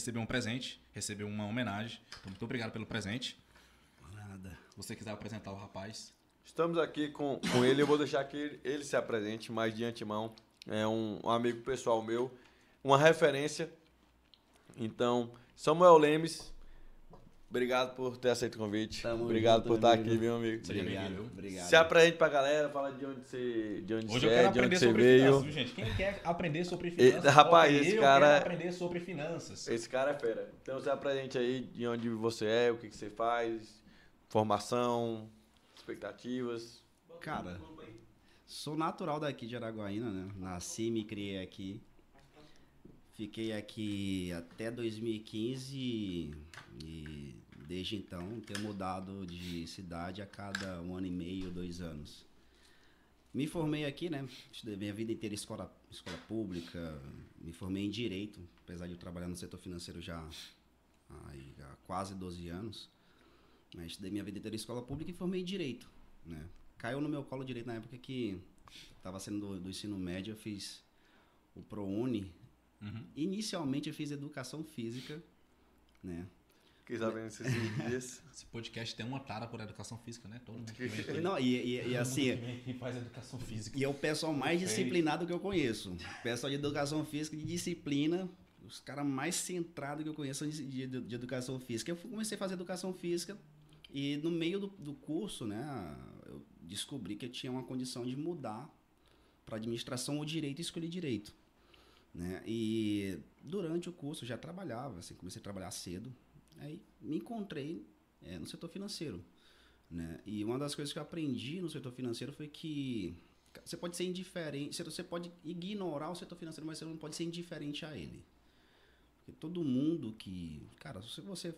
recebeu um presente, recebeu uma homenagem. Então, muito obrigado pelo presente. Nada. Você quiser apresentar o rapaz. Estamos aqui com, com ele, eu vou deixar que ele, ele se apresente, mas de antemão é um, um amigo pessoal meu, uma referência. Então, Samuel Lemes, obrigado por ter aceito o convite. Tamo obrigado junto, por estar amigo. aqui, meu amigo. Obrigado, bem-vindo. obrigado. Se apresente pra galera, fala de onde você, de onde Hoje você eu é, quero de aprender onde você sobre veio. finanças, viu, gente? Quem quer aprender sobre finanças? E- rapaz, esse eu cara- quero aprender sobre finanças. Esse cara é fera. Então se apresente aí de onde você é, o que, que você faz, formação, expectativas. Cara, sou natural daqui de Araguaína, né? Nasci e me criei aqui. Fiquei aqui até 2015 e desde então tenho mudado de cidade a cada um ano e meio, dois anos. Me formei aqui, né? Estudei minha vida inteira em escola, escola pública, me formei em Direito, apesar de eu trabalhar no setor financeiro já aí, há quase 12 anos. Mas estudei minha vida inteira em escola pública e formei em Direito, né? Caiu no meu colo direito na época que estava sendo do, do ensino médio, eu fiz o ProUni. Uhum. Inicialmente eu fiz Educação Física, né? Fiquei sabendo esses dias. Esse podcast tem uma tara por educação física, né? Todo mundo que vem aqui. Não, e, e- e todo assim, mundo que faz educação física. E é o pessoal mais Perfeito. disciplinado que eu conheço. O pessoal de educação física, de disciplina, os caras mais centrados que eu conheço de, de- de educação física. Eu comecei a fazer educação física e no meio do, do curso, né, eu descobri que eu tinha uma condição de mudar para administração ou direito e escolhi direito. Né? E durante o curso eu já trabalhava, assim, comecei a trabalhar cedo. Aí me encontrei eh, no setor financeiro. Né? E uma das coisas que eu aprendi no setor financeiro foi que você pode ser indiferente, você pode ignorar o setor financeiro, mas você não pode ser indiferente a ele. Porque todo mundo que. Cara, se você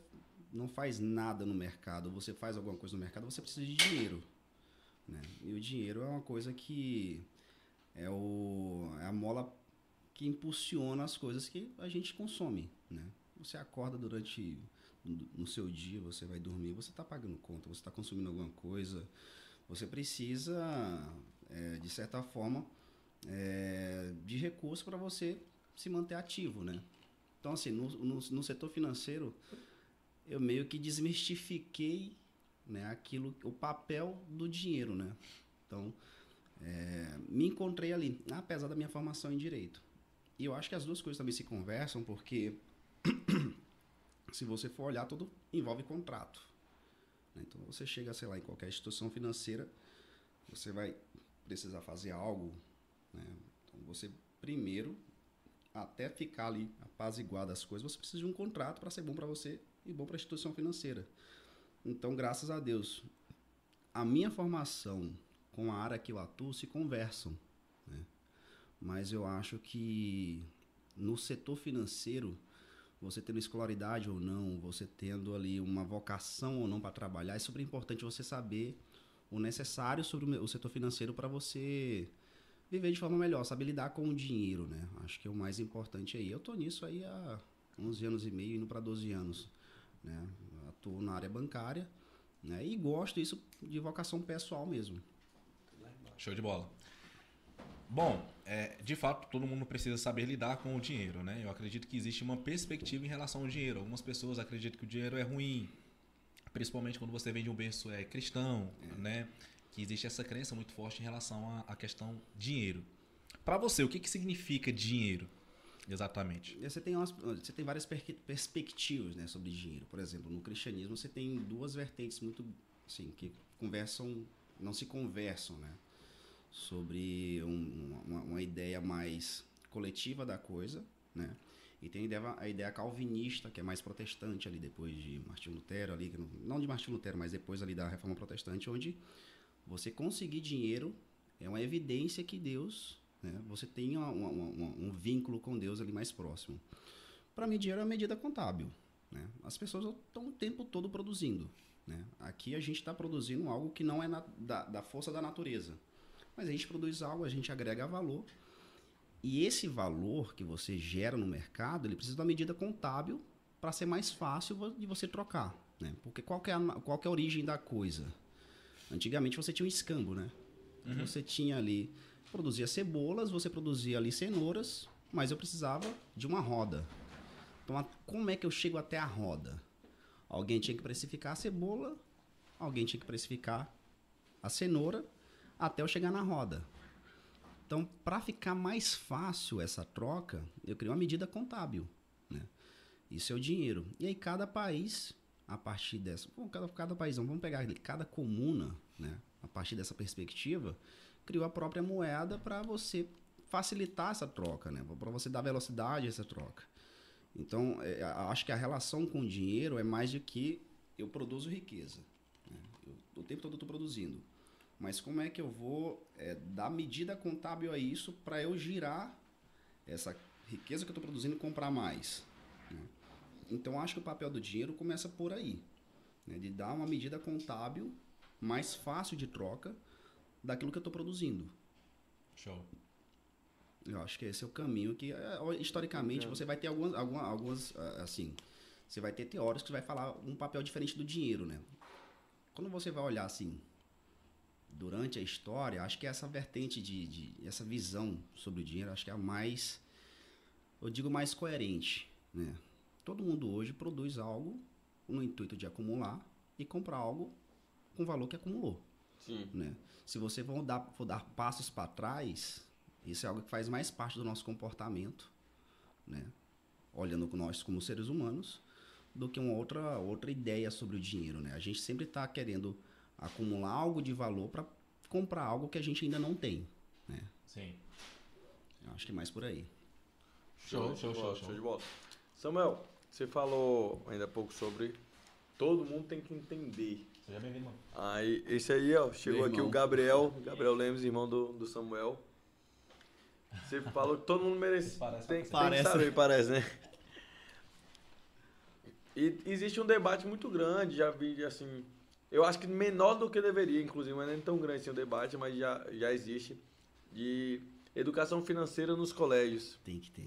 não faz nada no mercado, você faz alguma coisa no mercado, você precisa de dinheiro. Né? E o dinheiro é uma coisa que é, o, é a mola que impulsiona as coisas que a gente consome. Né? Você acorda durante no seu dia, você vai dormir, você está pagando conta, você está consumindo alguma coisa, você precisa, é, de certa forma, é, de recurso para você se manter ativo, né? Então, assim, no, no, no setor financeiro, eu meio que desmistifiquei né, aquilo, o papel do dinheiro, né? Então, é, me encontrei ali, apesar da minha formação em direito. E eu acho que as duas coisas também se conversam, porque se você for olhar, tudo envolve contrato. Então, você chega, sei lá, em qualquer instituição financeira, você vai precisar fazer algo, né? Então, você primeiro, até ficar ali apaziguado as coisas, você precisa de um contrato para ser bom para você e bom para a instituição financeira. Então, graças a Deus, a minha formação com a área que eu atuo se conversam. né? Mas eu acho que no setor financeiro, você tendo escolaridade ou não, você tendo ali uma vocação ou não para trabalhar, é super importante você saber o necessário sobre o setor financeiro para você viver de forma melhor, saber lidar com o dinheiro, né? Acho que é o mais importante aí. Eu tô nisso aí há 11 anos e meio, indo para 12 anos, né? Atuo na área bancária, né? E gosto disso de vocação pessoal mesmo. Show de bola. Bom, é, de fato, todo mundo precisa saber lidar com o dinheiro, né? Eu acredito que existe uma perspectiva em relação ao dinheiro. Algumas pessoas acreditam que o dinheiro é ruim, principalmente quando você vem de um berço é, cristão, né? Que existe essa crença muito forte em relação à, questão dinheiro. Para você, o que, que significa dinheiro, exatamente? Você tem, umas, você tem várias perspectivas né, sobre dinheiro. Por exemplo, no cristianismo você tem duas vertentes muito assim, que conversam, não se conversam, né? Sobre um- uma, uma ideia mais coletiva da coisa, né? E tem a ideia, a ideia calvinista, que é mais protestante ali depois de Martinho Lutero, ali, não- de Martinho Lutero, mas depois ali da Reforma Protestante, onde você conseguir dinheiro é uma evidência que Deus, né, você tem uma- uma- um vínculo com Deus ali mais próximo. Para mim, dinheiro é uma medida contábil. Né? As pessoas estão o tempo todo produzindo. Né? Aqui a gente está produzindo algo que não é na- da, da força da natureza. Mas a gente produz algo, a gente agrega valor. E esse valor que você gera no mercado, ele precisa de uma medida contábil para ser mais fácil de você trocar. Né? Porque qual é a, qual é a origem da coisa? Antigamente você tinha um escambo, né? Você tinha ali, produzia cebolas, você produzia ali cenouras, mas eu precisava de uma roda. Então, como é que eu chego até a roda? Alguém tinha que precificar a cebola, alguém tinha que precificar a cenoura, até eu chegar na roda. Então, para ficar mais fácil essa troca, eu criei uma medida contábil. Né? Isso é o dinheiro. E aí, cada país, a partir dessa. Bom, cada, cada país, vamos pegar cada comuna, né? a partir dessa perspectiva, criou a própria moeda para você facilitar essa troca, né? para você dar velocidade a essa troca. Então, é, acho que a relação com o dinheiro é mais de que eu produzo riqueza. né? Eu- o tempo todo eu estou produzindo. Mas como é que eu vou é, dar medida contábil a isso para eu girar essa riqueza que eu estou produzindo e comprar mais? né? Então, acho que o papel do dinheiro começa por aí. né? De dar uma medida contábil mais fácil de troca daquilo que eu estou produzindo. Show. Eu acho que esse é o caminho que, é, historicamente, você vai ter algumas, alguma- algumas, ah, assim, você vai ter teóricos que vai falar um papel diferente do dinheiro, né? Quando você vai olhar, assim, durante a história, acho que essa vertente de, de essa visão sobre o dinheiro, acho que é a mais, eu digo mais coerente, né? Todo mundo hoje produz algo no intuito de acumular e comprar algo com o valor que acumulou Sim. né? Se você for dar, for dar passos para trás, isso é algo que faz mais parte do nosso comportamento, né? Olhando nós como seres humanos, do que uma outra, outra ideia sobre o dinheiro, né? A gente sempre está querendo acumular algo de valor para comprar algo que a gente ainda não tem, né? Sim. Eu acho que é mais por aí. Show, de show, bola, show, show. de bola. Samuel, você falou ainda há pouco sobre todo mundo tem que entender. Seja bem-vindo, mano. Aí, esse aí, ó, chegou aqui o Gabriel, Gabriel Lemos, irmão do, do Samuel. Você falou que todo mundo merece. Parece tem, uma tem Parece. que saber, parece, né? E existe um debate muito grande, já vi, assim. Eu acho que menor do que deveria, inclusive, mas não é tão grande assim o debate, mas já, já existe. De educação financeira nos colégios. Tem que ter.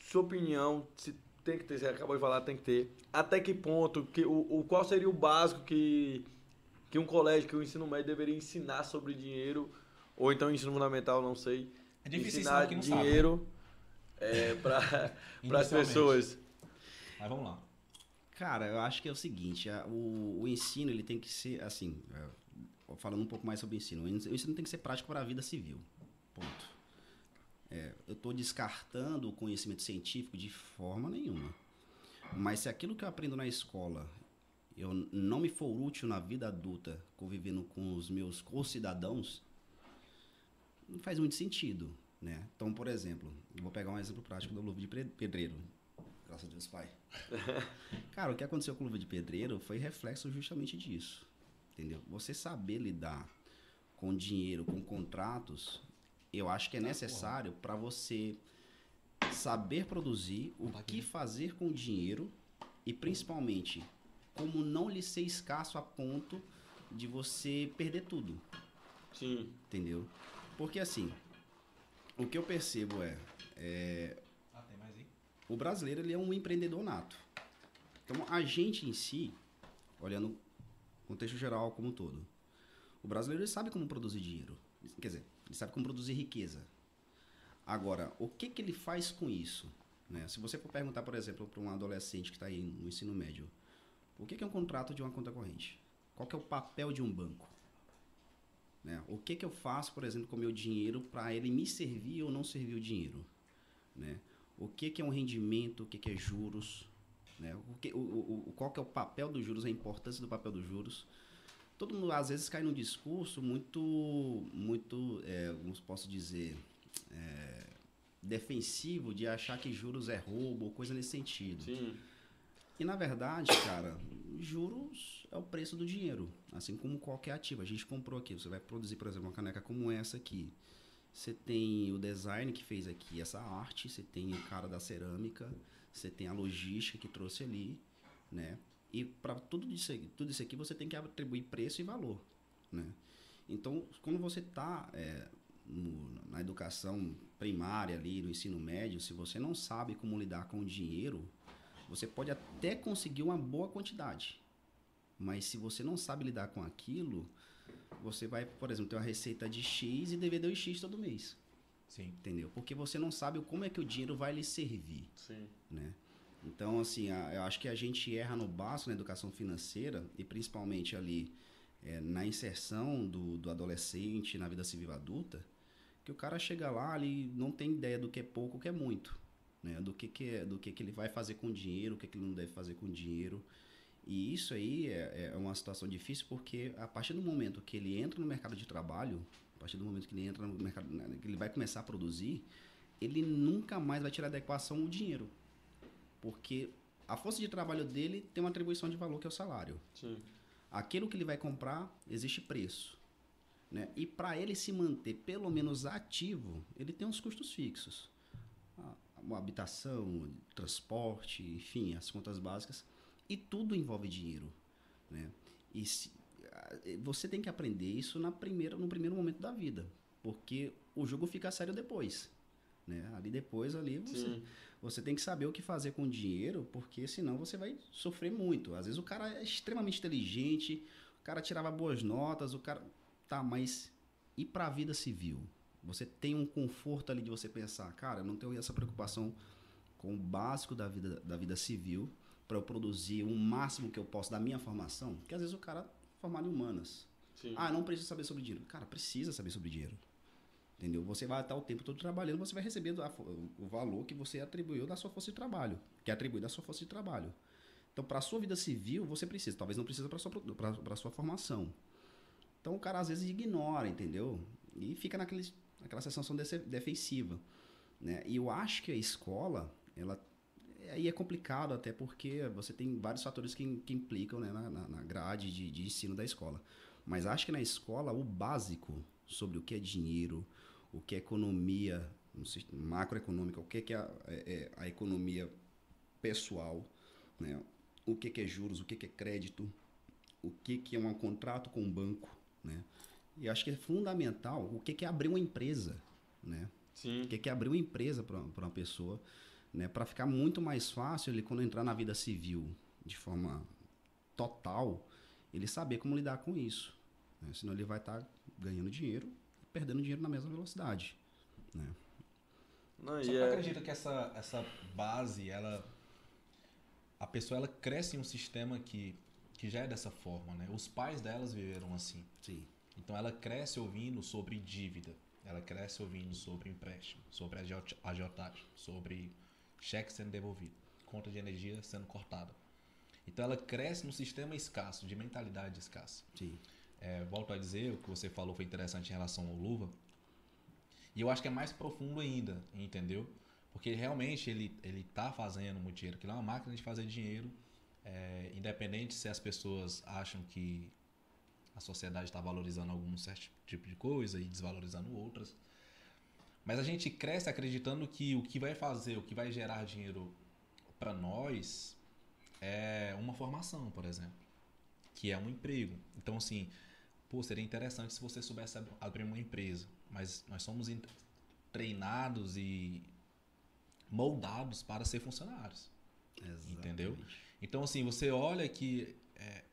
Sua opinião, se tem que ter, você acabou de falar, tem que ter. Até que ponto, que, o, o, qual seria o básico que, que um colégio, que o ensino médio deveria ensinar sobre dinheiro, ou então ensino fundamental, não sei. É difícil ensinar ensinar sabe, né? dinheiro é, para as pessoas. Mas vamos lá. Cara, eu acho que é o seguinte, a- o, o ensino ele tem que ser assim, é, falando um pouco mais sobre o ensino, o ens- o ensino tem que ser prático para a vida civil, ponto. É, eu estou descartando o conhecimento científico de forma nenhuma, mas se aquilo que eu aprendo na escola eu não me for útil na vida adulta, convivendo com os meus co-cidadãos, não faz muito sentido, né? Então, por exemplo, eu vou pegar um exemplo prático da luva de pedreiro. Graças a Deus, pai. Cara, o que aconteceu com o luva de pedreiro foi reflexo justamente disso. Entendeu? Você saber lidar com dinheiro, com contratos, eu acho que é necessário para você saber produzir, o que fazer com o dinheiro e principalmente como não lhe ser escasso a ponto de você perder tudo. Sim. Entendeu? Porque assim, o que eu percebo é, é Ah, tem mais aí? O brasileiro ele é um empreendedor nato. Então a gente em si, olhando o contexto geral como um todo, o brasileiro ele sabe como produzir dinheiro. Quer dizer, ele sabe como produzir riqueza. Agora, o que, que ele faz com isso? Né? Se você for perguntar, por exemplo, para um adolescente que está aí no ensino médio, o que, que é um contrato de uma conta corrente? Qual que é o papel de um banco? Né? O que, que eu faço, por exemplo, com o meu dinheiro para ele me servir ou não servir o dinheiro? Né? O que, que é um rendimento, o que, que é juros, né? o que, o, o, qual que é o papel dos juros, a importância do papel dos juros. Todo mundo às vezes cai num discurso muito, muito, é, como posso dizer, é, defensivo de achar que juros é roubo ou coisa nesse sentido. Sim. E na verdade, cara, juros é o preço do dinheiro, assim como qualquer ativo. A gente comprou aqui, você vai produzir, por exemplo, uma caneca como essa aqui. Você tem o design que fez aqui essa arte, você tem o cara da cerâmica, você tem a logística que trouxe ali, né? E para tudo isso, tudo isso aqui você tem que atribuir preço e valor, né? Então, quando você está na educação primária ali, no ensino médio, se você não sabe como lidar com o dinheiro, você pode até conseguir uma boa quantidade. Mas se você não sabe lidar com aquilo, você vai, por exemplo, ter uma receita de X e dever de X todo mês. Sim. Entendeu? Porque você não sabe como é que o dinheiro vai lhe servir Sim. né? Então, assim, a- eu acho que a gente erra no básico na educação financeira e principalmente ali é, na inserção do, do adolescente na vida civil adulta, que o cara chega lá, ele não tem ideia do que é pouco, o que é muito, né? Do que, que é, do que, que ele vai fazer com o dinheiro, o que, que ele não deve fazer com o dinheiro. E isso aí é, é uma situação difícil porque a partir do momento que ele entra no mercado de trabalho, a partir do momento que ele entra no mercado, que ele vai começar a produzir, ele nunca mais vai tirar da equação o dinheiro. Porque a força de trabalho dele tem uma atribuição de valor que é o salário. Sim. Aquilo que ele vai comprar, existe preço. Né? E para ele se manter pelo menos ativo, ele tem uns custos fixos. A, a habitação, transporte, enfim, as contas básicas. E tudo envolve dinheiro. Né? E se- a- você tem que aprender isso na primeira, no primeiro momento da vida. Porque o jogo fica sério depois. Né? Ali depois, ali você, você tem que saber o que fazer com o dinheiro, porque senão você vai sofrer muito. Às vezes o cara é extremamente inteligente, o cara tirava boas notas, o cara. Tá, mas e pra vida civil? Você tem um conforto ali de você pensar, cara, eu não tenho essa preocupação com o básico da vida, da vida civil para eu produzir o máximo que eu posso da minha formação? Porque às vezes o cara é formado em humanas. Sim. Ah, não precisa saber sobre dinheiro. Cara, precisa saber sobre dinheiro. Entendeu? Você vai estar o tempo todo trabalhando, você vai receber a o valor que você atribuiu da sua força de trabalho, que é atribuído da sua força de trabalho. Então, para a sua vida civil, você precisa. Talvez não precisa para sua pra sua formação. Então, o cara às vezes ignora, entendeu? E fica naquele, naquela sensação defensiva. Né? E eu acho que a escola, ela aí é complicado até porque você tem vários fatores que, que implicam né, na, na- grade de, de ensino da escola. Mas acho que na escola o básico sobre o que é dinheiro, o que é economia macroeconômica, o que é, que é a, é- é a economia pessoal, né? o que, que é juros, o que, que é crédito, o que, que é um contrato com o banco. Né? E acho que é fundamental o que, que é abrir uma empresa. Né? Sim. O que que é abrir uma empresa para uma pessoa, né? Para ficar muito mais fácil ele quando entrar na vida civil de forma total, ele saber como lidar com isso. né? Senão ele vai estar ganhando dinheiro e perdendo dinheiro na mesma velocidade. Né? Não, Só e que eu é... acredito que essa, essa base, ela. A pessoa ela cresce em um sistema que, que já é dessa forma, né? Os pais delas viveram assim. Sim. Então ela cresce ouvindo sobre dívida, ela cresce ouvindo sobre empréstimo, sobre agiot- agiotagem, sobre cheque sendo devolvido, conta de energia sendo cortada. Então ela cresce num sistema escasso, de mentalidade escassa. Sim. É, volto a dizer, o que você falou foi interessante em relação ao Luva. E eu acho que é mais profundo ainda, entendeu? Porque realmente ele, ele tá fazendo muito dinheiro, que é uma máquina de fazer dinheiro, é, independente se as pessoas acham que a sociedade está valorizando algum certo tipo de coisa e desvalorizando outras. Mas a gente cresce acreditando que o que vai fazer, o que vai gerar dinheiro para nós é uma formação, por exemplo, que é um emprego. Então, assim, pô, seria interessante se você soubesse ab- abrir uma empresa, mas nós somos treinados e moldados para ser funcionários. Entendeu? Exatamente. Então, assim, você olha que é,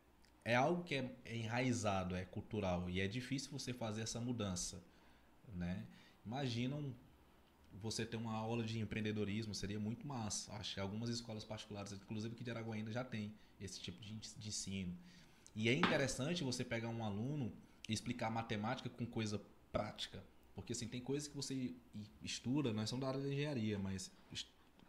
é algo que é, é enraizado, é cultural, e é difícil você fazer essa mudança, né? Imagina um- você ter uma aula de empreendedorismo, seria muito massa. Acho que algumas escolas particulares, inclusive aqui de Araguaína, já tem esse tipo de, ens- de ensino. E é interessante você pegar um aluno e explicar matemática com coisa prática. Porque, assim, tem coisas que você estuda, nós somos da área da engenharia, mas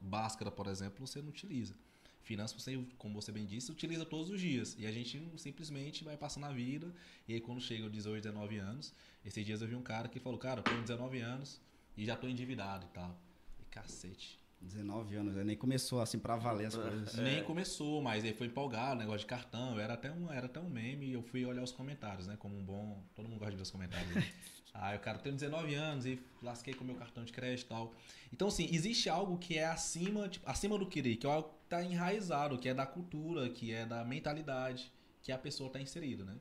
Bhaskara, por exemplo, você não utiliza. Finanças, você, como você bem disse, utiliza todos os dias. E a gente simplesmente vai passando a vida. E aí, quando chega aos 18, 19 anos, esses dias eu vi um cara que falou: Cara, eu tenho 19 anos e já tô endividado e tal. E cacete. 19 anos, né? nem começou assim pra valer as coisas. Nem começou, mas ele foi empolgado, negócio de cartão. Era até um, era até um meme e eu fui olhar os comentários, né? Como um bom. Todo mundo gosta de ver os comentários. Né? Aí o cara tem 19 anos e lasquei com meu cartão de crédito e tal. Então, assim, existe algo que é acima, tipo, acima do querer, que é algo que tá enraizado, que é da cultura, que é da mentalidade que a pessoa está inserida, né?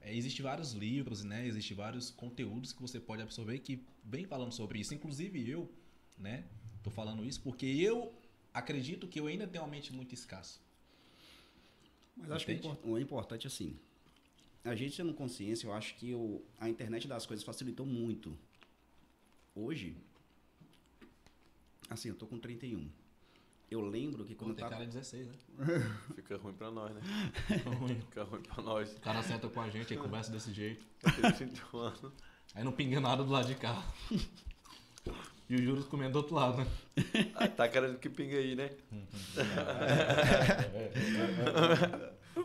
É, Existem vários livros, né? Existem vários conteúdos que você pode absorver que vem falando sobre isso. Inclusive eu, né? Tô falando isso porque eu acredito que eu ainda tenho uma mente muito escassa. Mas acho que o Entende? import- o importante, assim, a gente tendo consciência, eu acho que o, a internet das coisas facilitou muito. Hoje, assim, eu tô com 31. eu lembro que quando Pô, eu tem tava. cara de 16, né? Fica ruim pra nós, né? Ruim. Fica ruim pra nós. O cara senta com a gente e conversa desse jeito. Eu sinto um ano. Aí não pinga nada do lado de cá. E os juros comendo do outro lado, né? Ah, tá querendo que pingue aí, né?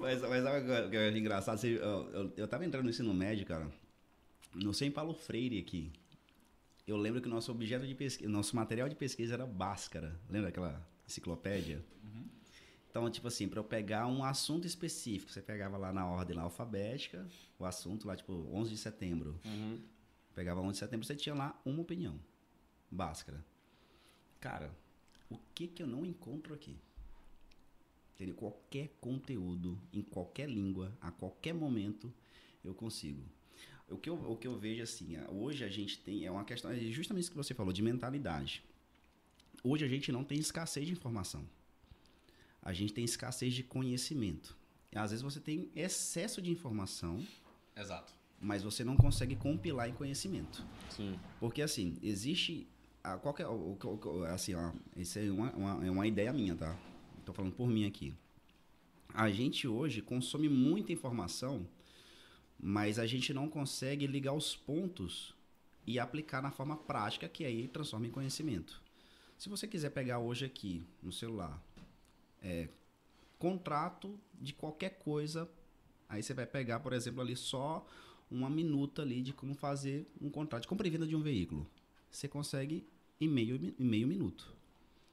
Mas, mas sabe o que é engraçado? Eu, eu, eu tava entrando no ensino médio, cara, no Sem Paulo Freire aqui. Eu lembro que o nosso objeto de pesquisa, nosso material de pesquisa era Bhaskara. Lembra aquela enciclopédia? Então, tipo assim, para eu pegar um assunto específico, você pegava lá na ordem lá, alfabética, o assunto lá, tipo, 11 de setembro. Uhum. Pegava 11 de setembro, você tinha lá uma opinião. Bhaskara. Cara, o que que eu não encontro aqui? Entendeu? Qualquer conteúdo, em qualquer língua, a qualquer momento, eu consigo. O que eu, o que eu vejo assim, hoje a gente tem, é uma questão, é justamente isso que você falou, de mentalidade. Hoje a gente não tem escassez de informação. A gente tem escassez de conhecimento. Às vezes você tem excesso de informação, Exato. mas você não consegue compilar em conhecimento. Sim. Porque assim, existe. A qualquer, o, o- assim, ó, isso é uma, uma, é uma ideia minha, tá? Tô falando por mim aqui. A gente hoje consome muita informação, mas a gente não consegue ligar os pontos e aplicar na forma prática, que aí transforma em conhecimento. Se você quiser pegar hoje aqui no celular, é, contrato de qualquer coisa, aí você vai pegar, por exemplo, ali só uma minuta ali de como fazer um contrato de compra e venda de um veículo. Você consegue em meio, em meio minuto.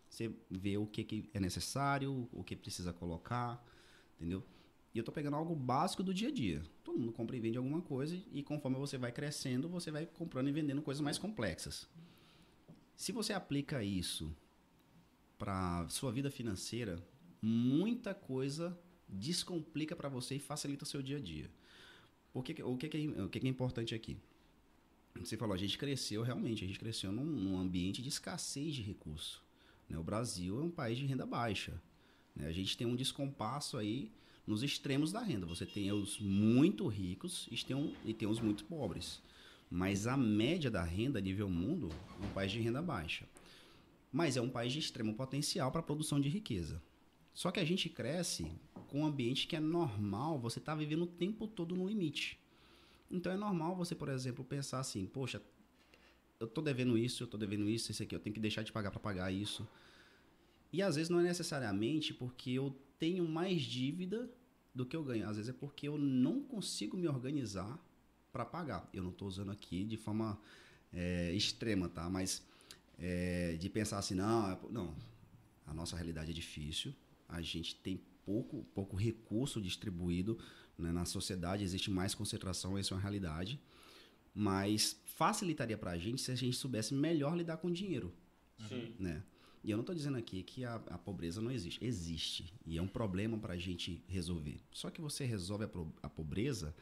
Você vê o que, que é necessário, o que precisa colocar, entendeu? E eu tô pegando algo básico do dia a dia. Todo mundo compra e vende alguma coisa e conforme você vai crescendo, você vai comprando e vendendo coisas mais complexas. Se você aplica isso para sua vida financeira, muita coisa descomplica para você e facilita o seu dia a dia. O que, que- o que, que é, o que, que é importante aqui? Você falou, a gente cresceu realmente, a gente cresceu num, num ambiente de escassez de recursos. né? O Brasil é um país de renda baixa. né? A gente tem um descompasso aí nos extremos da renda. Você tem os muito ricos e tem, um- e tem os muito pobres. Mas a média da renda nível mundo é um país de renda baixa. Mas é um país de extremo potencial para a produção de riqueza. Só que a gente cresce com um ambiente que é normal, você está vivendo o tempo todo no limite. Então é normal você, por exemplo, pensar assim, poxa, eu tô devendo isso, eu tô devendo isso, isso aqui, eu tenho que deixar de pagar para pagar isso. E às vezes não é necessariamente porque eu tenho mais dívida do que eu ganho. Às vezes é porque eu não consigo me organizar para pagar. Eu não estou usando aqui de forma é, extrema, tá? Mas é, de pensar assim, não, é- não, a nossa realidade é difícil, a gente tem pouco, pouco recurso distribuído né? na sociedade, existe mais concentração, isso é uma realidade, mas facilitaria para a gente se a gente soubesse melhor lidar com o dinheiro, Sim. né? E eu não estou dizendo aqui que a, a pobreza não existe. Existe. E é um problema para a gente resolver. Só que você resolve a, pro- a pobreza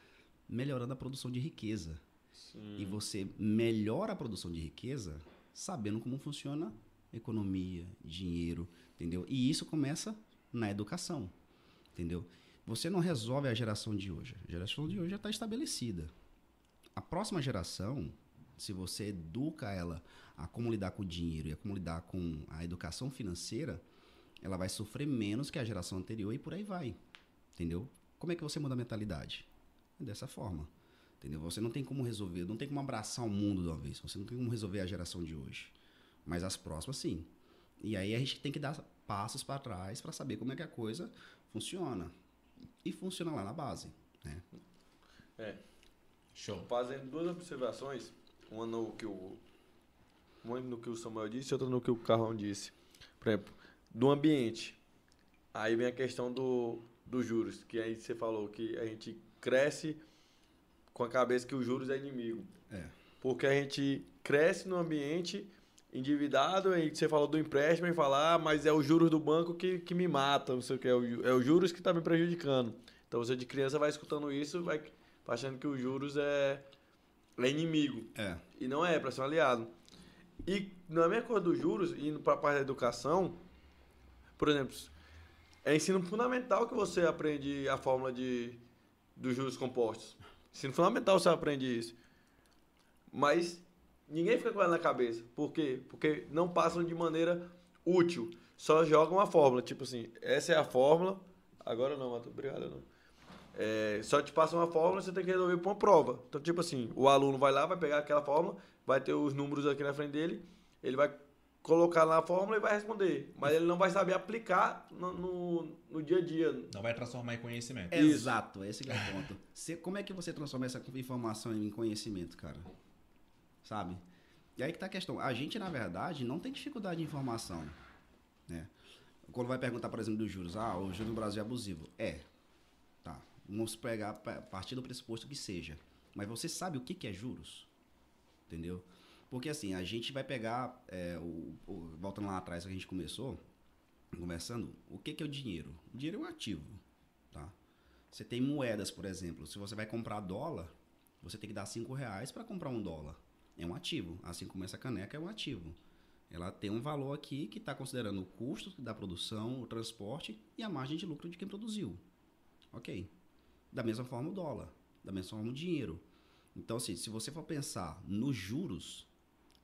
melhorando a produção de riqueza. Sim. E você melhora a produção de riqueza sabendo como funciona economia, dinheiro, entendeu? E isso começa na educação, entendeu? Você não resolve a geração de hoje. A geração de hoje já está estabelecida. A próxima geração, se você educa ela a como lidar com o dinheiro e a como lidar com a educação financeira, ela vai sofrer menos que a geração anterior e por aí vai, entendeu? Como é que você muda a mentalidade? É dessa forma. Entendeu? Você não tem como resolver, não tem como abraçar o mundo de uma vez. Você não tem como resolver a geração de hoje. Mas as próximas, sim. E aí a gente tem que dar passos para trás para saber como é que a coisa funciona. E funciona lá na base. Né? É. Show. Fazendo duas observações, uma no que o uma no que o Samuel disse e outra no que o Carlão disse. Por exemplo, do ambiente. Aí vem a questão do, dos juros, que aí você falou que a gente cresce com a cabeça que os juros é inimigo. É. Porque a gente cresce no ambiente endividado, e você falou do empréstimo e falar, ah, mas é os juros do banco que, que me mata, não sei o que, é, o, é os juros que está me prejudicando. Então você de criança vai escutando isso, vai achando que os juros é, é inimigo. É. E não é, é para ser um aliado. E na minha coisa dos juros, indo para a parte da educação, por exemplo, é ensino fundamental que você aprende a fórmula de, dos juros compostos. Ensino fundamental você aprende isso. Mas ninguém fica com ela na cabeça. Por quê? Porque não passam de maneira útil. só joga uma fórmula. Tipo assim, essa é a fórmula. Agora não, Matheus, obrigado. Não. É, só te passa uma fórmula, você tem que resolver por uma prova. Então, tipo assim, o aluno vai lá, vai pegar aquela fórmula, vai ter os números aqui na frente dele, ele vai colocar lá a fórmula e vai responder. Mas ele não vai saber aplicar no, no, no dia a dia. Não vai transformar em conhecimento. Exato, esse é o ponto. Você, como é que você transforma essa informação em conhecimento, cara? Sabe? E aí que tá a questão. A gente, na verdade, não tem dificuldade de informação. Né? Quando vai perguntar, por exemplo, dos juros, ah, o juro no Brasil é abusivo. É. Tá. Vamos pegar a partir do pressuposto que seja. Mas você sabe o que, que é juros? Entendeu? Porque assim, a gente vai pegar, é, o, o, voltando lá atrás que a gente começou, conversando, o que, que é o dinheiro? O dinheiro é um ativo, tá? Você tem moedas, por exemplo. Se você vai comprar dólar, você tem que dar cinco reais para comprar um dólar. É um ativo. Assim como essa caneca é um ativo. Ela tem um valor aqui que está considerando o custo da produção, o transporte e a margem de lucro de quem produziu. Ok. Da mesma forma o dólar. Da mesma forma o dinheiro. Então, assim, se você for pensar nos juros,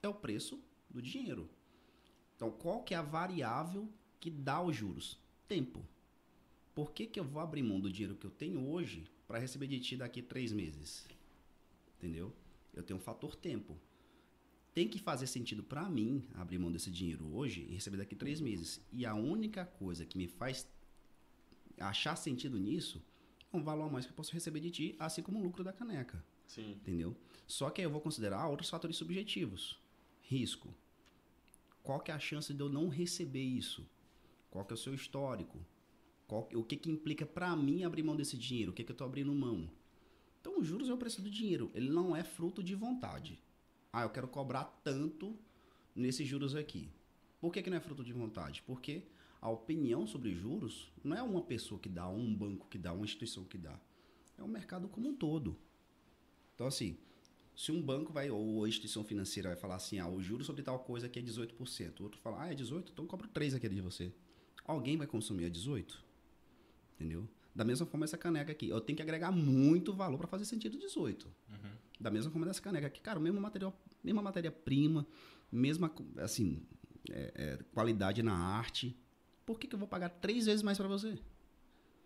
é o preço do dinheiro. Então, qual que é a variável que dá os juros? Tempo. Por que, que eu vou abrir mão do dinheiro que eu tenho hoje para receber de ti daqui três meses? Entendeu? Eu tenho um fator tempo. Tem que fazer sentido para mim abrir mão desse dinheiro hoje e receber daqui três meses. E a única coisa que me faz achar sentido nisso é um valor a mais que eu posso receber de ti, assim como o lucro da caneca. Sim. Entendeu? Só que aí eu vou considerar outros fatores subjetivos risco. Qual que é a chance de eu não receber isso? Qual que é o seu histórico? Qual, o que, que implica para mim abrir mão desse dinheiro? O que, que eu estou abrindo mão? Então, os juros é o preço do dinheiro. Ele não é fruto de vontade. Ah, eu quero cobrar tanto nesses juros aqui. Por que, que não é fruto de vontade? Porque a opinião sobre juros não é uma pessoa que dá, um banco que dá, uma instituição que dá. É o mercado como um todo. Então, assim, se um banco vai, ou a instituição financeira vai falar assim, ah, o juro sobre tal coisa aqui é 18%. O outro fala, ah, é 18%? Então eu cobro 3 aqui de você. Alguém vai consumir a 18%? Entendeu? Da mesma forma essa caneca aqui. Eu tenho que agregar muito valor para fazer sentido 18. Uhum. Da mesma forma dessa caneca aqui. Cara, mesmo material, mesma matéria-prima, mesma, assim, é, é, qualidade na arte. Por que, que eu vou pagar três vezes mais para você?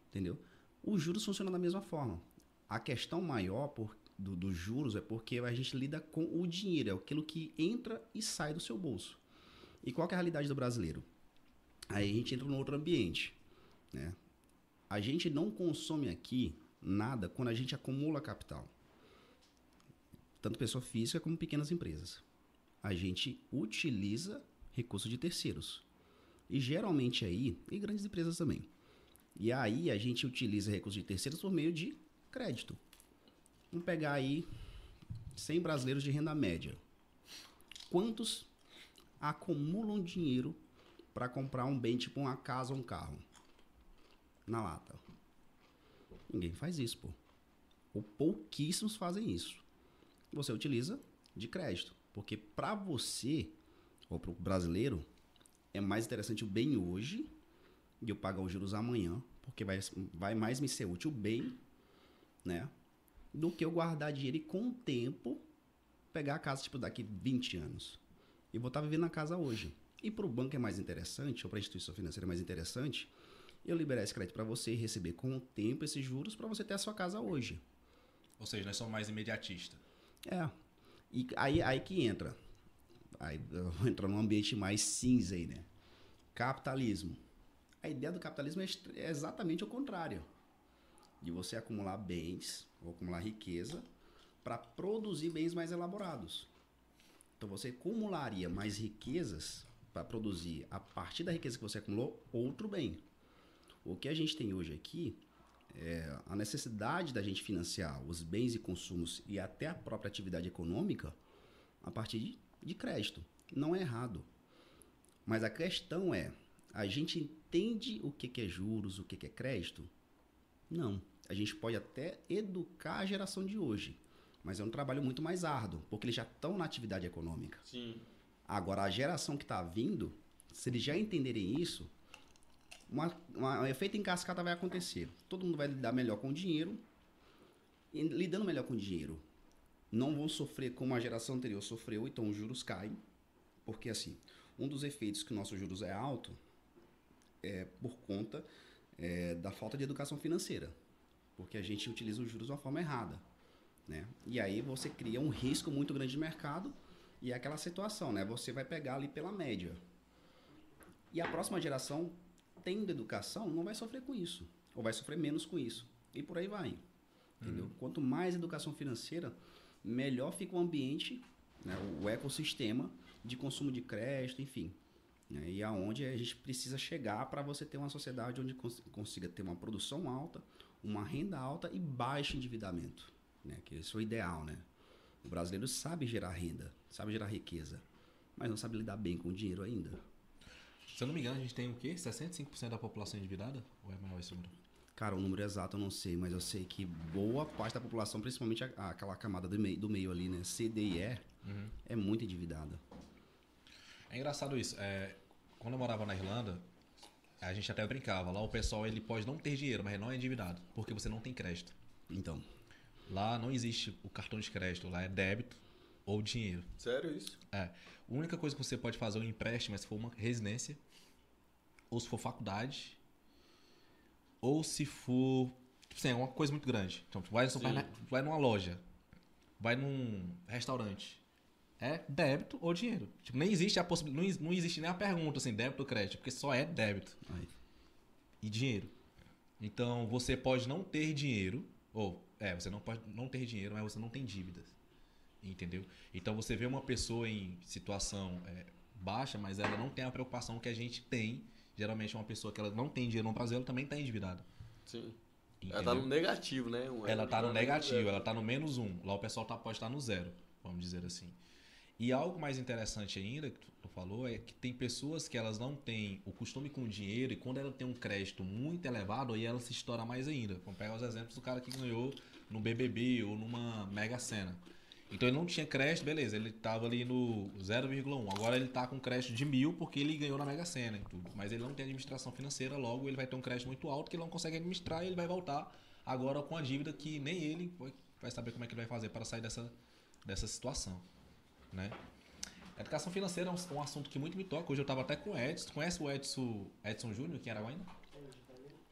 Entendeu? Os juros funcionam da mesma forma. A questão maior, por, do, dos juros é porque a gente lida com o dinheiro, é aquilo que entra e sai do seu bolso. E qual é a realidade do brasileiro? Aí a gente entra num outro ambiente. Né? A gente não consome aqui nada quando a gente acumula capital. Tanto pessoa física como pequenas empresas. A gente utiliza recursos de terceiros. E geralmente aí, e grandes empresas também. E aí a gente utiliza recursos de terceiros por meio de crédito. Vamos pegar aí 100 brasileiros de renda média. Quantos acumulam dinheiro para comprar um bem tipo uma casa ou um carro? Na lata. Ninguém faz isso, pô. Ou pouquíssimos fazem isso. Você utiliza de crédito. Porque para você, ou para o brasileiro, é mais interessante o bem hoje e eu pagar os juros amanhã, porque vai, vai mais me ser útil o bem, né? do que eu guardar dinheiro e com o tempo pegar a casa tipo daqui 20 anos. E vou estar vivendo na casa hoje. E para o banco é mais interessante, ou para a instituição financeira é mais interessante, eu liberar esse crédito para você e receber com o tempo esses juros para você ter a sua casa hoje. Ou seja, nós somos mais imediatistas. É. E aí, aí que entra. Aí entra num ambiente mais cinza aí, né? Capitalismo. A ideia do capitalismo é, é exatamente o contrário. De você acumular bens ou acumular riqueza para produzir bens mais elaborados. Então você acumularia mais riquezas para produzir, a partir da riqueza que você acumulou, outro bem. O que a gente tem hoje aqui é a necessidade da gente financiar os bens e consumos e até a própria atividade econômica a partir de, de crédito. Não é errado. Mas a questão é, a gente entende o que, que é juros, o que, que é crédito? Não a gente pode até educar a geração de hoje, mas é um trabalho muito mais árduo, porque eles já estão na atividade econômica. Sim. Agora, a geração que está vindo, se eles já entenderem isso, uma, uma, um efeito em cascata vai acontecer. Todo mundo vai lidar melhor com o dinheiro, e lidando melhor com o dinheiro, não vão sofrer como a geração anterior sofreu, então os juros caem, porque assim, um dos efeitos que nosso juros é alto é por conta é, da falta de educação financeira. Porque a gente utiliza os juros de uma forma errada. Né? E aí você cria um risco muito grande de mercado e é aquela situação, né? Você vai pegar ali pela média. E a próxima geração, tendo educação, não vai sofrer com isso. Ou vai sofrer menos com isso. E por aí vai. Entendeu? Quanto mais educação financeira, melhor fica o ambiente, né? o ecossistema de consumo de crédito, enfim. Né? E aonde a gente precisa chegar para você ter uma sociedade onde cons consiga ter uma produção alta, uma renda alta e baixo endividamento. Né? Que esse é o ideal, né? O brasileiro sabe gerar renda, sabe gerar riqueza, mas não sabe lidar bem com o dinheiro ainda. Se eu não me engano, a gente tem o quê? 65% da população endividada? Ou é maior esse número? Cara, o número exato eu não sei, mas eu sei que boa parte da população, principalmente a- aquela camada do meio, do meio ali, né? C, D e E, é muito endividada. É engraçado isso. É, quando eu morava na Irlanda, a gente até brincava. Lá o pessoal ele pode não ter dinheiro, mas não é endividado. Porque você não tem crédito. Então, Lá não existe o cartão de crédito. Lá é débito ou dinheiro. Sério isso? É. A única coisa que você pode fazer é um empréstimo é se for uma residência, ou se for faculdade, ou se for. Tipo assim, é uma coisa muito grande. Então, tu vai, no supermer- vai numa loja, vai num restaurante. É débito ou dinheiro. Tipo, nem existe a possibilidade. Não, não existe nem a pergunta assim, débito ou crédito, porque só é débito aí. e dinheiro. Então você pode não ter dinheiro, ou é, você não pode não ter dinheiro, mas você não tem dívidas. Entendeu? Então você vê uma pessoa em situação é, baixa, mas ela não tem a preocupação que a gente tem. Geralmente uma pessoa que ela não tem dinheiro no Brasil, ela também está endividada. Sim. Entendeu? Ela tá no negativo, né? Um- Ela tá no negativo, ela tá no menos um. Lá o pessoal tá, pode estar no zero, vamos dizer assim. E algo mais interessante ainda que tu, tu falou é que tem pessoas que elas não têm o costume com o dinheiro e quando ela tem um crédito muito elevado, aí ela se estoura mais ainda. Vamos pegar os exemplos do cara que ganhou no BBB ou numa Mega Sena. Então ele não tinha crédito, beleza, ele tava ali no 0,1. Agora ele tá com crédito de mil porque ele ganhou na Mega Sena e tudo. Mas ele não tem administração financeira, logo ele vai ter um crédito muito alto que ele não consegue administrar e ele vai voltar agora com a dívida que nem ele vai- saber como é que ele vai fazer para sair dessa, dessa situação. Né? Educação financeira é um, um assunto que muito me toca. Hoje eu tava até com o Edson. Conhece o Edson, Edson Júnior, que era ainda?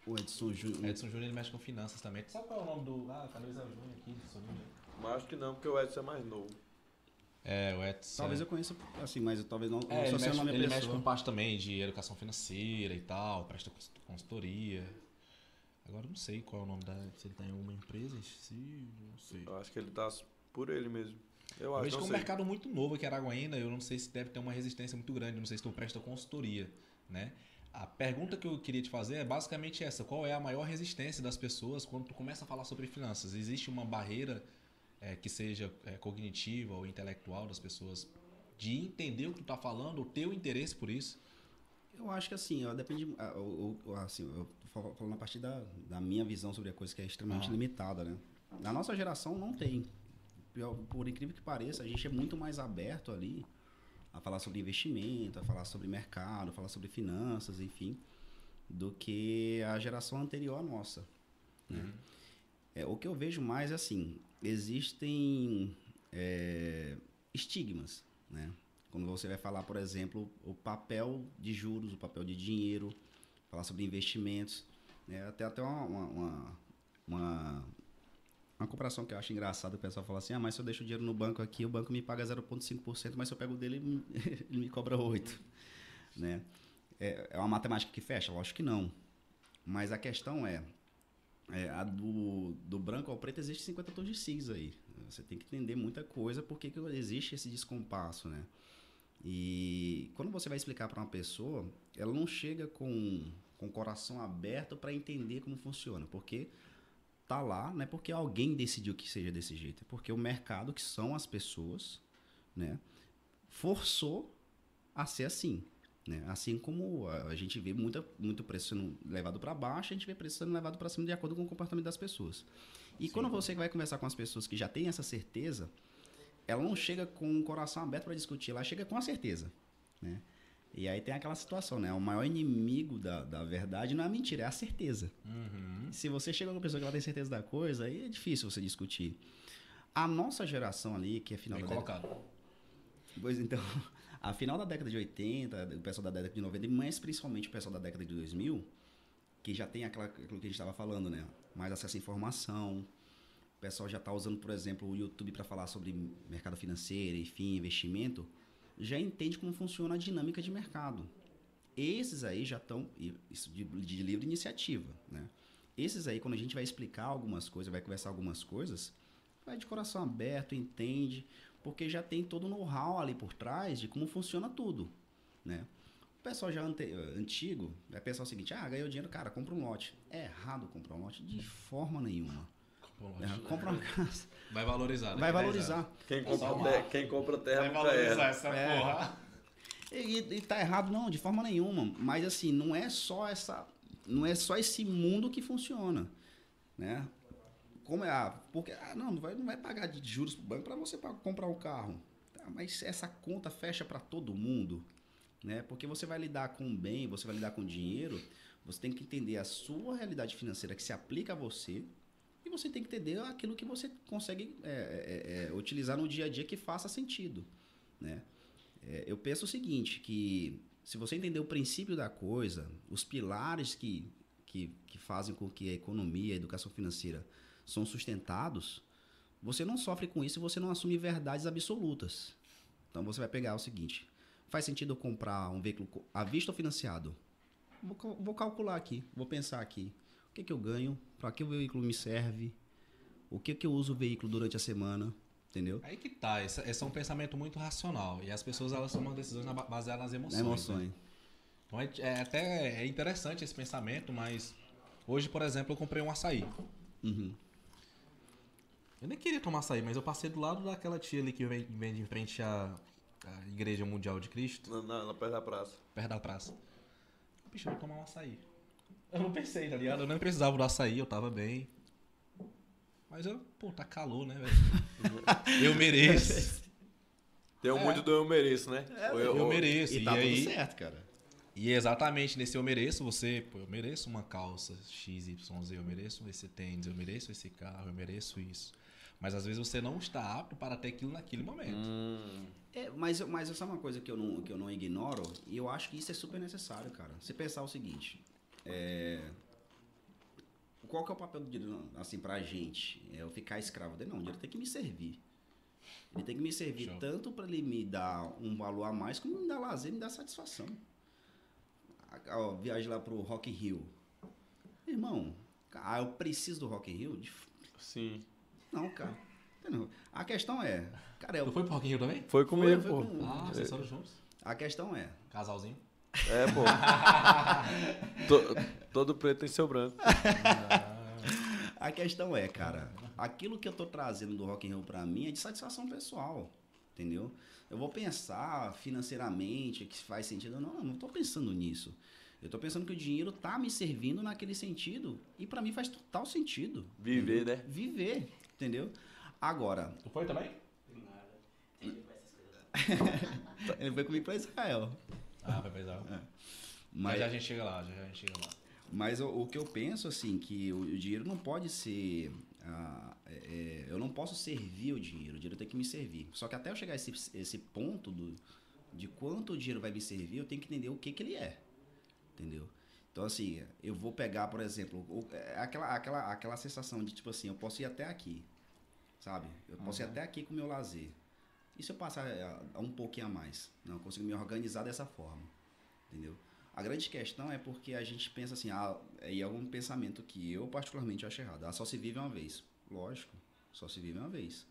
O Edson Júnior. Edson Júnior ele mexe com finanças também. Sabe qual é o nome do. Ah, Zé Júnior aqui? Edson Júnior? Mas acho que não, porque o Edson é mais novo. É, o Edson. Talvez eu conheça, assim, mas eu talvez não, não É, ele, mexe, ele mexe com parte também de educação financeira e tal, presta cons- consultoria. Agora eu não sei qual é o nome da. Se ele tá em alguma empresa, se não sei. Eu acho que ele tá por ele mesmo. Eu acho, vejo que é um sei. mercado muito novo aqui em Araguaína, eu não sei se deve ter uma resistência muito grande, não sei se tu presta consultoria, né? A pergunta que eu queria te fazer é basicamente essa, qual é a maior resistência das pessoas quando tu começa a falar sobre finanças? Existe uma barreira é, que seja é, cognitiva ou intelectual das pessoas de entender o que tu tá falando, o teu interesse por isso? Eu acho que assim, ó, depende. ah, assim, eu tô fal- falando a partir da, da minha visão sobre a coisa que é extremamente Ah. limitada, né? Na nossa geração não tem. Por incrível que pareça, a gente é muito mais aberto ali a falar sobre investimento, a falar sobre mercado, a falar sobre finanças, enfim, do que a geração anterior à nossa. né? É, o que eu vejo mais é assim, existem é, estigmas, né? Quando você vai falar, por exemplo, o papel de juros, o papel de dinheiro, falar sobre investimentos, né? até até uma, uma, uma, uma, comparação que eu acho engraçada, o pessoal fala assim, ah, mas se eu deixo o dinheiro no banco aqui, o banco me paga 0,5%, mas se eu pego dele, ele me- ele me cobra 8%. Né? É, é uma matemática que fecha? Lógico que não. Mas a questão é, é, a do, do branco ao preto existe 50 tons de cinza aí. Você tem que entender muita coisa porque que existe esse descompasso, né? E quando você vai explicar para uma pessoa, ela não chega com, com o coração aberto para entender como funciona, porque tá lá, não é porque alguém decidiu que seja desse jeito, é porque o mercado, que são as pessoas, né, forçou a ser assim. Né? Assim como a a gente vê muita, muito preço sendo levado para baixo, a gente vê preço sendo levado para cima de acordo com o comportamento das pessoas. E quando você vai conversar com as pessoas que já têm essa certeza, ela não chega com o coração aberto para discutir, ela chega com a certeza. Né? E aí tem aquela situação, né? O maior inimigo da, da verdade não é a mentira, é a certeza. Se você chega com uma pessoa que ela tem certeza da coisa, aí é difícil você discutir. A nossa geração ali, que é final Bem da colocado. Pois então, A final da década de 80, o pessoal da década de 90, mas principalmente o pessoal da década de 2000, que já tem aquela, aquilo que a gente estava falando, né? Mais acesso à informação. O pessoal já está usando, por exemplo, o YouTube para falar sobre mercado financeiro, enfim, investimento. Já entende como funciona a dinâmica de mercado. Esses aí já estão, isso de, de livre iniciativa, né? Esses aí, quando a gente vai explicar algumas coisas, vai conversar algumas coisas, vai de coração aberto, entende, porque já tem todo o know-how ali por trás de como funciona tudo, né? O pessoal já ante, antigo vai pensar o seguinte, ah, ganhou dinheiro, cara, compra um lote. É errado comprar um lote de forma nenhuma. Compra, um é, compra uma casa. Vai valorizar. Vai valorizar. Quem compra, terra, quem compra terra vai valorizar essa é. porra. E, e tá errado não, de forma nenhuma. Mas assim, não é só essa, não é só esse mundo que funciona, né? Como é, ah, porque ah, não, não vai, não vai pagar de juros pro banco para você comprar um carro. Tá, mas essa conta fecha para todo mundo, né? Porque você vai lidar com bem, você vai lidar com dinheiro, você tem que entender a sua realidade financeira que se aplica a você e você tem que entender aquilo que você consegue é, é, é, utilizar no dia a dia que faça sentido, né? É, eu penso o seguinte, que se você entender o princípio da coisa, os pilares que, que, que fazem com que a economia, a educação financeira são sustentados, você não sofre com isso e você não assume verdades absolutas. Então você vai pegar o seguinte: faz sentido eu comprar um veículo à vista ou financiado? Vou, vou calcular aqui, vou pensar aqui. O que, que eu ganho? Para que o veículo me serve? O que, que eu uso o veículo durante a semana? Entendeu? Aí que tá. Esse, esse é um pensamento muito racional. E as pessoas elas tomam decisões baseadas nas emoções. emoções. Né? Então é, é, até é interessante esse pensamento, mas hoje, por exemplo, eu comprei um açaí. Uhum. Eu nem queria tomar açaí, mas eu passei do lado daquela tia ali que vende em frente à, à Igreja Mundial de Cristo. Não, não, não, perto da praça. Perto da praça. Bicho, eu vou tomar um açaí. Eu não pensei, tá ligado? Eu nem precisava do açaí, eu tava bem. Mas eu, pô, tá calor, né, velho? eu mereço. Tem um é. muito do eu mereço, né? É, eu, eu, eu, mereço. E, tá e aí, certo, cara. E exatamente nesse eu mereço, você, pô, eu mereço uma calça XYZ, eu mereço esse tênis, eu mereço esse carro, eu mereço isso. Mas às vezes você não está apto para ter aquilo naquele momento. Hum. É, mas, mas essa é uma coisa que eu, não, que eu não ignoro, e eu acho que isso é super necessário, cara. Você pensar o seguinte, é, qual que é o papel do dinheiro, assim, pra gente? É eu ficar escravo dele? Não, o dinheiro tem que me servir. Ele tem que me servir Show. tanto para ele me dar um valor a mais, como me dar lazer, me dar satisfação. Viagem lá pro Rock Rio. Irmão, ah, eu preciso do Rock Rio? Sim. Não, cara. Entendeu? A questão é... Cara, eu... Tu foi pro Rock in Rio também? Foi comigo, foi, foi com... Ah, vocês foram juntos? A questão é... Casalzinho? É, pô. todo preto tem seu branco. A questão é, cara, aquilo que eu tô trazendo do Rock and Roll pra mim é de satisfação pessoal, entendeu? Eu vou pensar financeiramente que faz sentido. Não, eu não tô pensando nisso. Eu tô pensando que o dinheiro tá me servindo naquele sentido. E para mim faz total sentido. Viver, entendeu? né? Viver, entendeu? Agora. Tu foi também? Ele foi comigo pra Israel. Ah, vai pra Israel. É. Mas, Mas a gente chega lá, já, já a gente chega lá. Mas o, o, que eu penso, assim, que o, o dinheiro não pode ser. Ah, é, é, eu não posso servir o dinheiro, o dinheiro tem que me servir. Só que até eu chegar a esse, esse ponto do, de quanto o dinheiro vai me servir, eu tenho que entender o que, que ele é. Entendeu? Então, assim, eu vou pegar, por exemplo, é aquela, aquela, aquela sensação de, tipo assim, eu posso ir até aqui, sabe? Eu posso uhum. ir até aqui com o meu lazer. E se eu passar a, a um pouquinho a mais? Não, eu consigo me organizar dessa forma, entendeu? A grande questão é porque a gente pensa assim, ah, e algum pensamento que eu particularmente acho errado. Ah, só se vive uma vez. Lógico, só se vive uma vez.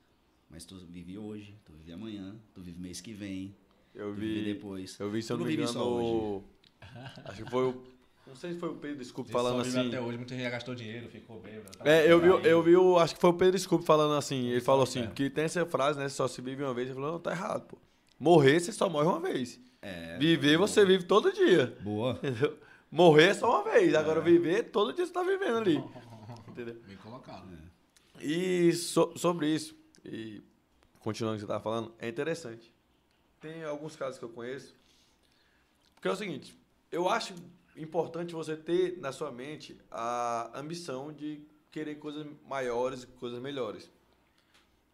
Mas tu vive hoje, tu vive amanhã, tu vive mês que vem, eu vi, vive depois. Eu vi, se eu não me engano, hoje. acho que foi o não sei se foi o Pedro Scoop falando assim. Até hoje, muita gente gastou dinheiro, ficou bem. Tá é, eu vi, eu vi, acho que foi o Pedro Scoop falando assim. Ele falou assim: é. que tem essa frase, né? Só se vive uma vez. Ele falou: não, tá errado, pô. Morrer, você só morre uma vez. É, viver, boa. você vive todo dia. Boa. Entendeu? Morrer é só uma vez. Agora, é. viver, todo dia você tá vivendo ali. Entendeu? Bem colocado. É. E so, sobre isso, e continuando o que você tava falando, é interessante. Tem alguns casos que eu conheço. Porque é o seguinte, eu acho importante você ter na sua mente a ambição de querer coisas maiores, coisas melhores.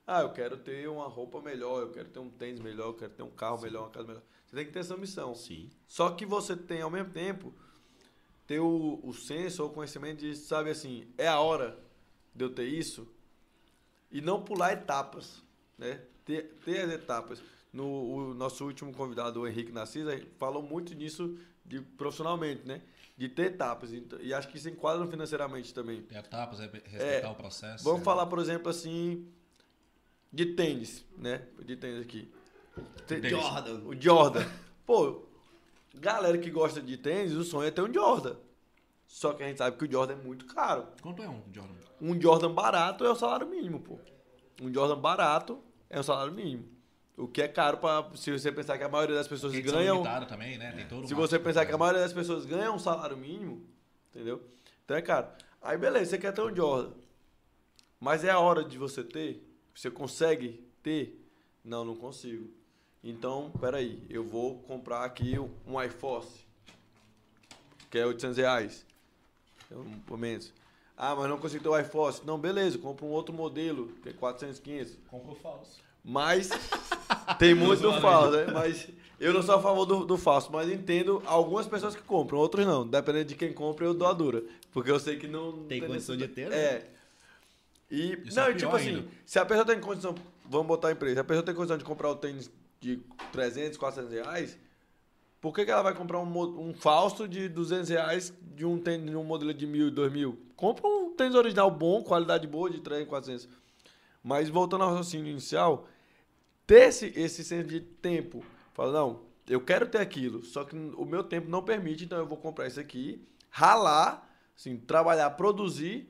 Ah, eu quero ter uma roupa melhor, eu quero ter um tênis melhor, eu quero ter um carro melhor, uma casa melhor. Você tem que ter essa missão. Sim. Só que você tem, ao mesmo tempo, ter o, o senso ou o conhecimento de, sabe assim, é a hora de eu ter isso e não pular etapas, né? Ter, ter as etapas. No o nosso último convidado, o Henrique Narcisa, falou muito nisso de, profissionalmente, né? De ter etapas. E, e acho que isso enquadra financeiramente também. Tem etapas, é respeitar o processo. Vamos é. falar, por exemplo, assim, de tênis, né? De tênis aqui. Tênis. Jordan. O Jordan. Pô, galera que gosta de tênis, o sonho é ter um Jordan. Só que a gente sabe que o Jordan é muito caro. Quanto é um, Jordan? Um Jordan barato é o salário mínimo, pô. Um Jordan barato é o salário mínimo. O que é caro para se você pensar que a maioria das pessoas Edição ganham, também, né? Se você pensar que a maioria das pessoas ganha um salário mínimo, entendeu? Então é caro. Aí beleza, você quer ter um Jordan. Mas é a hora de você ter? Você consegue ter? Não, não consigo. Então, peraí, eu vou comprar aqui um iForce, que é 800 reais. Por menos. Ah, mas não consigo ter o iForce. Não, beleza, compra um outro modelo, que é 400, 500. Compra o falso. Mas tem muito do falso, né? Mas eu não sou a favor do, do falso, mas entendo algumas pessoas que compram, outros não. Dependendo de quem compra, eu dou a dura. Porque eu sei que não. Tem condição de ter, né? É. E, Isso não, é e tipo assim, ainda. se a pessoa tem condição. Vamos botar a empresa. Se a pessoa tem condição de comprar o tênis de 300, 400 reais, por que, que ela vai comprar um, um falso de 200 reais de um tênis de um modelo de 1.000, 2.000? Compra um tênis original bom, qualidade boa, de 300, 400. Mas voltando ao raciocínio inicial, ter esse, esse senso de tempo. Fala, não, eu quero ter aquilo, só que o meu tempo não permite, então eu vou comprar isso aqui, ralar, assim, trabalhar, produzir,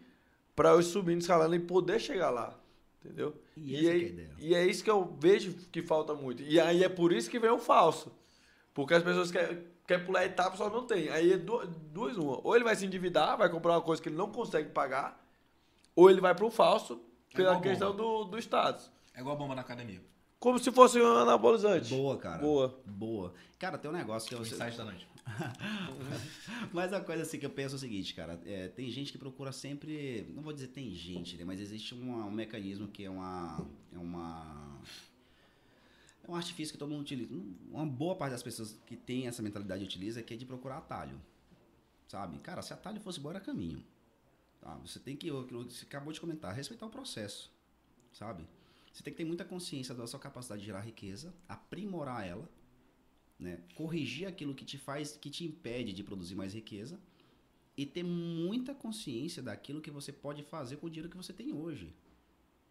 para eu ir subindo, escalando e poder chegar lá. Entendeu? E que é e é isso que eu vejo que falta muito. E aí é por isso que vem o falso. Porque as pessoas querem, querem pular etapa só não tem. Aí é du- duas uma. Ou ele vai se endividar, vai comprar uma coisa que ele não consegue pagar, ou ele vai pro falso pela igual questão do, do status. É igual a bomba na academia. Como se fosse um anabolizante. Boa, cara. Boa. Boa. Cara, tem um negócio que eu. insight da noite. Mas a coisa assim que eu penso é o seguinte, cara. é, tem gente que procura sempre. Não vou dizer tem gente, né? Mas existe uma- um mecanismo que é uma. É uma. É um artifício que todo mundo utiliza. Uma boa parte das pessoas que tem essa mentalidade utiliza que é de procurar atalho. Sabe? Cara, se atalho fosse bom, era caminho. Tá? Você tem que. aquilo que Você acabou de comentar, respeitar o processo. Sabe? Você tem que ter muita consciência da sua capacidade de gerar riqueza, aprimorar ela né? Corrigir aquilo que te faz, que te impede de produzir mais riqueza e ter muita consciência daquilo que você pode fazer com o dinheiro que você tem hoje,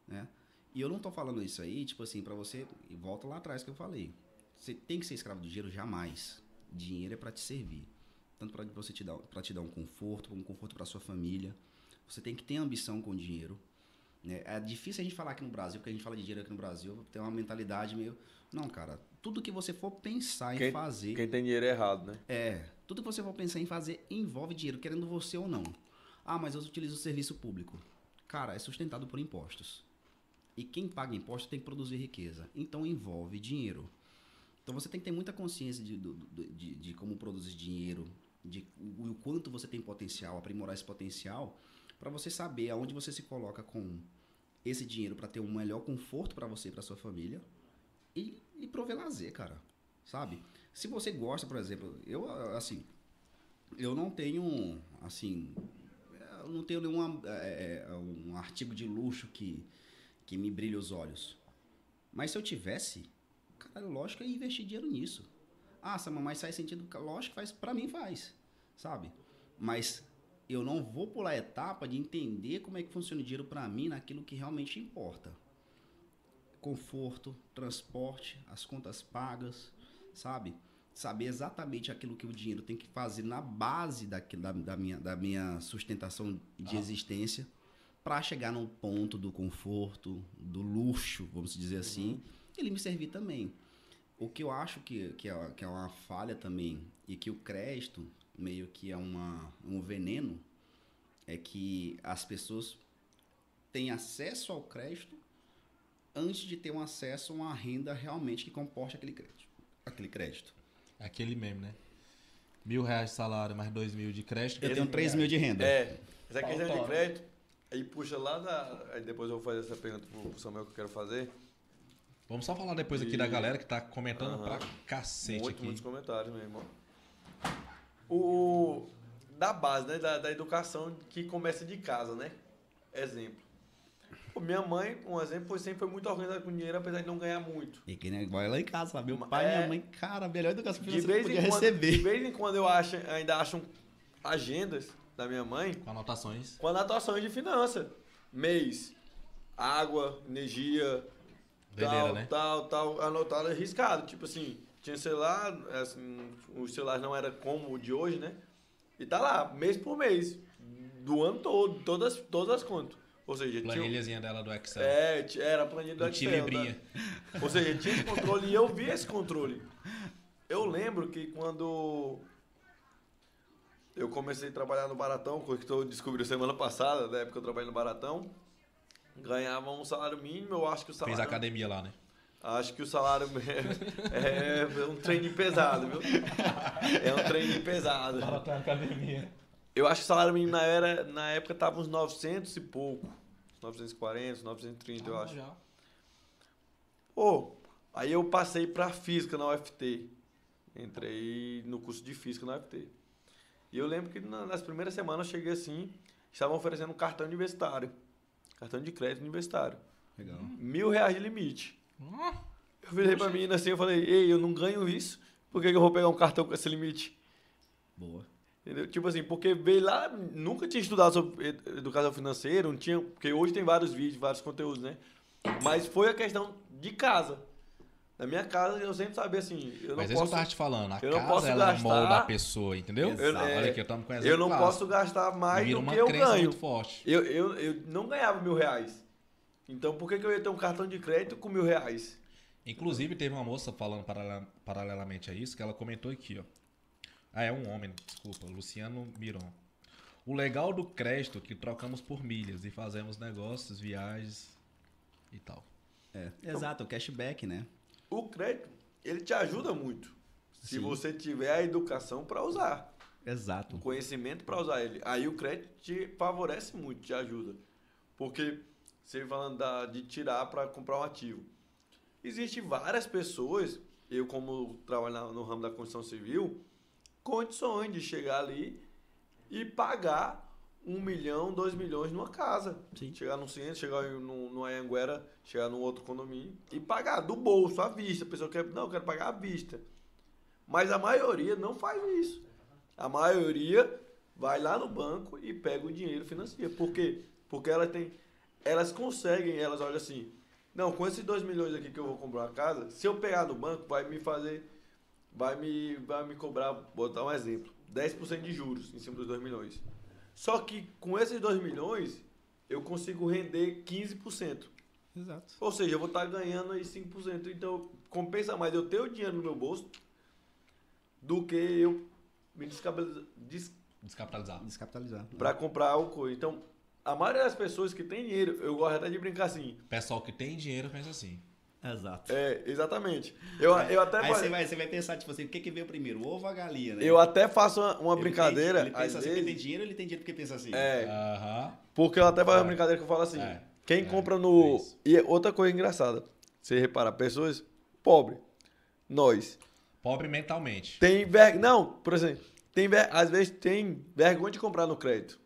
né? E eu não tô falando isso aí, tipo assim, pra você, e volta lá atrás que eu falei. Você tem que ser escravo do dinheiro jamais. Dinheiro é pra te servir. Tanto pra você te dar, para te dar um conforto, um conforto pra sua família. Você tem que ter ambição com o dinheiro. Né? É difícil a gente falar aqui no Brasil, porque a gente fala de dinheiro aqui no Brasil, tem uma mentalidade meio. Não, cara, tudo que você for pensar em Quem- fazer. Quem tem dinheiro é errado, né? É, tudo que você for pensar em fazer envolve dinheiro, querendo você ou não. Ah, mas eu utilizo o serviço público. Cara, é sustentado por impostos. E quem paga imposto tem que produzir riqueza. Então envolve dinheiro. Então você tem que ter muita consciência de, do- de, de como produzir dinheiro, de o, o quanto você tem potencial, aprimorar esse potencial, para você saber aonde você se coloca com esse dinheiro para ter um melhor conforto para você e para sua família e, e prover lazer, cara. Sabe? Se você gosta, por exemplo, eu assim, eu não tenho assim, eu não tenho nenhum é, é, um artigo de luxo que que me brilha os olhos. Mas se eu tivesse, cara, lógico que eu ia investir dinheiro nisso. Ah, Sama, mas faz sentido? Lógico que faz, pra mim faz, sabe? Mas eu não vou pular a etapa de entender como é que funciona o dinheiro pra mim naquilo que realmente importa. Conforto, transporte, as contas pagas, sabe? Saber exatamente aquilo que o dinheiro tem que fazer na base daquilo, da, da minha, da minha sustentação de Ah. existência para chegar no ponto do conforto, do luxo, vamos dizer assim, ele me servir também. O que eu acho que, que, é, que é uma falha também, e que o crédito meio que é uma, um veneno, é que as pessoas têm acesso ao crédito antes de ter um acesso a uma renda realmente que comporte aquele crédito. Aquele crédito. Aquele meme, né? Mil reais de salário mais dois mil de crédito. Eu tenho 3 mil de renda. É. Essa questão de crédito, Aí puxa lá da. Aí depois eu vou fazer essa pergunta pro pro Samuel que eu quero fazer. Vamos só falar depois aqui E- da galera que tá comentando Aham. pra cacete Muito, aqui. muitos comentários, meu irmão. O. Da base, né? Da, da educação que começa de casa, né? Exemplo. Pô, minha mãe, um exemplo, foi, sempre foi muito organizada com dinheiro, apesar de não ganhar muito. E que negócio lá em casa, sabe? Meu Mas- pai e é- minha mãe, cara, a melhor educação De financeira que vez, podia em quando, de receber. vez em quando eu acho, ainda acham agendas da minha mãe Com anotações. com anotações de finança. Mês, água, energia, Doideira, tal, né? tal, tal, anotado arriscado. Tipo assim, tinha celular, assim, os celulares não era como o de hoje, né? E tá lá, mês por mês, do ano todo, todas, todas as contas. Ou seja, tinha, Planilhazinha dela do Excel. é, era a planilha do do Excel. Tá? Ou seja, tinha esse controle e eu vi esse controle. Eu lembro que quando eu comecei a trabalhar no Baratão, coisa que eu descobri semana passada, na época que eu trabalhei no Baratão, ganhava um salário mínimo, eu acho que o Fez salário... academia lá, né? Acho que o salário é, é um treino pesado, viu? É um treino pesado. academia. Eu acho que o salário mínimo na, era, na época tava uns 900 e pouco. 940, 930, eu acho. Pô, aí eu passei pra física na UFT. Entrei no curso de física na UFT. E eu lembro que na- nas primeiras semanas eu cheguei assim, estavam oferecendo um cartão universitário. Cartão de crédito universitário. Legal. Mil reais de limite. Eu virei pra menina assim, eu falei, ei, eu não ganho isso, por que, eu vou pegar um cartão com esse limite? Boa. Entendeu? Tipo assim, porque veio lá, nunca tinha estudado sobre ed- educação financeira, não tinha, porque hoje tem vários vídeos, vários conteúdos, né? Mas foi a questão de casa. Na minha casa eu sempre sabia assim, eu não Mas esse posso eu tava te falando. A eu não casa posso ela gastar- molda a pessoa, entendeu? Exato. Olha aqui, estamos com exemplo eu não clássico. posso gastar mais do que eu ganho. muito forte. Eu, eu, eu não ganhava mil reais. Então por que, que eu ia ter um cartão de crédito com mil reais? Inclusive, teve uma moça falando paralela- paralelamente a isso, que ela comentou aqui, ó. Ah, é um homem, desculpa, Luciano Miron. O legal do crédito é que trocamos por milhas e fazemos negócios, viagens e tal. É. Exato, o cashback, né? O crédito, ele te ajuda muito. Se Sim. você tiver a educação para usar. Exato. o conhecimento para usar ele. Aí o crédito te favorece muito, te ajuda. Porque você falando da, de tirar para comprar um ativo. Existem várias pessoas, eu como trabalho no ramo da construção civil, condições de chegar ali e pagar um milhão, dois milhões numa casa. Sim. Chegar num centro, chegar num, numa Anhanguera, chegar num outro condomínio e pagar do bolso, à vista. A pessoa quer, não, eu quero pagar à vista. Mas a maioria não faz isso. A maioria vai lá no banco e pega o dinheiro financia. Por quê? Porque ela tem, elas conseguem, elas olham assim, não, com esses 2 milhões aqui que eu vou comprar uma casa, se eu pegar no banco, vai me fazer, vai me, vai me cobrar, vou dar um exemplo, 10% de juros em cima dos 2 milhões. Só que com esses 2 milhões, eu consigo render 15%. Exato. Ou seja, eu vou estar ganhando aí 5%. Então, compensa mais eu ter o dinheiro no meu bolso do que eu me descapitalizar Descapitalizar. Descapitalizar. para comprar o coisa. Então, a maioria das pessoas que tem dinheiro, eu gosto até de brincar assim. Pessoal que tem dinheiro pensa assim. Exato. É, exatamente. Eu, eu até Aí você vai, você vai pensar, tipo assim, o que, que veio primeiro, o ovo ou a galinha, né? eu até faço uma, uma Ele brincadeira, Tem, ele pensa assim, ele tem vezes, dinheiro, ele tem dinheiro porque pensa assim. é, Aham. porque eu até faço uma É. brincadeira que eu falo assim, É. quem É, compra no... é isso. e outra coisa engraçada, você reparar, pessoas pobres, nós, Pobre mentalmente. Tem ver... Não, por exemplo, tem ver... às vezes tem vergonha de comprar no crédito.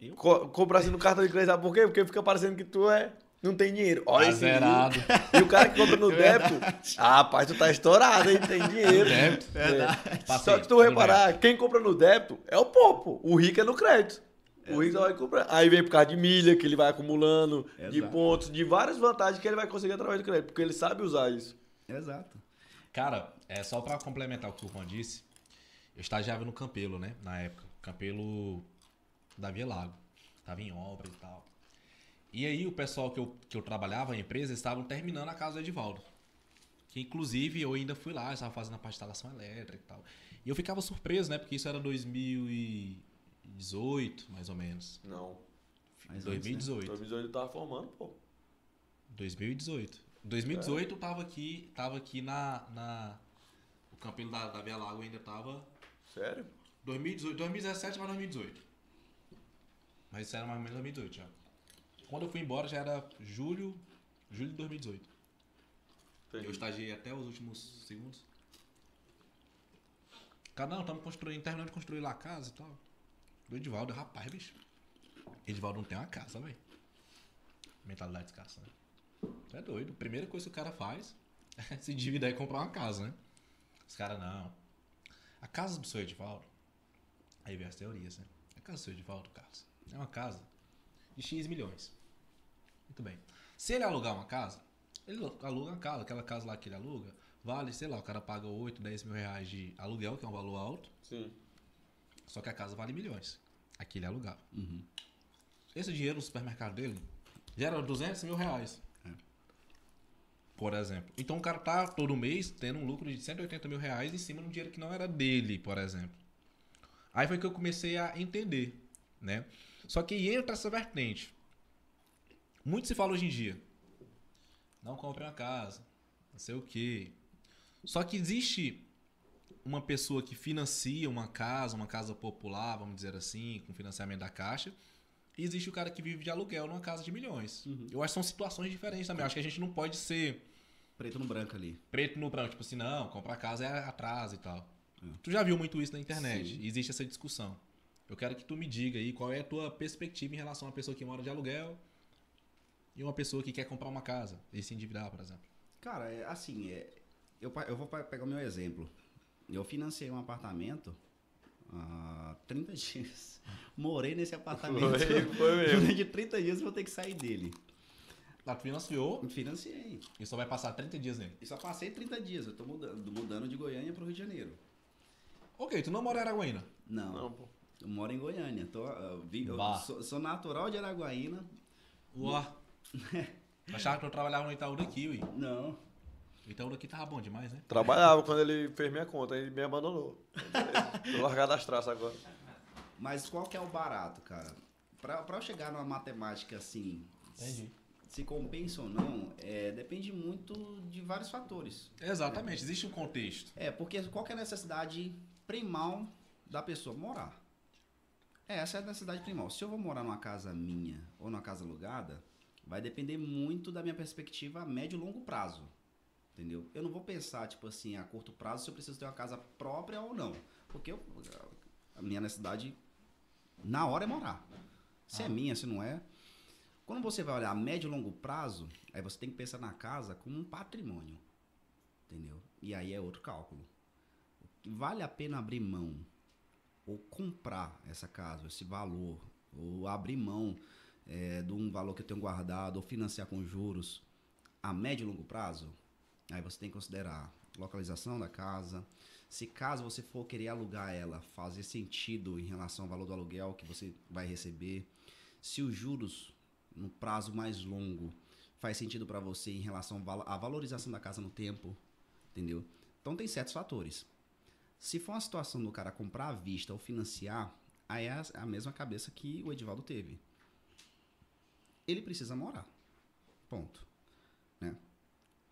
Eu? Co comprar assim no cartão de crédito, sabe por quê? Porque fica parecendo que tu é... não tem dinheiro. Olha Tá esse zerado. E o cara que compra no débito, ah, rapaz, tu tá estourado, hein? Tem dinheiro. Débito. É. Só que tu reparar, quem compra no débito é o popo. O rico é no crédito. O rico só vai comprar. Aí vem por causa de milha, que ele vai acumulando, de Exato. pontos, de várias vantagens que ele vai conseguir através do crédito, porque ele sabe usar isso. Exato. Cara, é só pra complementar o que o Juan disse. Eu estagiava no Campelo, né? Na época. Campelo da Via Lago. Tava em obra e tal. E aí o pessoal que eu, que eu trabalhava, a empresa, estavam terminando a casa do Edivaldo. Que inclusive eu ainda fui lá, eu estava fazendo a parte de instalação elétrica e tal. E eu ficava surpreso, né? Porque isso era 2018, mais ou menos. Não. Mais antes, né? 2018. 2018 ele tava formando, pô. 2018. 2018 eu tava aqui, tava aqui na, na o Campelo da, da Via Lago ainda tava Sério? 2018, 2017 para 2018. Mas isso era mais ou menos 2018 já. Quando eu fui embora já era julho, julho de 2018. Entendi. Eu estagiei até os últimos segundos. Cara, não, estamos construindo, terminando de construir lá a casa e tal. Do Edivaldo, rapaz, bicho. Edivaldo não tem uma casa, velho. Mentalidade escassa, né? É doido. Primeira coisa que o cara faz é se endividar e comprar uma casa, né? Os caras, não. A casa do seu Edivaldo. Aí vem as teorias, né? Casa do seu Edivaldo, Carlos, é uma casa de X milhões. Muito bem. Se ele alugar uma casa, ele aluga uma casa, aquela casa lá que ele aluga, vale, sei lá, o cara paga 8, 10 mil reais de aluguel, que é um valor alto, Sim. só que a casa vale milhões. Aqui ele alugava. Esse dinheiro no supermercado dele gera 200 mil reais. Por exemplo. Então o cara tá todo mês tendo um lucro de 180 mil reais em cima de um dinheiro que não era dele, por exemplo. Aí foi que eu comecei a entender, né? Só que entra essa vertente. Muito se fala hoje em dia. Não compre uma casa. Não sei o quê. Só que existe uma pessoa que financia uma casa, uma casa popular, vamos dizer assim, com financiamento da Caixa. E existe o cara que vive de aluguel numa casa de milhões. Eu acho que são situações diferentes também. Eu acho que a gente não pode ser Preto no branco ali. preto no branco, tipo assim, não, comprar casa é atraso e tal. Tu já viu muito isso na internet, Sim. existe essa discussão. Eu quero que tu me diga aí qual é a tua perspectiva em relação a uma pessoa que mora de aluguel e uma pessoa que quer comprar uma casa e se endividar, por exemplo. Cara, é, assim, é, eu, eu vou pegar o meu exemplo. Eu financei um apartamento há 30 dias. Morei nesse apartamento. Foi, foi mesmo. Durante 30 dias eu vou ter que sair dele. Lá tu financiou Financiei. e só vai passar 30 dias nele. E só passei 30 dias. Eu tô mudando, mudando de Goiânia pro Rio de Janeiro. Ok, tu não mora em Araguaína. Não, Não, pô. eu moro em Goiânia. Tô, eu Bah. sou, sou natural de Araguaína. Uá. Achava que eu trabalhava no Itaú daqui, ui. Não. O Itaú daqui tava bom demais, né? Trabalhava quando ele fez minha conta, ele me abandonou. Tô largado das traças agora. Mas qual que é o barato, cara? Pra, pra eu chegar numa matemática assim, Entendi. se compensa ou não, é, depende muito de vários fatores. Exatamente, existe um contexto. É, porque qual que é a necessidade primal da pessoa? Morar. É, essa é a necessidade primal. Se eu vou morar numa casa minha ou numa casa alugada, vai depender muito da minha perspectiva a médio e longo prazo. Entendeu? Eu não vou pensar, tipo assim, a curto prazo se eu preciso ter uma casa própria ou não. Porque eu- a minha necessidade na hora é morar. Se é minha, se não é. Quando você vai olhar a médio e longo prazo, aí você tem que pensar na casa como um patrimônio. Entendeu? E aí é outro cálculo. Vale a pena abrir mão ou comprar essa casa, esse valor, ou abrir mão eh, de um valor que eu tenho guardado, ou financiar com juros a médio e longo prazo? Aí você tem que considerar localização da casa. Se caso você for querer alugar ela, fazer sentido em relação ao valor do aluguel que você vai receber. Se os juros no prazo mais longo faz sentido para você em relação à valorização da casa no tempo, entendeu? Então tem certos fatores. Se for uma situação do cara comprar à vista ou financiar, aí é a- a mesma cabeça que o Edivaldo teve. Ele precisa morar. Ponto. Né?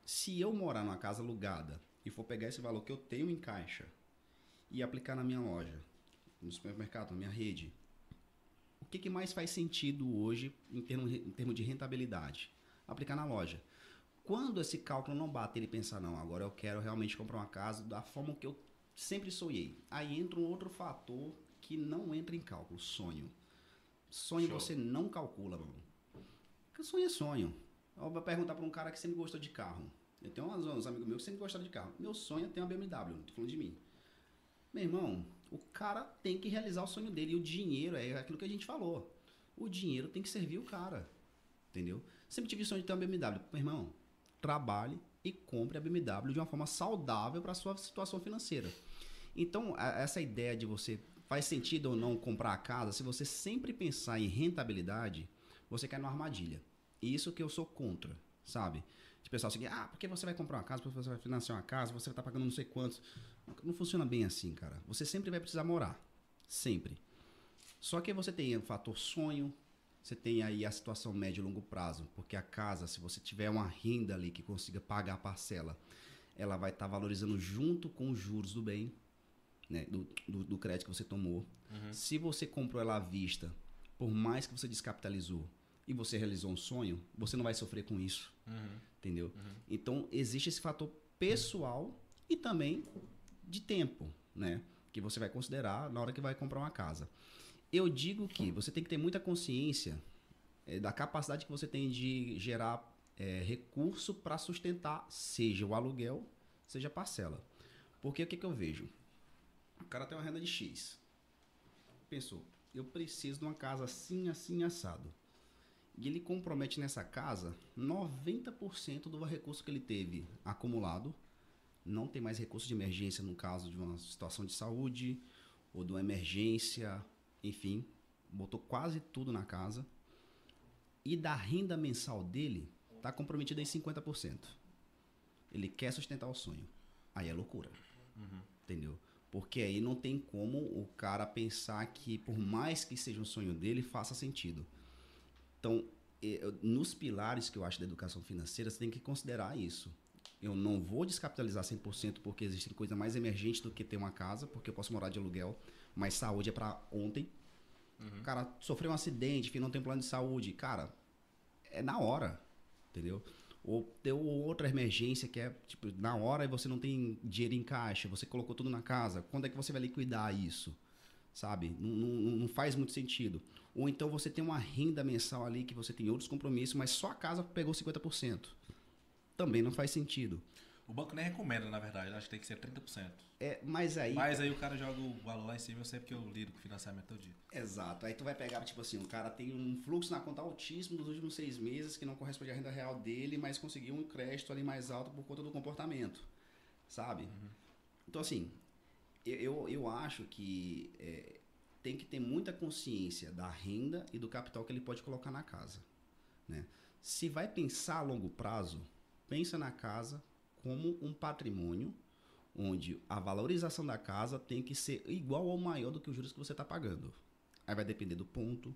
Se eu morar numa casa alugada e for pegar esse valor que eu tenho em caixa e aplicar na minha loja, no supermercado, na minha rede, o que, que mais faz sentido hoje em termos em termos de rentabilidade? Aplicar na loja. Quando esse cálculo não bate, ele pensa, não, agora eu quero realmente comprar uma casa da forma que eu sempre sonhei. Aí entra um outro fator que não entra em cálculo, sonho. Sonho Show. você não calcula, mano. Porque sonho é sonho. Eu vou perguntar para um cara que sempre gostou de carro. Eu tenho uns, uns amigos meus que sempre gostaram de carro. Meu sonho é ter uma BMW, não tô falando de mim. Meu irmão, o cara tem que realizar o sonho dele. E o dinheiro é aquilo que a gente falou. O dinheiro tem que servir o cara. Entendeu? Sempre tive sonho de ter uma BMW. Meu irmão, trabalhe e compre a BMW de uma forma saudável para sua situação financeira. Então, a- essa ideia de você faz sentido ou não comprar a casa, se você sempre pensar em rentabilidade, você cai numa armadilha. E isso que eu sou contra, sabe? De pensar o ah, porque você vai comprar uma casa, porque você vai financiar uma casa, você estar pagando não sei quantos. Não funciona bem assim, cara. Você sempre vai precisar morar. Sempre. Só que você tem o fator sonho, você tem aí a situação médio e longo prazo, porque a casa, se você tiver uma renda ali que consiga pagar a parcela, ela vai estar valorizando junto com os juros do bem, né, do, do, do crédito que você tomou. Se você comprou ela à vista, por mais que você descapitalizou e você realizou um sonho, você não vai sofrer com isso, Uhum. entendeu? Então existe esse fator pessoal e também de tempo, né? Que você vai considerar na hora que vai comprar uma casa. Eu digo que você tem que ter muita consciência eh, da capacidade que você tem de gerar eh, recurso para sustentar, seja o aluguel, seja a parcela. Porque o que, que eu vejo? O cara tem uma renda de X. Pensou, eu preciso de uma casa assim, assim, assado. E ele compromete nessa casa 90% do recurso que ele teve acumulado. Não tem mais recurso de emergência no caso de uma situação de saúde ou de uma emergência, enfim, botou quase tudo na casa. E da renda mensal dele está comprometida em 50%. Ele quer sustentar o sonho. Aí é loucura. Entendeu? Porque aí não tem como o cara pensar que, por mais que seja um sonho dele, faça sentido. Então, nos pilares que eu acho da educação financeira, você tem que considerar isso. Eu não vou descapitalizar 100% porque existe coisa mais emergente do que ter uma casa, porque eu posso morar de aluguel, mas saúde é para ontem. O cara sofreu um acidente, não tem plano de saúde. Cara, é na hora, entendeu? Ou deu outra emergência que é, tipo, na hora e você não tem dinheiro em caixa, você colocou tudo na casa. Quando é que você vai liquidar isso? Sabe? Não, não, não faz muito sentido. Ou então você tem uma renda mensal ali que você tem outros compromissos, mas só a casa pegou 50%. Também não faz sentido. O banco nem recomenda, na verdade. Acho que tem que ser 30%. É, mas aí. Mas aí o cara joga o valor lá em cima, eu sei porque eu lido com financiamento todo dia. Exato. Aí tu vai pegar, tipo assim, o cara tem um fluxo na conta altíssimo dos últimos seis meses que não corresponde à renda real dele, mas conseguiu um crédito ali mais alto por conta do comportamento. Sabe? Então, assim, eu, eu, eu acho que é, tem que ter muita consciência da renda e do capital que ele pode colocar na casa. Né? Se vai pensar a longo prazo, pensa na casa como um patrimônio onde a valorização da casa tem que ser igual ou maior do que os juros que você está pagando. Aí vai depender do ponto,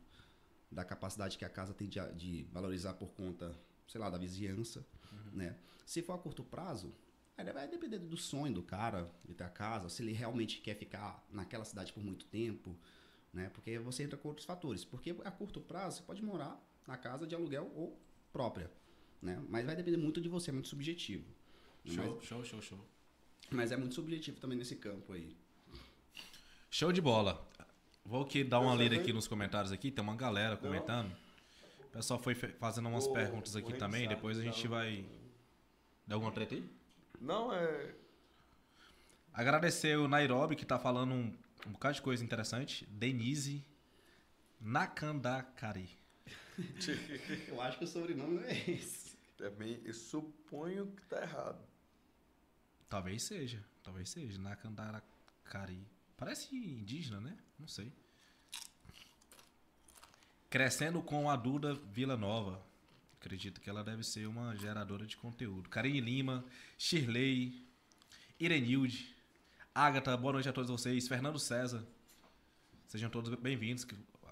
da capacidade que a casa tem de, de valorizar por conta, sei lá, da vizinhança, né? Se for a curto prazo, aí vai depender do sonho do cara de ter a casa, se ele realmente quer ficar naquela cidade por muito tempo, né? Porque você entra com outros fatores. Porque a curto prazo você pode morar na casa de aluguel ou própria, né? Mas vai depender muito de você, é muito subjetivo. Show, Mas, show, show, show. mas é muito subjetivo também nesse campo aí. Show de bola. Vou aqui dar uma lida aqui nos comentários aqui, tem uma galera comentando. O pessoal foi fazendo umas Ô, perguntas aqui também, depois a gente então- vai... Dá alguma treta aí? Não, é. Agradecer o Nairobi, que tá falando um, um bocado de coisa interessante. Denise Nakandakari. Eu acho que o sobrenome não é esse. Também, eu suponho que tá errado. Talvez seja, talvez seja. Nakandakari. Parece indígena, né? Não sei. Crescendo com a Duda Vila Nova. Acredito que ela deve ser uma geradora de conteúdo. Karine Lima, Shirley, Irenilde, Agatha, boa noite a todos vocês. Fernando César. Sejam todos bem-vindos.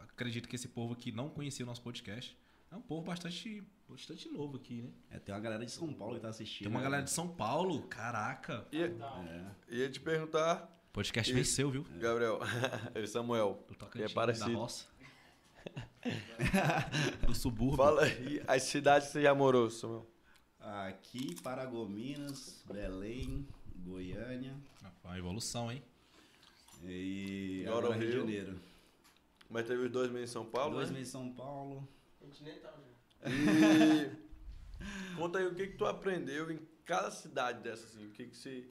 Acredito que esse povo aqui não conhecia o nosso podcast. É um povo bastante, bastante novo aqui, né? É, tem uma galera de São Paulo que tá assistindo. Tem uma né? galera de São Paulo. Caraca. Ia, É. ia te perguntar, O podcast Isso. venceu, viu? Gabriel, e Samuel, Do é Tocantins, parecido. da roça. Do subúrbio. Fala aí, as cidades que você já morou, Samuel. Aqui, Paragominas, Belém, Goiânia Uma evolução, hein? e Agora Rio de. Janeiro. Mas teve os dois meses em São Paulo, Dois né? meses em São Paulo. Nem tava junto. E conta aí o que que tu aprendeu em cada cidade dessa, assim. O que que você...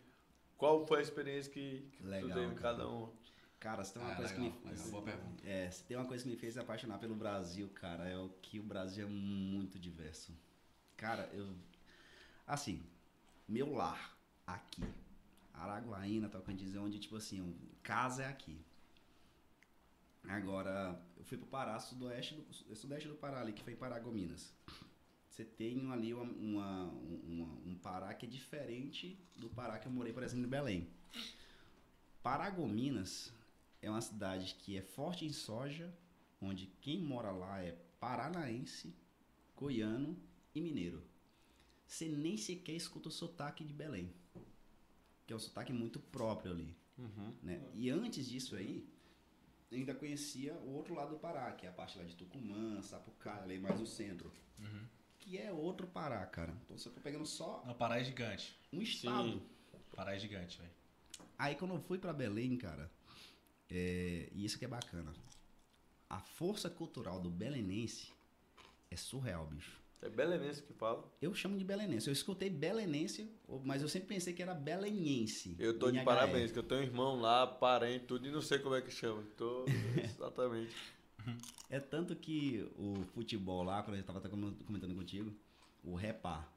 Qual foi a experiência que, que Legal, tu teve em cada um? Cara, se tem uma Ah, coisa legal, que me legal, boa pergunta. É, se tem uma coisa que me fez apaixonar pelo Brasil, cara, é o que o Brasil é muito diverso. Cara, eu assim, meu lar aqui, Araguaína, Tocantins, é onde tipo assim, casa é aqui. Agora, eu fui pro Pará, sudoeste do, sudeste do Pará ali, que foi em Paragominas. Você tem ali uma, uma- uma- um Pará que é diferente do Pará que eu morei, por exemplo, em Belém. Paragominas é uma cidade que é forte em soja, onde quem mora lá é paranaense, goiano e mineiro. Você nem sequer escuta o sotaque de Belém, que é um sotaque muito próprio ali. Uhum. Né? E antes disso aí, ainda conhecia o outro lado do Pará, que é a parte lá de Tucumã, Sapucaia, ali mais no centro. Que é outro Pará, cara. Então você tá pegando só Não, Pará é gigante. um estado. Pará é gigante, velho. Aí quando eu fui pra Belém, cara, é, e isso que é bacana. A força cultural do belenense é surreal, bicho. É belenense que fala. Eu chamo de belenense. Eu escutei belenense, mas eu sempre pensei que era belenense. Eu tô de parabéns, que eu tenho um irmão lá, parente, tudo, e não sei como é que chama. Tô, exatamente. É tanto que o futebol lá, quando eu tava até comentando contigo, o repá.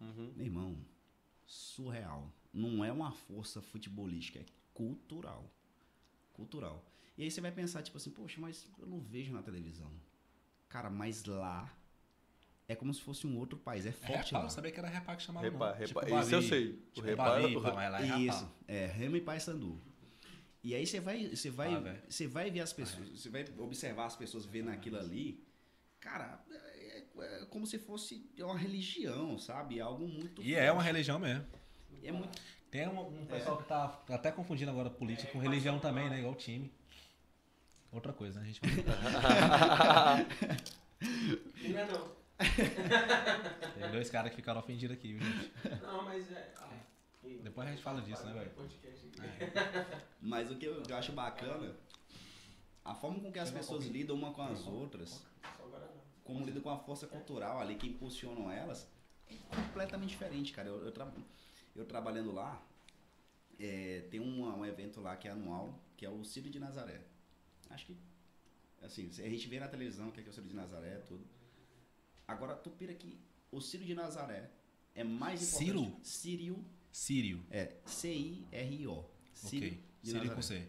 Uhum. Meu irmão, surreal. Não é uma força futebolística, é cultural. Cultural. E aí você vai pensar, tipo assim, poxa, mas eu não vejo na televisão. Cara, mas lá é como se fosse um outro país. É É forte repá, lá. eu sabia que era repá que chamava. Repa, não. repa. Tipo Isso eu sei. O Tipo repá Bavi, lá é repá. Isso, é Remo e Paysandu. E aí você vai, você vai, Ah, você vai ver as pessoas, você vai observar as pessoas vendo aquilo ali. Cara, é, é como se fosse uma religião, sabe? É algo muito E é uma religião mesmo. é muito Tem um, um pessoal que tá tá até confundindo agora política com religião também, né? Igual o time. Outra coisa, né? A gente Não é não. Tem dois caras que ficaram ofendidos aqui, viu, gente? Não, mas é. ah, e- Depois a gente fala disso, né, velho? É. Mas o que eu, eu acho bacana, a forma com que as pessoas lidam uma com as outras, como lidam com a força cultural ali, que impulsionam elas, é completamente diferente, cara. Eu, eu, tra- eu trabalhando lá, é, tem uma- um evento lá que é anual, que é o Círio de Nazaré. Acho que, assim, a gente vê na televisão que é, que é o Círio de Nazaré, tudo. Agora, tu pira que o Círio de Nazaré é mais Ciro? importante... Círio? Sírio. É, C-I-R-I-O. Círio Ok. de Nazaré. com C.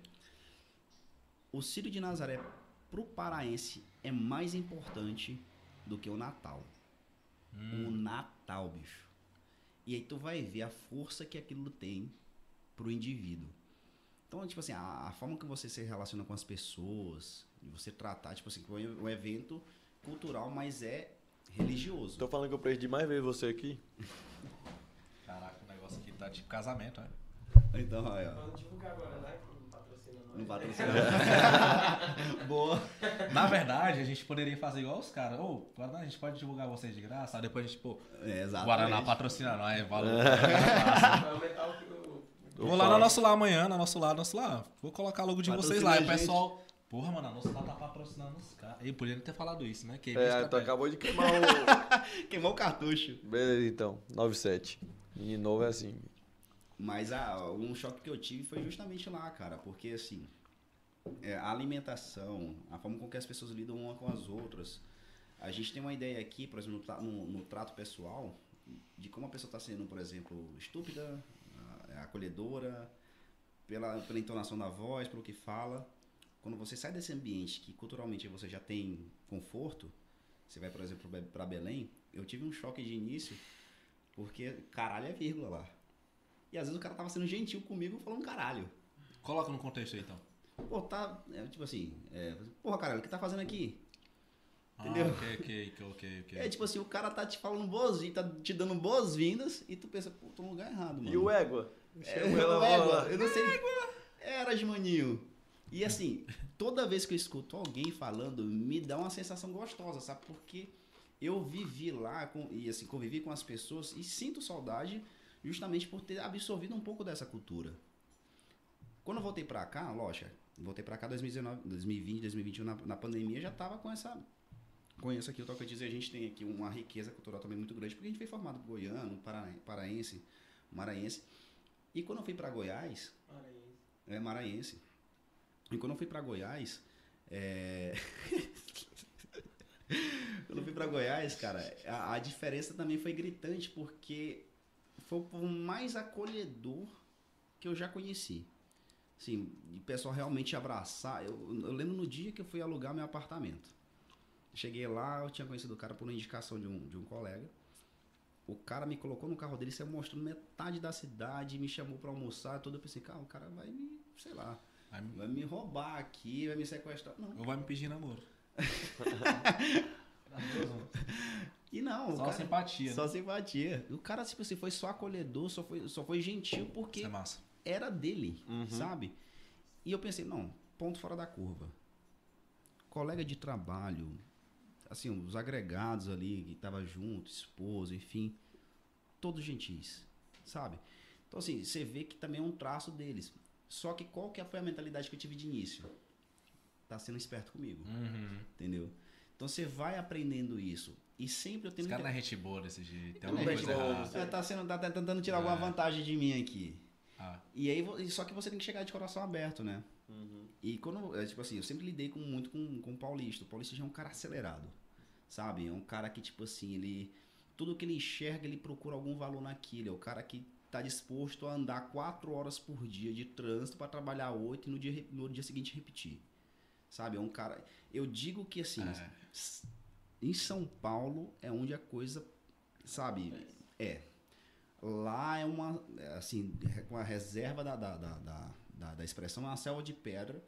O Círio de Nazaré pro paraense é mais importante do que o Natal. Hum. O Natal, bicho. E aí tu vai ver a força que aquilo tem pro indivíduo. Então, tipo assim, a, a forma que você se relaciona com as pessoas, de você tratar, tipo assim, foi um evento cultural, mas é religioso. Tô falando que eu perdi mais vezes você aqui. Caraca, o negócio aqui tá tipo casamento, né? Então, aí, ó. Vamos divulgar agora, né? Não patrocina nós. Não patrocina. Boa. Na verdade, a gente poderia fazer igual os caras. Ô, Guaraná, a gente pode divulgar vocês de graça. Aí depois a gente, pô, É, exatamente. Guaraná patrocina nós, valor. Vai aumentar o que o. Vou lá no nosso lá amanhã, no nosso lá, no nosso lá. Vou colocar logo de vocês Patrocina lá. a E o gente. pessoal. Porra, mano, a nossa lá tá patrocinando os caras. E podia nem ter falado isso, né? Que É, tu acabou de queimar o. Queimou o cartucho. Beleza, então. 97. Menino novo é assim. Mas ah, um choque que eu tive foi justamente lá, cara, porque assim, é, a alimentação, a forma com que as pessoas lidam uma com as outras. A gente tem uma ideia aqui, por exemplo, no, no- trato pessoal, de como a pessoa está sendo, por exemplo, estúpida, ah, acolhedora, pela, pela entonação da voz, pelo que fala. Quando você sai desse ambiente que culturalmente você já tem conforto, você vai, por exemplo, para Belém, eu tive um choque de início, porque caralho é vírgula lá. E às vezes o cara tava sendo gentil comigo falando caralho. Coloca no contexto aí, então. Pô, tá. é, tipo assim, é, porra, caralho, o que tá fazendo aqui? Ah, Entendeu? ok, ok, ok, ok, ok. É tipo assim, o cara tá te falando boas-vindas, tá te dando boas-vindas e tu pensa, pô, tô no lugar errado, mano. E o égua? É, o égua, eu não sei. Era de maninho. E assim, toda vez que eu escuto alguém falando, me dá uma sensação gostosa, sabe? Porque eu vivi lá com, e assim, convivi com as pessoas e sinto saudade justamente por ter absorvido um pouco dessa cultura. Quando eu voltei pra cá, lógico, voltei pra cá em 2019, 2020, 2021, na, na pandemia, já tava com essa. Isso aqui, o Tocantins, a gente tem aqui uma riqueza cultural também muito grande, porque a gente foi formado goiano, para- paraense, maranhense. E quando eu fui pra Goiás, Maranhense. é maranhense. E quando eu fui pra Goiás, é... quando eu fui pra Goiás, cara, a, a diferença também foi gritante, porque foi o mais acolhedor que eu já conheci. Assim, de pessoal realmente abraçar. Eu, eu lembro no dia que eu fui alugar meu apartamento. Cheguei lá, eu tinha conhecido o cara por uma indicação de um, de um colega. O cara me colocou no carro dele, saiu mostrando metade da cidade, me chamou pra almoçar, tudo. Eu pensei, cara, o cara vai me, sei lá, Vai me- vai me roubar aqui, vai me sequestrar. Não. Ou vai me pedir namoro. E não, Só cara, simpatia. Só né? simpatia. O cara, tipo assim, foi só acolhedor, só foi, só foi gentil porque Isso é massa. era dele, Uhum. sabe? E eu pensei, não, ponto fora da curva. Colega de trabalho, assim, os agregados ali que tava junto, esposo, enfim, todos gentis, sabe? Então assim, você vê que também é um traço deles. Só que qual que foi a mentalidade que eu tive de início? Tá sendo esperto comigo, Uhum. entendeu? Então você vai aprendendo isso. E sempre eu tenho Esse cara não é gente boa desse jeito. Tem alguma é, coisa errada. é, tá sendo tá tentando tirar alguma É. vantagem de mim aqui. Ah, E aí, só que você tem que chegar de coração aberto, né? Uhum. E quando, tipo assim, eu sempre lidei com, muito com, com o Paulista. O Paulista já é um cara acelerado, sabe? É um cara que, tipo assim, ele. Tudo que ele enxerga, ele procura algum valor naquilo. É o cara que tá disposto a andar quatro horas por dia de trânsito para trabalhar oito e no dia, no dia seguinte repetir. Sabe? É um cara. Eu digo que, assim, É. em São Paulo é onde a coisa, sabe? É. Lá é uma, é, assim, com a reserva da, da, da, da, da, expressão, é uma selva de pedra,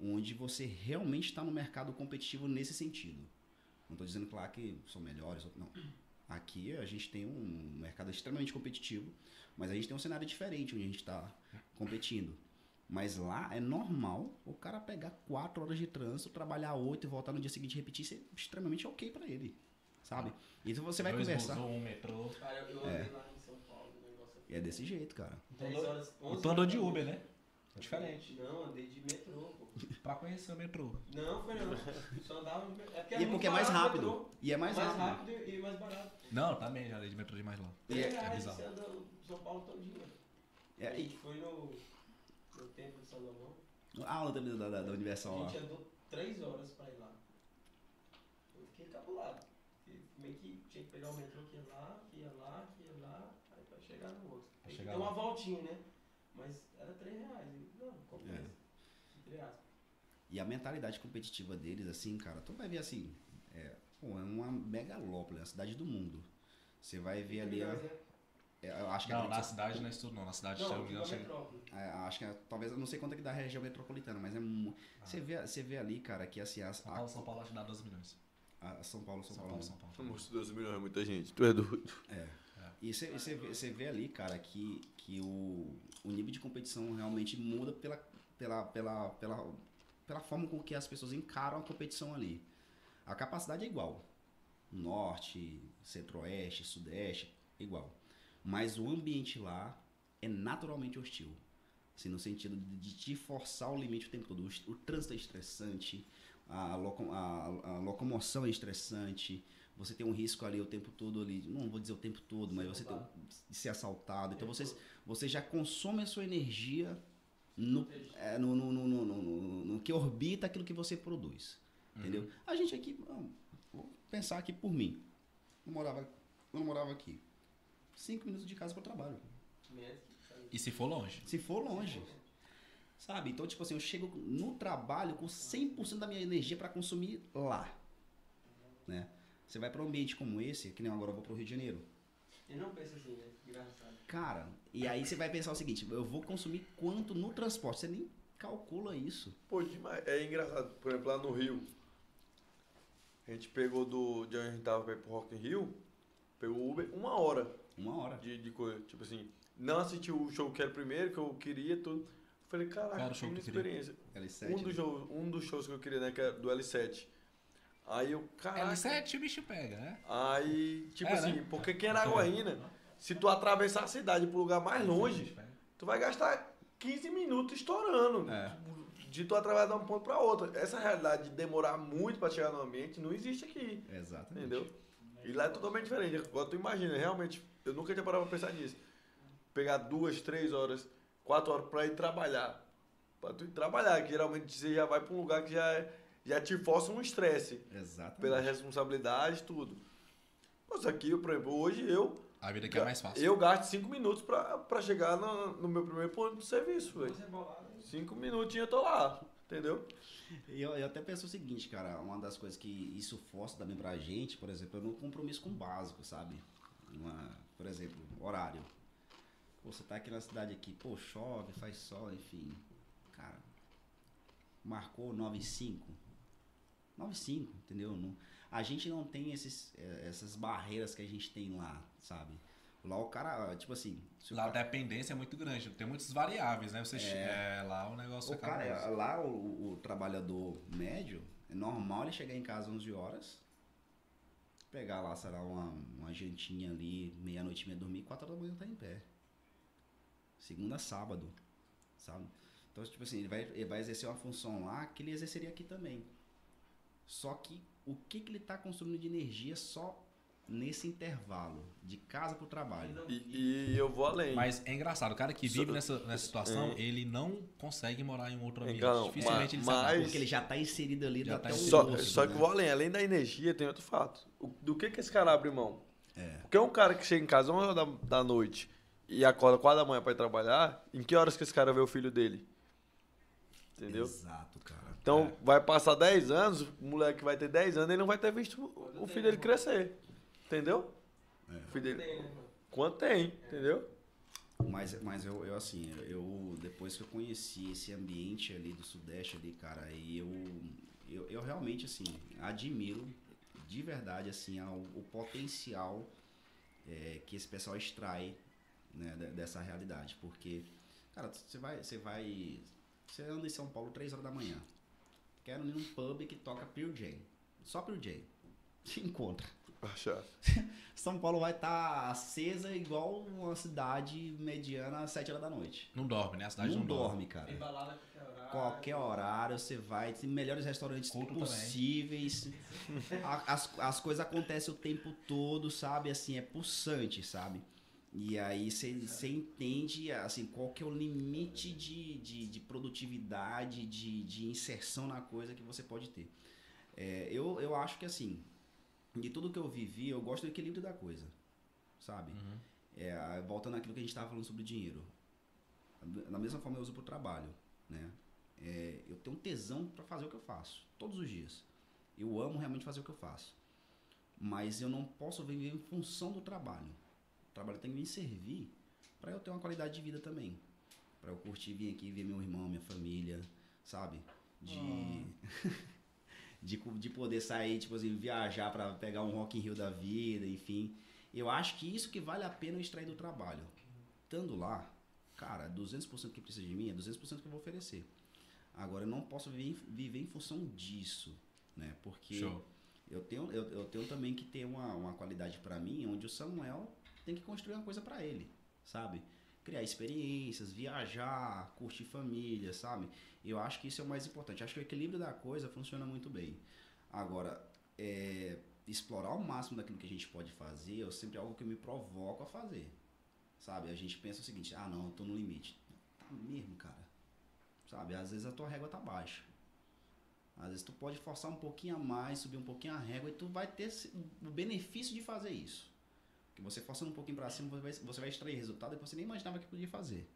onde você realmente está no mercado competitivo nesse sentido. Não estou dizendo, claro, que são melhores, não. Aqui a gente tem um mercado extremamente competitivo, mas a gente tem um cenário diferente onde a gente está competindo. Mas lá é normal o cara pegar quatro horas de trânsito, trabalhar oito e voltar no dia seguinte e repetir, isso é extremamente ok para ele, sabe? Então você vai dois conversar. busão, um metrô. Cara, eu andei lá em São Paulo, o negócio E é desse jeito, cara. Dez horas, O 11 tu andou de horas. Uber, né? Diferente. Não, andei de metrô, pô. Pra conhecer o metrô. Não, foi não. Só andava de metrô. É porque, E é muito porque é mais rápido. metrô. E é mais, rápido. e mais barato. Não, também já andei de metrô demais lá. E é- é reais bizarro. você anda São Paulo todinho. É, a e- gente foi no, no Templo de Salomão. a aula da, da, da, da A Universal lá. gente andou três horas pra ir lá. Eu fiquei encabulado. Porque Meio que tinha que pegar o metrô que ia lá, que ia lá, que ia lá, aí pra chegar no outro. Pra chegar lá. uma voltinha, né? Mas era três reais. Eu, Não, compensa. É. Entre aspas. E a mentalidade competitiva deles, assim, cara, tu vai ver assim, é, pô, é uma megalópole, é a cidade do mundo. Você vai ver ali, Milhões, né? é, eu acho que Não, é, na cidade não é isso não. Na cidade, Não, na chega- metrópole. é, acho que é, talvez, eu não sei quanto é que dá a região metropolitana, mas é mu- você vê, você vê ali, cara, que assim, a, São Paulo, São Paulo acho que dá 12 milhões. a- a São Paulo, São, São Paulo, Paulo, São Paulo. Somos 12 milhões, é muita gente. Tu é doido. E você, você, vê, você vê ali, cara, que, que o, o nível de competição realmente muda pela, pela, pela, pela, pela forma com que as pessoas encaram a competição ali. A capacidade é igual. Norte, centro-oeste, sudeste, igual. Mas o ambiente lá é naturalmente hostil. Assim, no sentido de, te forçar o limite o tempo todo. O, o trânsito é estressante, a, loco- a- a locomoção é estressante, você tem um risco ali o tempo todo ali, não vou dizer o tempo todo, mas você tem de ser assaltado. Então você, você já consome a sua energia no, é, no, no, no, no, no- no- no que orbita aquilo que você produz. Entendeu? A gente aqui, vou pensar aqui por mim. Eu morava, eu não morava aqui. Cinco minutos de casa para o trabalho. E se for longe? Se for longe. Sabe? Então, tipo assim, eu chego no trabalho com 100% da minha energia para consumir lá. Né? Você vai para um ambiente como esse, que nem agora eu vou para o Rio de Janeiro. Ele não pensa assim, né? Engraçado. Cara, e aí você vai pensar o seguinte, eu vou consumir quanto no transporte? Você nem calcula isso. Pô, demais. É engraçado. Por exemplo, lá no Rio, a gente pegou do, de onde a gente tava pra ir pro Rock in Rio, pegou o Uber uma hora Uma hora. de, de coisa. Tipo assim, não assisti o show que era primeiro, que eu queria, tudo. Falei, caraca, show que experiência. L7. Um, né? dos shows, um dos shows que eu queria, né, que era do L7. Aí eu, caraca. L7 o bicho pega, né? Aí, tipo É, assim, né? porque quem era Água-Rina, se tu atravessar a cidade pro lugar mais longe, tu vai gastar 15 minutos estourando. É. De tu atravessar de um ponto pra outro. Essa realidade de demorar muito pra chegar no ambiente não existe aqui. Exatamente. Entendeu? E lá é totalmente diferente. Agora tu imagina, realmente, eu nunca tinha parado pra pensar nisso. Pegar duas, três horas, quatro horas pra ir trabalhar. Pra tu ir trabalhar, que geralmente você já vai pra um lugar que já, é- já te força um estresse. Exatamente. Pela responsabilidade, tudo. Mas aqui, por exemplo, hoje eu. A vida aqui é mais fácil. Eu gasto cinco minutos pra, pra chegar no, no meu primeiro ponto de serviço, velho. Duas reboladas. Cinco minutinhos eu tô lá, entendeu? E eu, eu até penso o seguinte, cara, uma das coisas que isso força também pra gente, por exemplo, é no compromisso com o básico, sabe? Uma, por exemplo, horário. Pô, você tá aqui na cidade aqui, pô, chove, faz sol, enfim. Cara, marcou 9 e 5. 9 e 5, entendeu? Não- a gente não tem esses, eh, essas barreiras que a gente tem lá, sabe? Lá o cara, tipo assim. Lá a cara- dependência é muito grande, tem muitas variáveis, né? Você é, lá o negócio o cara, lá o, o trabalhador médio, é normal ele chegar em casa 11 horas, pegar lá, sei lá, uma, uma jantinha ali, meia-noite e meia dormir, 4 horas da manhã tá em pé. Segunda a sábado, sabe? Então, tipo assim, ele vai, ele vai exercer uma função lá que ele exerceria aqui também. Só que o que, que ele tá consumindo de energia só nesse intervalo, de casa pro trabalho? E, e eu vou além. Mas é engraçado, o cara que vive nessa, nessa situação, É. ele não consegue morar em um outro ambiente. Então, Dificilmente ele mas- se adapta. Porque ele já tá inserido ali Já tá o Só, osso, só né? que vou além. Além da energia, tem outro fato. O- do que, que esse cara abre mão? É. Porque um cara que chega em casa 11 horas da, da noite e acorda 4 da manhã pra ir trabalhar, em que horas que esse cara vê o filho dele? Entendeu? Exato, cara. Então, vai passar 10 anos, o moleque vai ter 10 anos, ele não vai ter visto o- o filho dele crescer. Entendeu? É. O filho dele. Tem, né? Quanto tem, entendeu? Mas, mas eu, eu, assim, eu depois que eu conheci esse ambiente ali do Sudeste ali, cara, aí eu, eu, eu realmente, assim, admiro de verdade, assim, ao, o potencial é, que esse pessoal extrai né, de- dessa realidade. Porque, cara, você vai, você vai, você anda em São Paulo 3 horas da manhã, quero ir num pub que toca Pearl Jam, só Pearl Jam, se encontra. Achar. São Paulo vai estar acesa igual uma cidade mediana às 7 horas da noite. Não dorme, né? A cidade não, não, dorme, cara. Tem balada a qualquer horário. Qualquer horário você vai, tem melhores restaurantes Culto possíveis. As, as coisas acontecem o tempo todo, sabe? Assim, é pulsante, sabe? E aí você entende assim, qual que é o limite de, de, de produtividade, de, de inserção na coisa que você pode ter. É, eu, eu acho que assim, de tudo que eu vivi, eu gosto do equilíbrio da coisa, sabe? Uhum. É, voltando àquilo que a gente estava falando sobre dinheiro. Da mesma forma eu uso para o trabalho, né? É, eu tenho um tesão para fazer o que eu faço, todos os dias. Eu amo realmente fazer o que eu faço. Mas eu não posso viver em função do trabalho. O trabalho tem que me servir para eu ter uma qualidade de vida também. Para eu curtir vir aqui ver meu irmão, minha família, sabe? De de, cu- de poder sair, tipo assim, viajar para pegar um Rock in Rio da vida, enfim. Eu acho que isso que vale a pena eu extrair do trabalho. Estando lá, cara, 200% que precisa de mim é 200% que eu vou oferecer. Agora, eu não posso viver, em- viver em função disso, né? Porque Show. eu tenho, eu, eu tenho também que ter uma, uma qualidade para mim, onde o Samuel tem que construir uma coisa para ele, sabe? Criar experiências, viajar, curtir família, sabe? Eu acho que isso é o mais importante. Acho que o equilíbrio da coisa funciona muito bem. Agora, é, explorar o máximo daquilo que a gente pode fazer é sempre algo que eu me provoco a fazer, sabe? A gente pensa o seguinte, ah não, eu tô no limite. Tá mesmo, cara. Sabe? Às vezes a tua régua tá baixa. Às vezes tu pode forçar um pouquinho a mais, subir um pouquinho a régua e tu vai ter o benefício de fazer isso. Porque você forçando um pouquinho pra cima, você vai, você vai extrair resultado que você nem imaginava que podia fazer.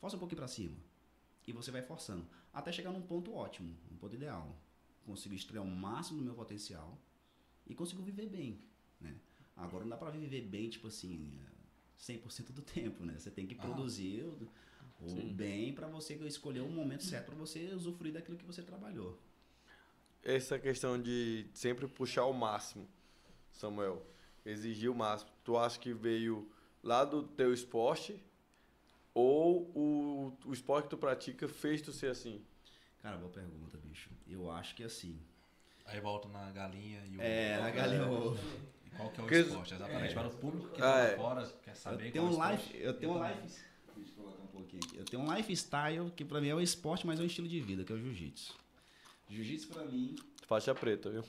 Força um pouquinho pra cima. E você vai forçando. Até chegar num ponto ótimo, um ponto ideal. Consigo extrair o máximo do meu potencial e consigo viver bem. Né? Agora não dá pra viver bem, tipo assim, é, 100% do tempo, né? Você tem que Ah. produzir o, o Sim. bem pra você escolher o momento certo pra você usufruir daquilo que você trabalhou. Essa questão de sempre puxar o máximo, Samuel. Exigir o máximo. Tu acha que veio lá do teu esporte? Ou o, o esporte que tu pratica fez tu ser assim? Cara, boa pergunta, bicho. Eu acho que assim. Aí volta na galinha e o. É, na galinha ovo. E qual que é o Porque- esporte? Exatamente. Para o público que Ah, tá lá é. fora, quer saber Eu tenho qual um é o life, eu tenho um também. life. Deixa eu colocar um pouquinho aqui. Eu tenho um lifestyle que pra mim é um esporte, mas é um estilo de vida, que é o jiu-jitsu. Jiu-jitsu pra mim. Faixa preta, viu?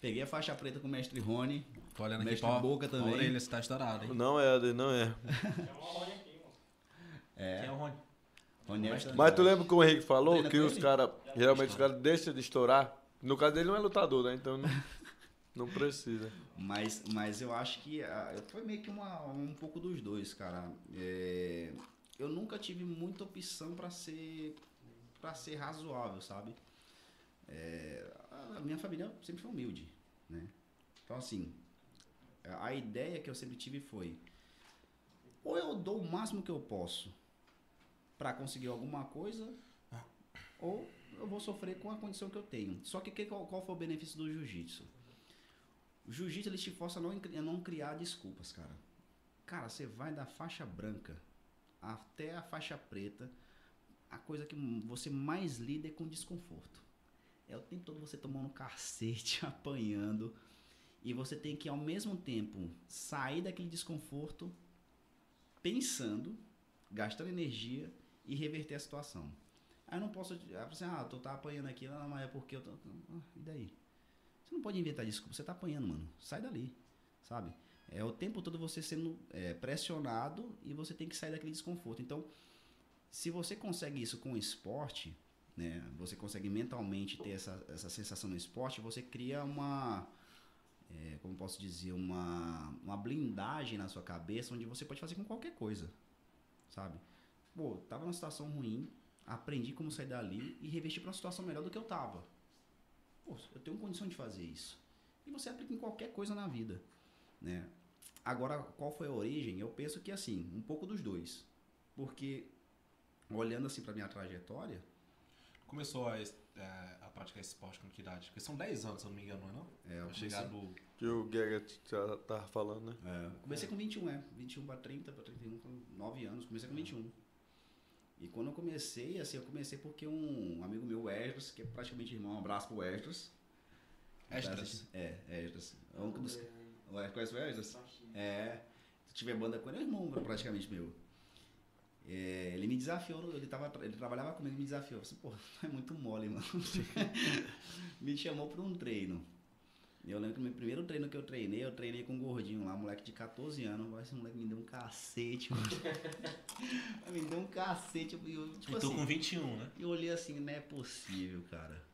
Peguei a faixa preta com o mestre Rony. Tô olhando aqui Mestre pra Boca também. A orelha se tá estourada, hein? Não é, não é. Quem É, é o Rony? Rony é Mas tu lembra que o Henrique falou Treina que os caras, geralmente os caras deixam de estourar? No caso dele não é lutador, né? Então não, não precisa. Mas, mas eu acho que ah, foi meio que uma, um pouco dos dois, cara. É, eu nunca tive muita opção pra ser para ser razoável, sabe? É, a minha família sempre foi humilde, né? Então assim, a ideia que eu sempre tive foi ou eu dou o máximo que eu posso pra conseguir alguma coisa, ou eu vou sofrer com a condição que eu tenho. Só que, que qual, qual foi o benefício do jiu-jitsu? O jiu-jitsu ele te força a não, a não criar desculpas, cara. Cara, você vai da faixa branca até a faixa preta, a coisa que você mais lida é com desconforto. É o tempo todo você tomando cacete, apanhando, e você tem que ao mesmo tempo sair daquele desconforto pensando, gastando energia e reverter a situação. Aí eu não posso, ah, assim, ah, tu tá apanhando aqui, não, mas é porque eu tô, ah, e daí? Você não pode inventar desculpa, você tá apanhando, mano. Sai dali, sabe? É o tempo todo você sendo é, pressionado e você tem que sair daquele desconforto. Então, se você consegue isso com o esporte, né, você consegue mentalmente ter essa, essa sensação no esporte, você cria uma, é, como posso dizer, uma, uma blindagem na sua cabeça onde você pode fazer com qualquer coisa, sabe? Pô, tava numa situação ruim, aprendi como sair dali e revesti para uma situação melhor do que eu tava. Pô, eu tenho condição de fazer isso. E você aplica em qualquer coisa na vida, né? Agora, qual foi a origem? Eu penso que assim, um pouco dos dois. Porque olhando assim para minha trajetória, Começou a, é, a praticar esse esporte com que idade? Porque são 10 anos, se eu não me engano, não é não? é, eu chegar comecei, do... Que o Gega já tava falando, né? é, comecei com 21, é, 21 para 30, para 31, com 9 anos, comecei com 21. E quando eu comecei, assim, eu comecei porque um amigo meu, o Esdras, que é praticamente irmão, um abraço pro Esdras. Esdras? É, Esdras. É um dos, É, Conhece o Esdras? É. Se tiver banda com ele, é irmão praticamente meu. É, ele me desafiou, ele, tava, ele trabalhava comigo e me desafiou. Eu falei, pô, é muito mole, mano. me chamou pra um treino. Eu lembro que no meu primeiro treino que eu treinei, eu treinei com um gordinho lá, um moleque de 14 anos. Mas esse moleque me deu um cacete, mano. me deu um cacete. Eu, eu, tipo Eu tô assim, com 21, né? eu olhei assim, não é possível, cara.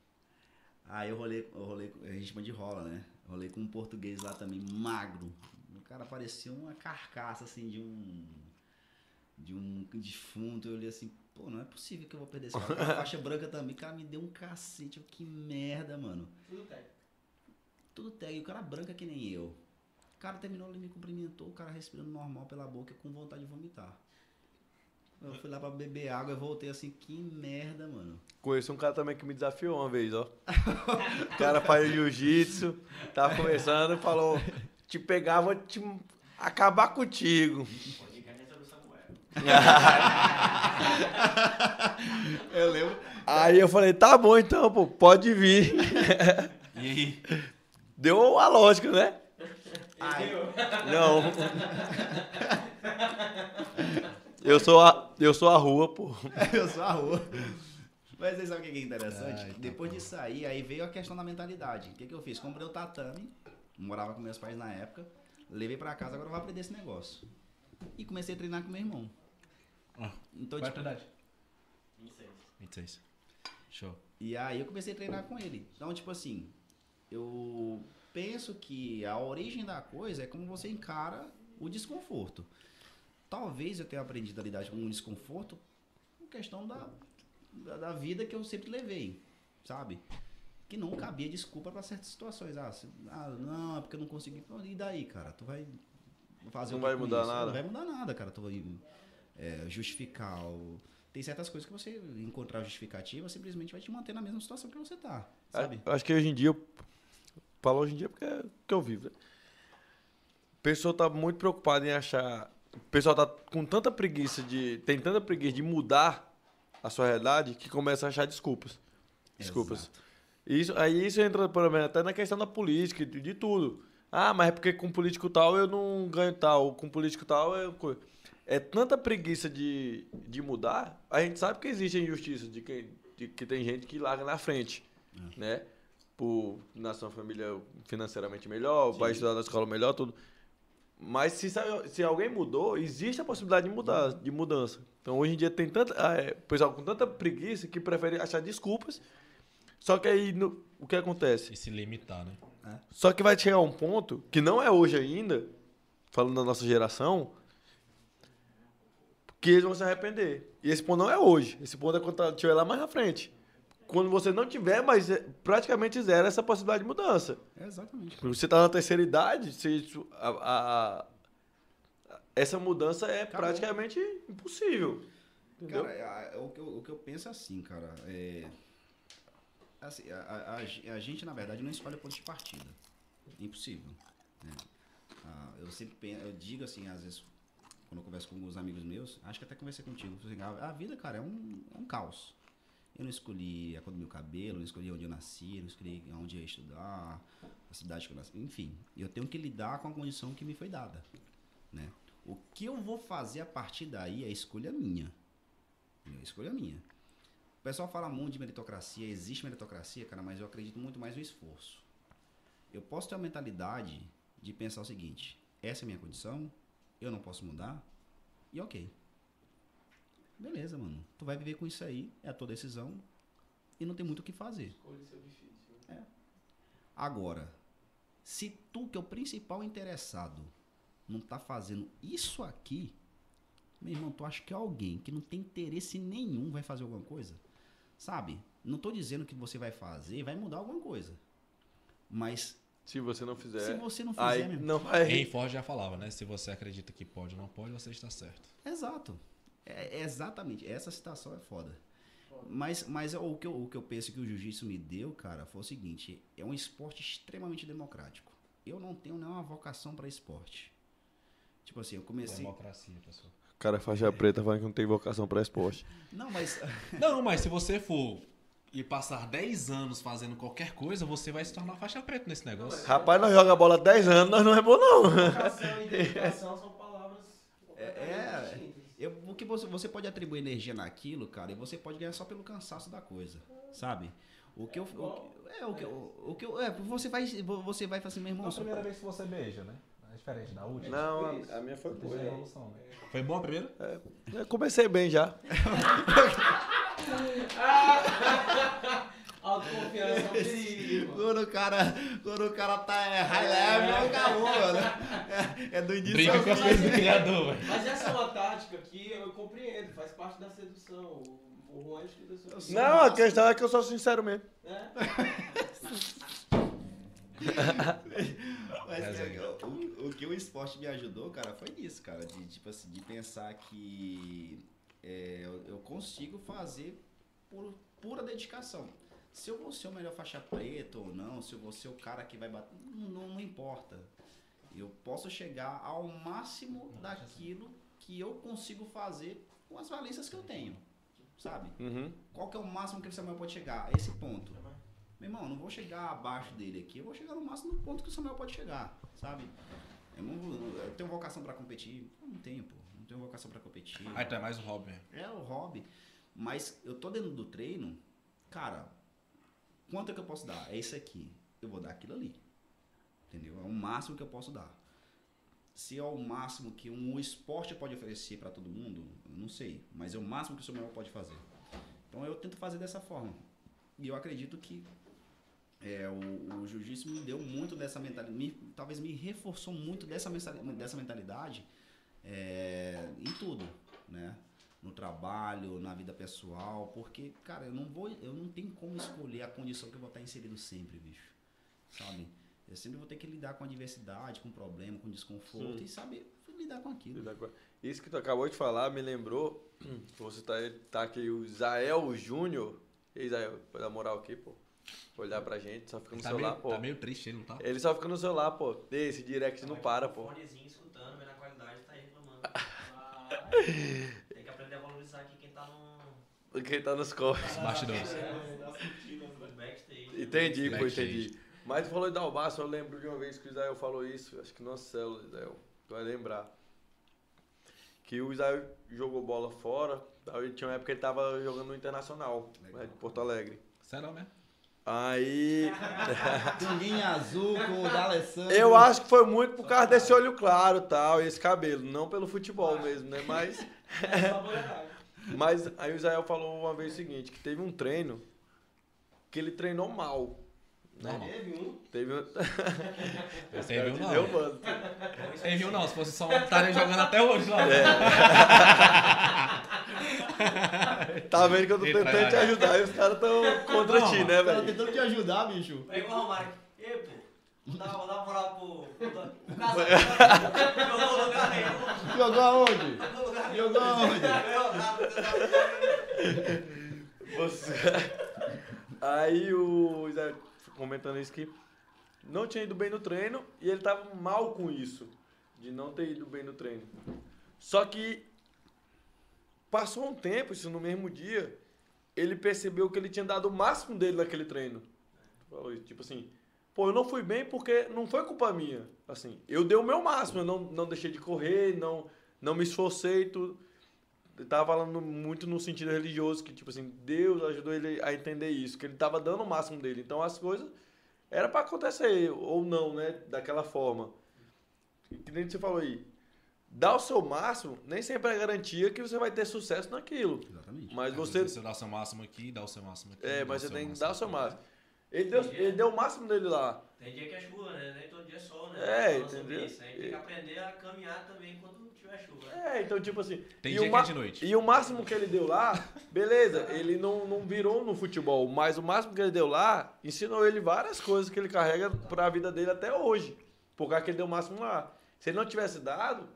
Aí eu rolei, eu rolei, a gente chama de rola, né? Rolei com um português lá também, magro. O cara parecia uma carcaça, assim, de um. De um defunto. Eu olhei assim, pô, não é possível que eu vou perder esse cara. A faixa branca também. O cara me deu um cacete. Eu, que merda, mano. Tudo técnico. Tudo tag, o cara branca que nem eu. O cara terminou, ele me cumprimentou, o cara respirando normal pela boca com vontade de vomitar. Eu fui lá pra beber água e voltei assim, que merda, mano. Conheci um cara também que me desafiou uma vez, ó. o cara faz jiu-jitsu, tava conversando e falou: te pegar, vou te acabar contigo. Eu lembro. Aí eu falei, tá bom então, pô, pode vir. E aí? Deu a lógica, né? Ai. Não. Eu sou a, eu sou a rua, pô. eu sou a rua. Mas vocês sabem o que é interessante? Ai, tá Depois bom. de sair, aí veio a questão da mentalidade. O que, que eu fiz? Comprei o tatame, morava com meus pais na época, levei pra casa, agora eu vou aprender esse negócio. E comecei a treinar com meu irmão. Ah, Então, Qual é a tipo, idade? 26. 26. Show. E aí eu comecei a treinar com ele. Então, tipo assim, eu penso que a origem da coisa é como você encara o desconforto. Talvez eu tenha aprendido a lidar com o desconforto por questão da, da, da vida que eu sempre levei, sabe? Que não cabia desculpa para certas situações. Ah, se- ah, não, é porque eu não consegui. E daí, cara? Tu vai fazer Não vai mudar isso? nada. Não vai mudar nada, cara. Tu vai é, justificar. o- Tem certas coisas que você encontrar justificativa, simplesmente vai te manter na mesma situação que você tá, sabe? Eu Acho que hoje em dia, eu falo hoje em dia porque é o que eu vivo. né? O pessoal tá muito preocupado em achar. O pessoal tá com tanta preguiça de. Tem tanta preguiça de mudar a sua realidade que começa a achar desculpas. Desculpas. Exato. Isso, aí isso entra, exemplo, até na questão da política, de, de tudo. Ah, mas é porque com político tal eu não ganho tal, com político tal eu. É tanta preguiça de, de mudar, a gente sabe que existe a injustiça, de que, de que tem gente que larga na frente, né? Por nascer uma família financeiramente melhor, vai estudar na escola melhor, tudo. Mas se, se alguém mudou, existe a possibilidade de mudar, de mudança. Então hoje em dia tem tanta. ah, é, pessoal com tanta preguiça que prefere achar desculpas. Só que aí no- o que acontece? E se limitar, né? Só que vai chegar um ponto, que não é hoje ainda, falando da nossa geração, que eles vão se arrepender. E esse ponto não é hoje. Esse ponto é quando tá- tiver lá mais na frente. Quando você não tiver, mas é praticamente zero essa possibilidade de mudança. É exatamente. Quando você tá na terceira idade, você, a- a- essa mudança é Acabou. praticamente impossível. Entendeu? Cara, o, que eu, o que eu penso é assim, cara. É, assim, a, a- a ge- a gente, na verdade, não escolhe o ponto de partida. Impossível. né? Ah, eu sempre penso, eu digo assim, às vezes, quando eu converso com alguns amigos meus, acho que até conversei contigo. assim, a a vida, cara, é um, é um caos. Eu não escolhi a cor do meu cabelo, não escolhi onde eu nasci, não escolhi onde eu ia estudar, a cidade que eu nasci. Enfim, eu tenho que lidar com a condição que me foi dada. Né? O que eu vou fazer a partir daí é escolha minha. É escolha minha. O pessoal fala muito de meritocracia, existe meritocracia, cara, mas eu acredito muito mais no esforço. Eu posso ter a mentalidade de pensar o seguinte: essa é a minha condição, eu não posso mudar, e ok. Beleza, mano. Tu vai viver com isso aí, é a tua decisão, e não tem muito o que fazer. Escolha seu difícil. né? Agora, se tu, que é o principal interessado, não tá fazendo isso aqui, meu irmão, tu acha que alguém que não tem interesse nenhum vai fazer alguma coisa? Sabe? Não tô dizendo que você vai fazer vai mudar alguma coisa. Mas Se você não fizer. se você não fizer, aí não vai. Henry Ford já falava, né? Se você acredita que pode ou não pode, você está certo. Exato. É, é exatamente. Essa situação é foda. Mas, mas o, que eu, o que eu penso que o jiu-jitsu me deu, cara, foi o seguinte: é um esporte extremamente democrático. Eu não tenho nenhuma vocação para esporte. Tipo assim, eu comecei. Democracia, pessoal. O cara faixa preta falando que não tem vocação pra esporte. Não, mas. Não, mas se você for e passar 10 anos fazendo qualquer coisa, você vai se tornar faixa preta nesse negócio. Rapaz, nós joga bola há 10 anos, nós não é bom, não. Vocação e dedicação são palavras É, é, eu, o que você, você pode atribuir energia naquilo, cara, e você pode ganhar só pelo cansaço da coisa, sabe? O que eu. O, que- é, o que, eu- o, que eu, é, você vai. Você vai falar assim, meu irmão. só- vez que você beija, né? É diferente da última. Não, a, a minha foi boa. né? Foi bom a primeira? Eu comecei bem já. Autoconfiança é um perigo. Quando o cara, quando o cara tá é, high level, é o caô, mano. É, é do início Brinca com as coisas do criador, velho. Mas essa é uma tática que eu compreendo, faz parte da sedução. O romântico da sedução. Não, a questão é que eu sou sincero mesmo. Mas Mas é, aí- o, o que o esporte me ajudou, cara, foi nisso, cara. De, tipo assim, de pensar que é, eu, eu consigo fazer por pura dedicação. Se eu vou ser o melhor faixa preta ou não, se eu vou ser o cara que vai bater, não, não, não importa. Eu posso chegar ao máximo daquilo que eu consigo fazer com as valências que eu tenho. Sabe? Uhum. Qual que é o máximo que o Samuel pode chegar? Esse ponto. Meu irmão, eu não vou chegar abaixo dele aqui, eu vou chegar no máximo no ponto que o Samuel pode chegar, sabe? Eu, não, eu tenho vocação pra competir? Eu não tenho, pô. Não tenho vocação pra competir. Ah, então é mais um hobby. É o hobby. Mas eu tô dentro do treino, cara, quanto é que eu posso dar? É isso aqui. Eu vou dar aquilo ali. Entendeu? É o máximo que eu posso dar. Se é o máximo que um esporte pode oferecer pra todo mundo, eu não sei. Mas é o máximo que o Samuel pode fazer. Então eu tento fazer dessa forma. E eu acredito que é, o, o jiu-jitsu me deu muito dessa mentalidade, me- talvez me reforçou muito dessa, dessa mentalidade é, em tudo, né? No trabalho, na vida pessoal, porque, cara, eu não vou, eu não tenho como escolher a condição que eu vou estar inserido sempre, bicho, sabe? Eu sempre vou ter que lidar com a diversidade, com problema, com desconforto Sim. e saber lidar com aquilo. Isso que tu acabou de falar me lembrou. Você tá, tá aqui, o Zael Júnior. E aí, Zael, pode dar moral aqui, pô. Olhar pra gente, só fica no Tá celular, meio, pô. tá meio triste ele, não tá? Ele só fica no celular, pô. Esse direct não para, pô. Fonezinho escutando, vendo a qualidade, tá reclamando. Ah, Tem que aprender a valorizar aqui quem tá no, Quem tá nos corres. Bastidores. é, no. Entendi, pô, entendi. Mas tu falou de Dalbaço, eu lembro de uma vez que o Israel falou isso, acho que numa célula, Israel. Tu vai lembrar. Que o Israel jogou bola fora, aí tinha uma época que ele tava jogando no Internacional, né, de Porto Alegre. Sério, né? Aí. Tunguinha azul com o D'Alessandro. Eu acho que foi muito por causa desse olho claro e tal, e esse cabelo. Não pelo futebol mesmo, né? Mas. É. Mas aí o Israel falou uma vez o seguinte, que teve um treino que ele treinou mal. Normal. Teve um. Teve um... Você viu, não? Deu, mano. Você viu, não? Se fosse só um, estaria jogando até hoje lá. Tá vendo que eu tô tentando te ajudar e os caras tão contra Não, ti, né, velho? tentando te ajudar, bicho. Pegou o Romário. Ei, pô. Vou dar, vou dar uma moral pro. pro pro casal. Jogou no lugar aí. Jogou aonde? Jogou lugar aonde? Você... Aí o Israel comentando isso que não tinha ido bem no treino e ele tava mal com isso, de não ter ido bem no treino. Só que passou um tempo, isso no mesmo dia, ele percebeu que ele tinha dado o máximo dele naquele treino. Falou isso, tipo assim, pô, eu não fui bem porque não foi culpa minha. Assim, eu dei o meu máximo, eu não, não deixei de correr, não, não me esforcei tudo. Ele tava falando muito no sentido religioso, que, tipo assim, Deus ajudou ele a entender isso, que ele tava dando o máximo dele. Então as coisas era para acontecer, ou não, né? Daquela forma. Que nem você falou aí. Dar o seu máximo nem sempre é garantia que você vai ter sucesso naquilo. Exatamente. Mas Às você. Você dá o seu máximo aqui, dá o seu máximo aqui. É, mas você tem que dar o seu máximo. Ele deu, ele deu o máximo dele lá. Tem dia que é chuva, né? Nem todo dia é sol, né? É, entendeu? Isso. A gente tem que aprender a caminhar também quando tiver chuva. né? É, então, tipo assim. Tem e dia o que é de noite. E o máximo que ele deu lá, beleza, ele não, não virou no futebol, mas o máximo que ele deu lá ensinou ele várias coisas que ele carrega pra vida dele até hoje. Por causa que ele deu o máximo lá. Se ele não tivesse dado,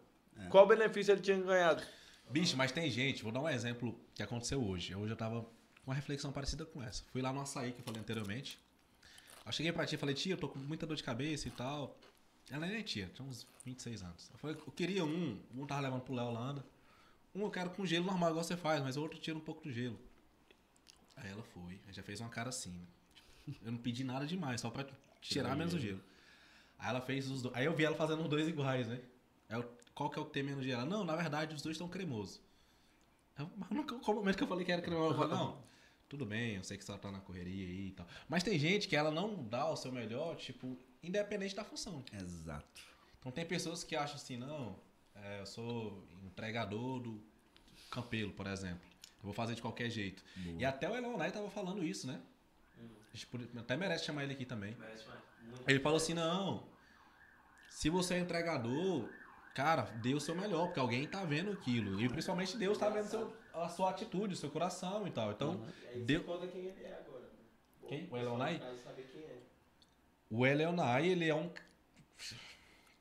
qual benefício ele tinha ganhado? Bicho, mas tem gente, vou dar um exemplo que aconteceu hoje. Hoje eu tava com uma reflexão parecida com essa. Fui lá no açaí que eu falei anteriormente. Eu cheguei pra tia e falei, tia, eu tô com muita dor de cabeça e tal. Ela nem é tia, tinha uns 26 anos. Eu falei, eu queria um, um tava levando pro Léo Holanda. Um eu quero com gelo normal, igual você faz, mas o outro tira um pouco do gelo. Aí ela foi, aí já fez uma cara assim, né? Tipo, Eu não pedi nada demais, só pra tirar menos o gelo. Aí ela fez os dois. Aí eu vi ela fazendo os dois iguais, né? Eu, qual que é o que tem menos gelo? Ela, Não, na verdade os dois estão cremosos. Eu, mas qual momento que eu falei que era cremoso? Eu falei, não, tudo bem, eu sei que você tá na correria aí e tal. Mas tem gente que ela não dá o seu melhor, tipo, independente da função. Exato. Então tem pessoas que acham assim, não, é, eu sou entregador do Campelo, por exemplo. Eu vou fazer de qualquer jeito. E até o Elon Knight tava falando isso, né? A gente podia- até merece chamar ele aqui também. Merece. Ele falou assim, não, se você é entregador, cara, dê o seu melhor, porque alguém tá vendo aquilo. E principalmente Deus tá vendo seu- a sua atitude, o seu coração e tal. Então, aí Deu- você conta quem ele é agora. Quem? O Elonai? quem é. O Eleonai, ele é um.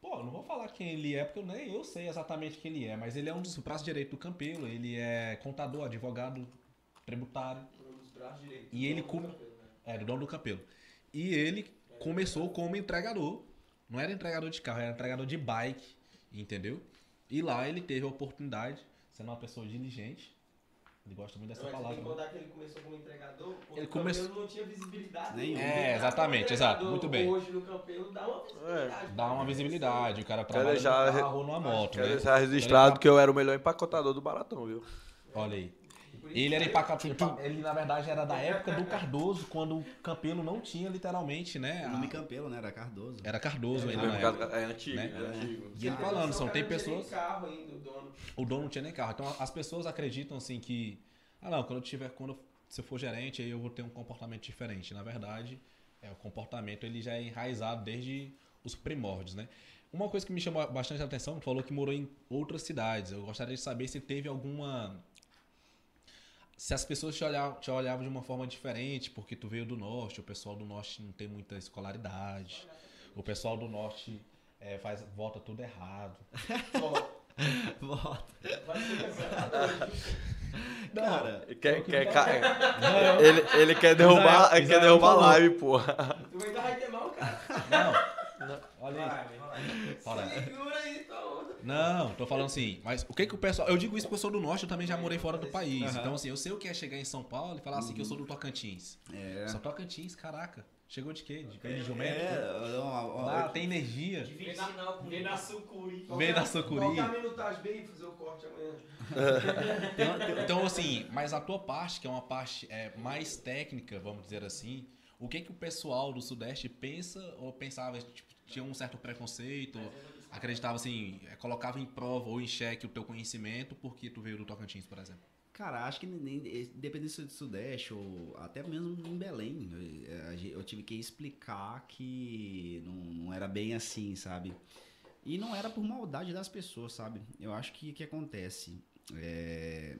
Pô, não vou falar quem ele é, porque eu nem eu sei exatamente quem ele é, mas ele é um dos braços direitos do Campelo, ele é contador, advogado, tributário, Um dos braços direitos. E ele com- Campelo, né? é, do dono do Campelo. E ele começou como entregador, não era entregador de carro, era entregador de bike, entendeu? E lá ele teve a oportunidade, sendo uma pessoa diligente, ele gosta muito dessa Mas você tem palavra. que né? contar que ele começou como entregador, porque Ele o começou- não tinha visibilidade Nenhuma. É, exatamente, exato, muito bem. Hoje no Campelo dá uma visibilidade. Dá uma visibilidade, o cara trabalha deixar- no carro ou numa moto, Quero né? deixar registrado que eu era o melhor empacotador do Baratão, viu? Olha aí. Ele era empacotador. Ele, na verdade, era da época do Cardoso, quando o Campelo não tinha literalmente, né? O a- nome Campelo, né? Era Cardoso. Era Cardoso ainda É, na época. é antigo, Né? é antigo. E ele Cara, falando, são, o tem cara não tinha nem pessoas. carro ainda, o dono. O dono não tinha nem carro. Então as pessoas acreditam assim que. Ah não, quando eu tiver. Quando eu- se eu for gerente, aí eu vou ter um comportamento diferente. Na verdade, é, o comportamento ele já é enraizado desde os primórdios, né? Uma coisa que me chamou bastante a atenção, tu falou que morou em outras cidades. Eu gostaria de saber se teve alguma. Se as pessoas te olhavam, te olhavam de uma forma diferente, porque tu veio do norte, o pessoal do norte não tem muita escolaridade, o pessoal do norte é, faz, vota tudo errado. Volta. Vai ser cancelado. Cara, Ele quer, quer, ca- ele, ele quer derrubar, Israel- ele quer Israel derrubar a falou. live, porra. Tu ainda vai queimar o cara. Não. Olha aí. Segura aí, onda. Não, tô falando assim, mas o que que o pessoal. Eu digo isso porque eu sou do norte, eu também já morei fora do país. Aham. Então, assim, eu sei o que é chegar em São Paulo e falar assim que eu sou do Tocantins. é. Sou Tocantins, caraca. Chegou de quê? De pé de jumento? É, uma- uma- Ah, tem energia. Vem na sucuri. Vem na sucuri. Colocar a minutagem bem e fazer o corte amanhã. Então, assim, mas a tua parte, que é uma parte é, mais técnica, vamos dizer assim, o que que o pessoal do Sudeste pensa ou pensava, tipo, tinha um certo preconceito, acreditava assim, é, colocava em prova ou em xeque o teu conhecimento porque tu veio do Tocantins, por exemplo? Cara, acho que nem, dependendo se é do Sudeste ou até mesmo em Belém, eu, gen- eu tive que explicar que não, não era bem assim, sabe? E não era por maldade das pessoas, sabe? Eu acho que o que acontece é,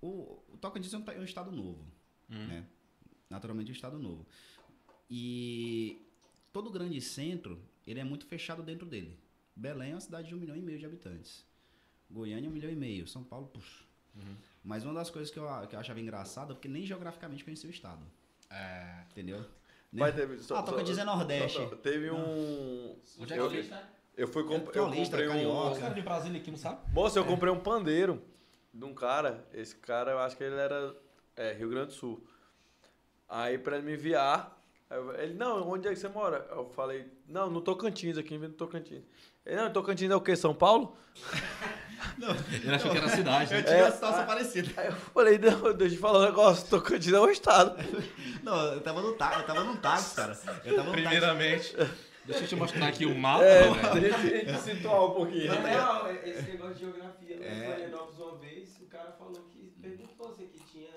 o, o Tocantins é um, é um estado novo, Hum. né? Naturalmente é um estado novo. E todo grande centro, ele é muito fechado dentro dele. Belém é uma cidade de um milhão e meio de habitantes. Goiânia é um milhão e meio. São Paulo, puxa. Mas uma das coisas que eu, que eu achava engraçado é porque nem geograficamente conhecia o estado. É, Entendeu? Mas teve, só, Ah, só- é Nordeste. só- teve um. Onde é que eu- fica? Eu fui comp... É eu paulista, comprei um. carioca. Os caras de Brasília aqui não sabe? Moça, eu comprei um pandeiro de um cara. Esse cara, eu acho que ele era é, Rio Grande do Sul. Aí pra ele me enviar, eu- ele, não, onde é que você mora? Eu falei, não, no Tocantins, aqui no Tocantins. Ele, não, Tocantins é o quê? São Paulo? Ele achou que era a cidade. Eu né? tive É, uma situação parecida. Aí eu falei, não, deixa eu falar um negócio, Tocantins é um estado. Não, eu tava no táxi, eu tava num táxi, cara. Eu tava no táxi. Primeiramente, deixa eu te mostrar aqui o mapa. É, deixa a gente situar um pouquinho. Na real, esse negócio de geografia, lá É. em Florianópolis uma vez, o cara falou que perguntou você que tinha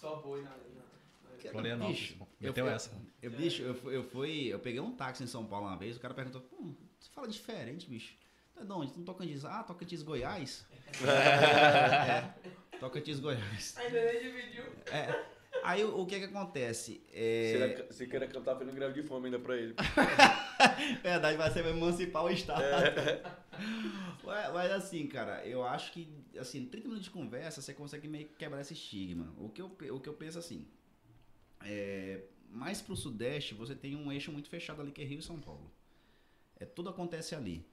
só boi na. na, na... Florianópolis. Bicho, Meteu eu- essa. Eu, bicho, eu, fui- eu fui. Eu peguei um táxi em São Paulo uma vez, o cara perguntou, "Hum, você fala diferente, bicho. Tá de onde? Tu não Tocantins? Ah, Tocantins Goiás? é, Tocantins Goiás. Ainda nem dividiu. É. Aí o, o que que acontece? É, Se queira cantar fazendo greve de fome ainda pra ele. verdade, vai ser emancipar o Estado. Mas, mas assim, cara, eu acho que, assim, 30 minutos de conversa, você consegue meio que quebrar esse estigma. O que eu, o que eu penso assim, é, mais pro sudeste, você tem um eixo muito fechado ali, que é Rio e São Paulo. É, tudo acontece ali.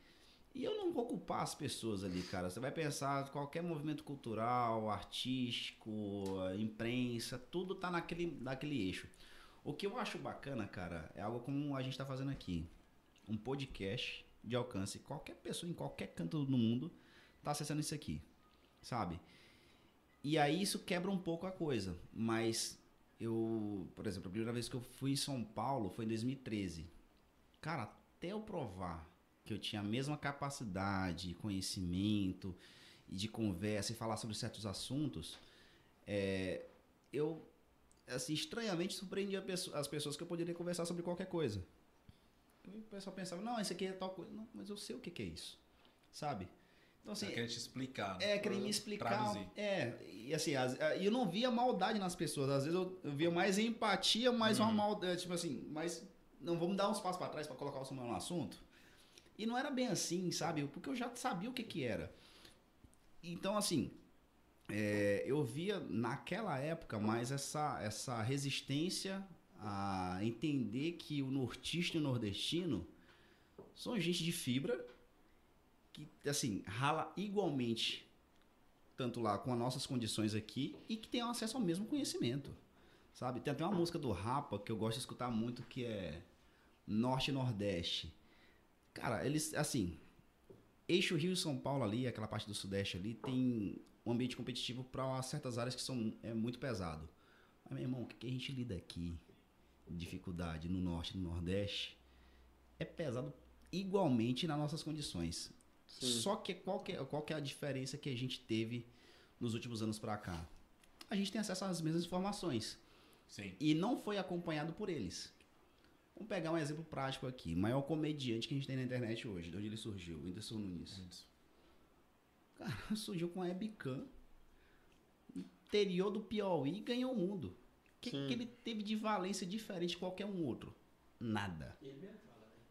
E eu não vou culpar as pessoas ali, cara. Você vai pensar, qualquer movimento cultural, artístico, imprensa, tudo tá naquele, naquele eixo. O que eu acho bacana, cara, é algo como a gente tá fazendo aqui. Um podcast de alcance. Qualquer pessoa em qualquer canto do mundo tá acessando isso aqui, sabe? E aí isso quebra um pouco a coisa. Mas eu, por exemplo, a primeira vez que eu fui em São Paulo foi em 2013. Cara, até eu provar que eu tinha a mesma capacidade, conhecimento e de conversa e falar sobre certos assuntos, é, eu assim, estranhamente surpreendia as pessoas que eu poderia conversar sobre qualquer coisa. E o pessoal pensava, não, isso aqui é tal coisa. Não, mas eu sei o que, que é isso. Sabe? Então, assim, te explicar. né? é, queria me explicar. Traduzir. É, e assim, as- eu não via maldade nas pessoas. Às vezes eu, eu via mais empatia, mais uma maldade. Tipo assim, mas não vamos dar uns passos para trás para colocar o Samuel no assunto. E não era bem assim, sabe? Porque eu já sabia o que que era. Então, assim, é, eu via naquela época mais essa, essa resistência a entender que o nortista e o nordestino são gente de fibra que, assim, rala igualmente, tanto lá com as nossas condições aqui, e que tem acesso ao mesmo conhecimento, sabe? Tem até uma música do Rapa que eu gosto de escutar muito, que é Norte e Nordeste. Cara, eles, assim, eixo Rio e São Paulo ali, aquela parte do Sudeste ali, tem um ambiente competitivo para certas áreas que são é muito pesado. Mas, meu irmão, o que que a gente lida aqui, dificuldade no Norte e no Nordeste, é pesado igualmente nas nossas condições. Só que qual que, é, qual que é a diferença que a gente teve nos últimos anos para cá? A gente tem acesso às mesmas informações Sim. e não foi acompanhado por eles. Vamos pegar um exemplo prático aqui. O maior comediante que a gente tem na internet hoje, de onde ele surgiu, o Whindersson Nunes. Cara, surgiu com a webcam, interior do Piauí e ganhou o mundo. O que, que ele teve de valência diferente de qualquer um outro? Nada. Ele mesmo fala, né?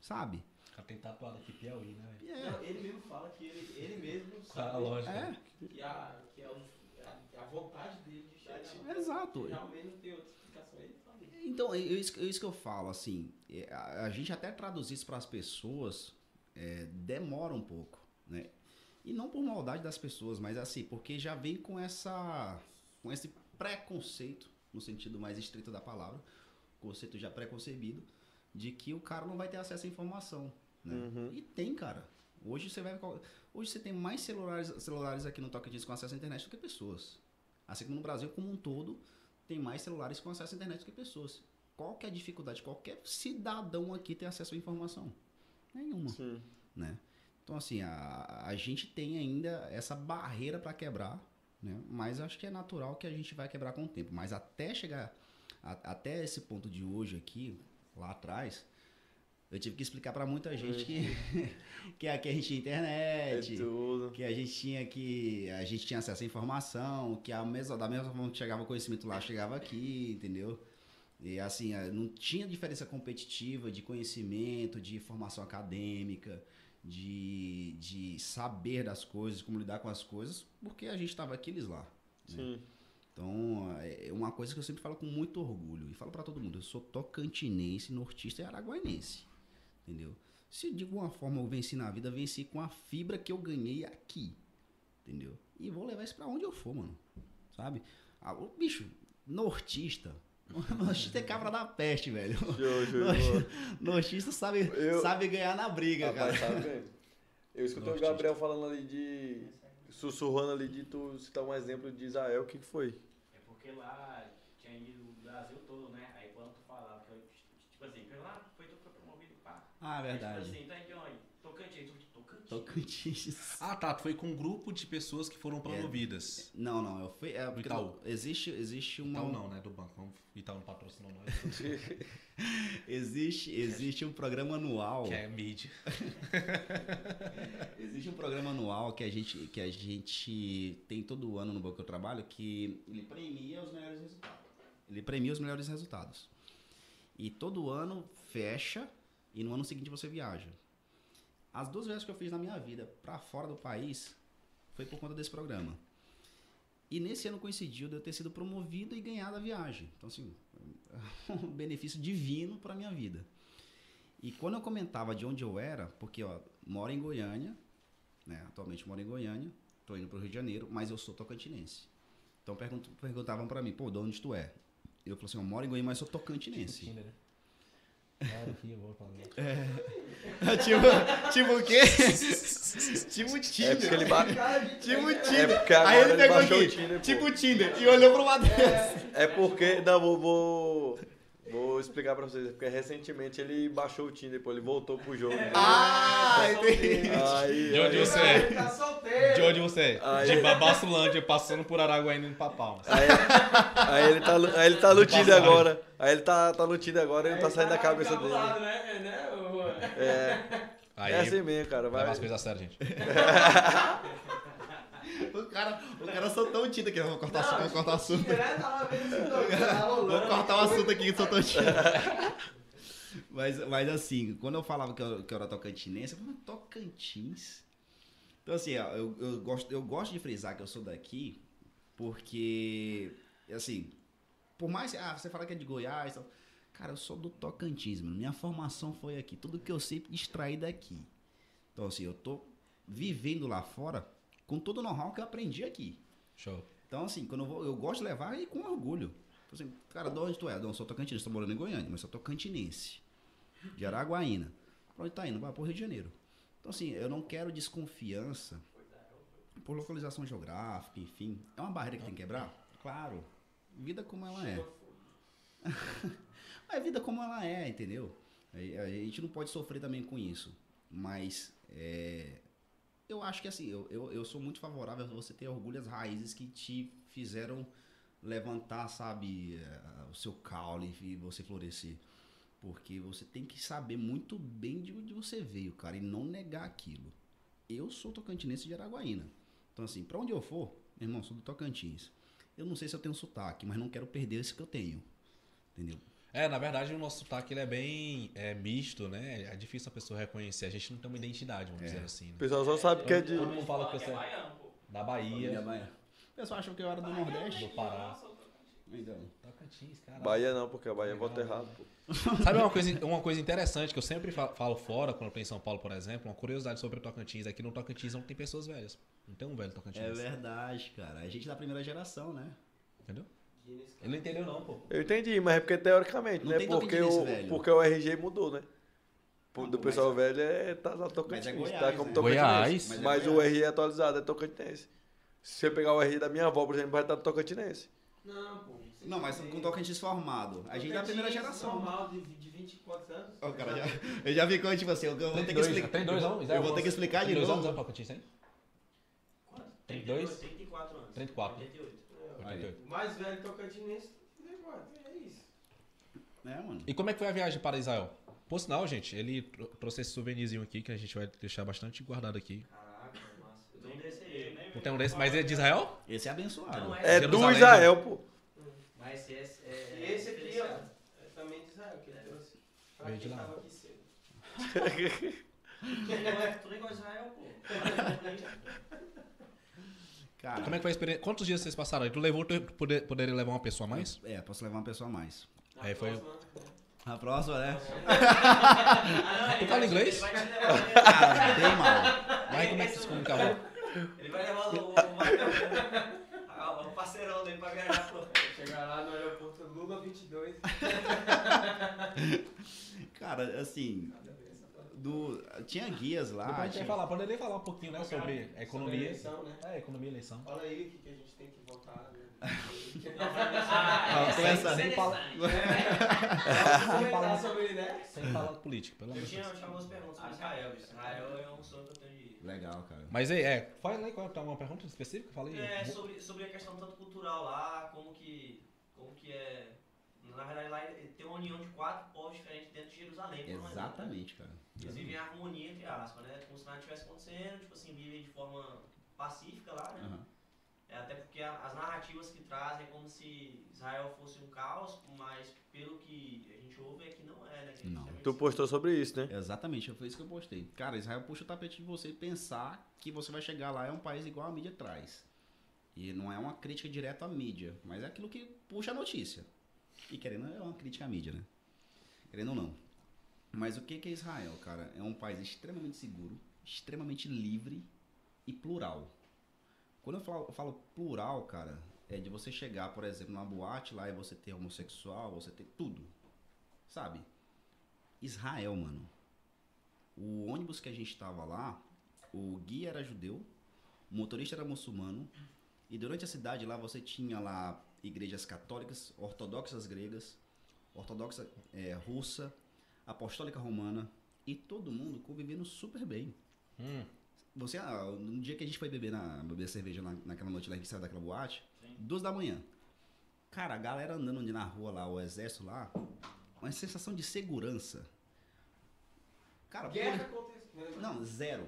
Sabe? Cara tem tatuado aqui Piauí, né? É. Não, ele mesmo fala que ele, ele mesmo Ah, sabe lógico. É, que, a, que é o, a, a vontade dele de chegar. exato. Realmente não tem outra explicação. Ele fala. Então, é isso, é isso que eu falo, assim, é, a, a gente até traduzir isso para as pessoas é, demora um pouco, né? E não por maldade das pessoas, mas assim, porque já vem com essa, com esse preconceito, no sentido mais estrito da palavra, conceito já preconcebido, de que o cara não vai ter acesso à informação, né? Uhum. E tem, cara. Hoje você vai, hoje você tem mais celulares, celulares aqui no Tocantins com acesso à internet do que pessoas. Assim como no Brasil como um todo, tem mais celulares com acesso à internet do que pessoas. Qual que é a dificuldade? Qualquer cidadão aqui tem acesso à informação. Nenhuma, Sim. né? Então, assim, a, a gente tem ainda essa barreira para quebrar, né? Mas acho que é natural que a gente vai quebrar com o tempo. Mas até chegar, a- até esse ponto de hoje aqui, lá atrás, eu tive que explicar para muita gente que, que aqui a gente tinha É internet, tudo. que a gente tinha que a gente tinha acesso à informação, que a mesma, da mesma forma que chegava o conhecimento lá, chegava aqui, entendeu? E assim, eh, não tinha diferença competitiva de conhecimento, de formação acadêmica, de, de saber das coisas, como lidar com as coisas, porque a gente estava aqueles lá. né? Sim. Então, é uma coisa que eu sempre falo com muito orgulho, e falo para todo mundo, eu sou tocantinense, nortista e araguainense, entendeu? Se de alguma forma eu venci na vida, venci com a fibra que eu ganhei aqui. Entendeu? E vou levar isso pra onde eu for, mano. Sabe? Ah, o bicho, nortista. Nortista é cabra da peste, velho. Show, show, Nortista, sabe, Eu- sabe ganhar na briga, Rapaz, cara. sabe. Eu escutei o. Gabriel falando ali de. sussurrando ali de tu citar um exemplo de Israel, o que, que foi? É porque lá tinha ido o Brasil todo, né? Aí quando tu falava que eu, tipo assim, que lá foi tu que foi promovido, pá. Ah, verdade. Tipo assim, tá? Tocantins, tu Tocantins. Tocantins. Ah, tá. Tu foi com um grupo de pessoas que foram promovidas. Não, não, eu fui. É, porque Itaú. não- existe, existe uma. Itaú não, né? Do banco. Vamos- Itaú não patrocinou nós. Existe, existe um programa anual. que é mídia. Existe um programa anual que a gente, que a gente tem todo ano no banco que eu trabalho que ele premia os melhores resultados. Ele premia os melhores resultados. E todo ano fecha e no ano seguinte você viaja. As duas vezes que eu fiz na minha vida para fora do país foi por conta desse programa. E nesse ano coincidiu de eu ter sido promovido e ganhado a viagem. Então, assim, um benefício divino para minha vida. E quando eu comentava de onde eu era, porque ó, moro em Goiânia, né? Atualmente moro em Goiânia, tô indo pro Rio de Janeiro, mas eu sou tocantinense. Então pergunt- perguntavam para mim, pô, de onde tu é? Eu falei assim, eu moro em Goiânia, mas sou tocantinense. Né? Claro que eu vou falar. tipo, tipo o quê? tipo É Tinder. porque ele ba... Tipo É Tinder. porque agora Aí ele ele pegou baixou aqui, o Tinder, tipo Tinder, e olhou pro Matheus. É porque. Não, vou, vou. Vou explicar pra vocês. É porque recentemente ele baixou o Tinder, pô, ele voltou pro jogo. né? Ah, entendi. Aí, De onde aí, você é? Tá solteiro. De onde você é? Aí- De Babassulândia, passando por Araguaína indo pra Palmas. aí, aí ele tá, no- aí ele tá no Tinder agora. Aí ele tá, tá no Tinder agora e não tá saindo da cabeça dele. Encabulado, né? né? o- É, Aí, é assim mesmo, cara. Vai. leva as coisas a sério, gente. O cara, o cara soltou o Tinder aqui. Vou cortar, assunto, vou cortar o assunto. Né? Tá. Vou cortar o assunto aqui que soltou o Tinder. Mas, mas assim, quando eu falava que eu, que eu era tocantinense, eu falava, Tocantins? Então assim, ó, eu, eu, gosto, eu gosto de frisar que eu sou daqui, porque, assim, por mais, ah, você fala que é de Goiás, tal, cara, eu sou do Tocantins, mano. Minha formação foi aqui, tudo que eu sei extraí daqui. Então assim, eu tô vivendo lá fora com todo o know-how que eu aprendi aqui. Show. Então, assim, quando eu vou, eu gosto de levar e com orgulho. Então, assim, cara, de onde tu é? Não, eu sou tocantinense, tô morando em Goiânia, mas sou tocantinense. De Araguaína. Pra onde tá indo? Vai pro Rio de Janeiro. Então, assim, eu não quero desconfiança por localização geográfica, enfim. É uma barreira que tem que quebrar? Claro. Vida como ela é. Mas vida como ela é, entendeu? A gente não pode sofrer também com isso. Mas é, eu acho que assim, eu, eu, eu sou muito favorável a você ter orgulho das raízes que te fizeram levantar, sabe, eh, o seu caule e você florescer. Porque você tem que saber muito bem de onde você veio, cara, e não negar aquilo. Eu sou tocantinense de Araguaína. Então, assim, pra onde eu for, meu irmão, sou do Tocantins. Eu não sei se eu tenho sotaque, mas não quero perder esse que eu tenho. Entendeu? É, na verdade, o nosso sotaque ele é bem é, misto, né? É difícil a pessoa reconhecer. A gente não tem uma identidade, vamos dizer assim. O Né? pessoal só sabe que é de. Todo mundo fala que é você é baiano, pô. da Bahia, O pessoal achou que eu era do Nordeste. do Pará. Então, Tocantins, cara. Bahia não, porque a Bahia vota errado, pô. Sabe uma coisa, uma coisa interessante que eu sempre fa- falo fora, quando eu tô em São Paulo, por exemplo, uma curiosidade sobre o Tocantins é que no Tocantins não tem pessoas velhas. Não tem um velho Tocantins. é verdade, cara. A gente é da primeira geração, né? Entendeu? Ele não entendeu não, pô. Eu entendi, mas é porque teoricamente, Não né? tem Porque o, velho. porque o RG mudou, né? Pô, Não, Do mas pessoal é- velho é tá lá Mas Tocantins, é Goiás, tá como né? Tocantinense. Goiás. Mas, Mas é o. RG atualizado é Tocantinense. Se você pegar o RG da minha avó, por exemplo, vai estar do Tocantinense. Não, pô. Não, mas com Tocantins formado. A gente é da primeira Tocantins geração. normal de, de 24 anos. O cara já, eu já vi como, tipo assim, eu vou ter que explicar. tem dois anos? Eu vou ter que explicar de Tem dois novo. anos, Tocantins, tem? Quanto? 32? 34 anos. 34. 88. É, 88. O mais velho tocantinense, 34. É isso. É, mano. E como é que foi a viagem para Israel? Por sinal, gente, ele tro- trouxe esse souvenirzinho aqui que a gente vai deixar bastante guardado aqui. Caraca, massa. Eu tenho desse aí. né? Não tem um desse, mas é de Israel? Esse é abençoado. Não, É do Jerusalém, Israel, pô. Mas esse é. E esse aqui, ó, é também de Israel, que ele trouxe. Pra Veio quem tava aqui cedo. Tu nem gosta- de Israel, pô. Cara, Como é que foi a experiência? Quantos dias vocês passaram aí? Tu levou, tu poder, poderia levar uma pessoa a mais? é, posso levar uma pessoa a mais. Na Aí foi- próxima, né? A próxima, né? Tu fala inglês? Ele vai te levar, Cara, bem mal. Mas como é que se comunicava? ele vai levar o, ah, o parceirão dele pra viajar, pô. Chegar lá no aeroporto Lula 22. Cara, assim, do, tinha guias lá. Depois a gente vai tinha- falar, poderia falar um pouquinho, né, sobre Sobre economia. eleição, né? É, economia e eleição. Fala aí o que, que a gente tem que votar. Né? Ah, Ah, começa- sem fala- Vamos Sem falar- sobre, né? Sem falar de política, pelo amor Eu de tinha, Deus. eu tinha algumas perguntas sobre Israel. Israel é um sonho que eu tenho de ir. Legal, cara. Mas aí, é, fala aí qual tem alguma pergunta específica? Fala aí. É, sobre, sobre a questão tanto cultural lá, como que, como que é... Na verdade, lá tem uma união de quatro povos diferentes dentro de Jerusalém. mais Exatamente, cara. Eles vivem em harmonia, entre aspas, né? Como se nada estivesse acontecendo, tipo assim, vivem de forma pacífica lá, né? Aham. É, até porque a- as narrativas que trazem é como se Israel fosse um caos, mas pelo que a gente ouve é que não é, né? Não. Tu postou sobre isso, né? Exatamente, foi isso que eu postei. Cara, Israel puxa o tapete de você pensar que você vai chegar lá é um país igual a mídia traz. E não é uma crítica direta à mídia, mas é aquilo que puxa a notícia. E querendo, é uma crítica à mídia, né? Querendo ou não. Mas o que que é Israel, cara? É um país extremamente seguro, extremamente livre e plural. Quando eu falo, eu falo plural, cara, é de você chegar, por exemplo, numa boate lá e você ter homossexual, você ter tudo. Sabe? Israel, mano. O ônibus que a gente tava lá, o guia era judeu, o motorista era muçulmano, e durante a cidade lá você tinha lá igrejas católicas, ortodoxas gregas, ortodoxa eh, russa, apostólica romana, e todo mundo convivendo super bem. Hum, Você, ah, no dia que a gente foi beber, na, beber cerveja na, naquela noite lá que a gente saiu daquela boate, duas da manhã. Cara, a galera andando ali na rua lá, o exército lá, uma sensação de segurança. Cara, Guerra poli- aconteceu. não, zero.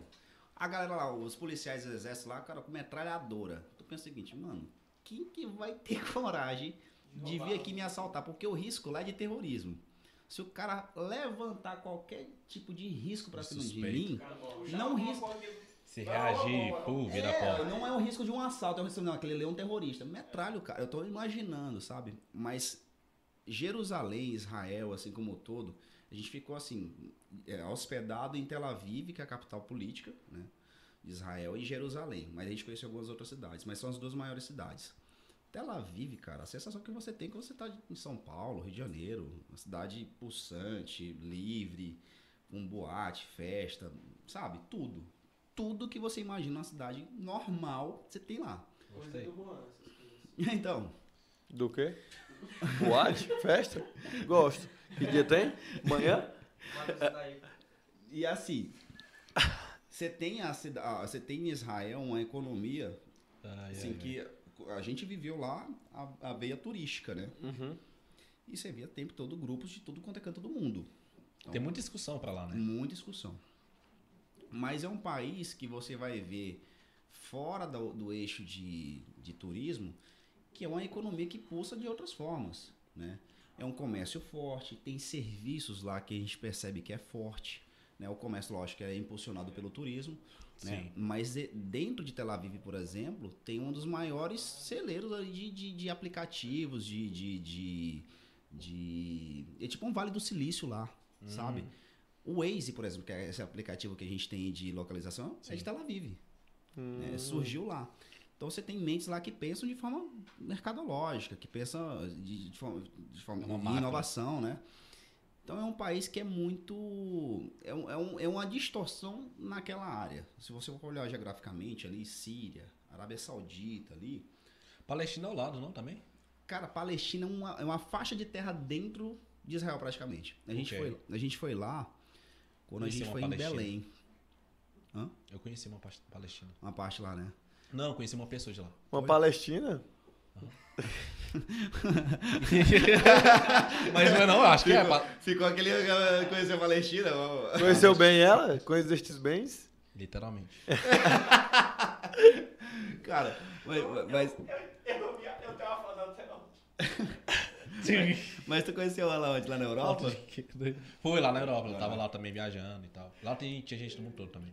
A galera lá, os policiais do exército lá, cara, com metralhadora. Tu pensa o seguinte, mano, quem que vai ter coragem de vir aqui me assaltar? Porque o risco lá é de terrorismo. Se o cara levantar qualquer tipo de risco pra De cima de mim, Cara, Não já se reagir, pô, vira é, pó. não é o risco de um assalto, é o risco, não, aquele leão terrorista. Metralha o cara, eu tô imaginando, sabe? Mas Jerusalém, Israel, assim como todo, a gente ficou assim, é, hospedado em Tel Aviv, que é a capital política, né? de Israel, e Jerusalém. Mas a gente conheceu algumas outras cidades, mas são as duas maiores cidades. Tel Aviv, cara, a sensação que você tem é que você tá em São Paulo, Rio de Janeiro, uma cidade pulsante, livre, com boate, festa, sabe? Tudo. Tudo que você imagina uma cidade normal, você tem lá. Gostei. coisas. Então, Do quê? Boate? Festa? Gosto. Que dia tem? Amanhã? Tá e assim, você tem a cida- ah, você tem em Israel uma economia Ai, assim ai, que a gente viveu lá a, a veia turística, né? Uhum. E você via o tempo todo grupos de tudo quanto é canto do mundo. ai. Tem muita discussão pra lá, né? Muita discussão. Mas é um país que você vai ver fora do, do eixo de, de turismo, que é uma economia que pulsa de outras formas, né? É um comércio forte, tem serviços lá que a gente percebe que é forte, né? O comércio, lógico, é impulsionado pelo turismo, né? Sim. Mas de- dentro de Tel Aviv, por exemplo, tem um dos maiores celeiros de, de, de aplicativos, de, de, de, de... É tipo um Vale do Silício lá, sabe? O Waze, por exemplo, que é esse aplicativo que a gente tem de localização, é de Tel Aviv. né? Surgiu lá. Então você tem mentes lá que pensam de forma mercadológica, que pensam de, de forma, de forma É uma de inovação, né? Então é um país que é muito. É, um- é, um- é uma distorção naquela área. Se você for olhar geograficamente ali, Síria, Arábia Saudita ali. Palestina ao lado, não, também? Cara, Palestina é uma, é uma faixa de terra dentro de Israel, praticamente. A gente, Ok. foi, a gente foi lá quando a Conheci gente uma foi em. Belém. Eu conheci uma palestina. Uma parte lá, né? Não, eu conheci uma pessoa de lá. Uma Foi? Palestina? Mas não é não, eu acho que é. pa- Ficou aquele. Conheceu a Palestina? Conheceu bem ela? Conhece estes bens? Literalmente. Cara, mas, mas, Eu, vi- eu tenho uma foto até não. Mas tu conheceu ela onde? Lá na Europa? Foi lá na Europa, ela tava lá também viajando e tal. Lá tem, tinha gente do mundo todo também.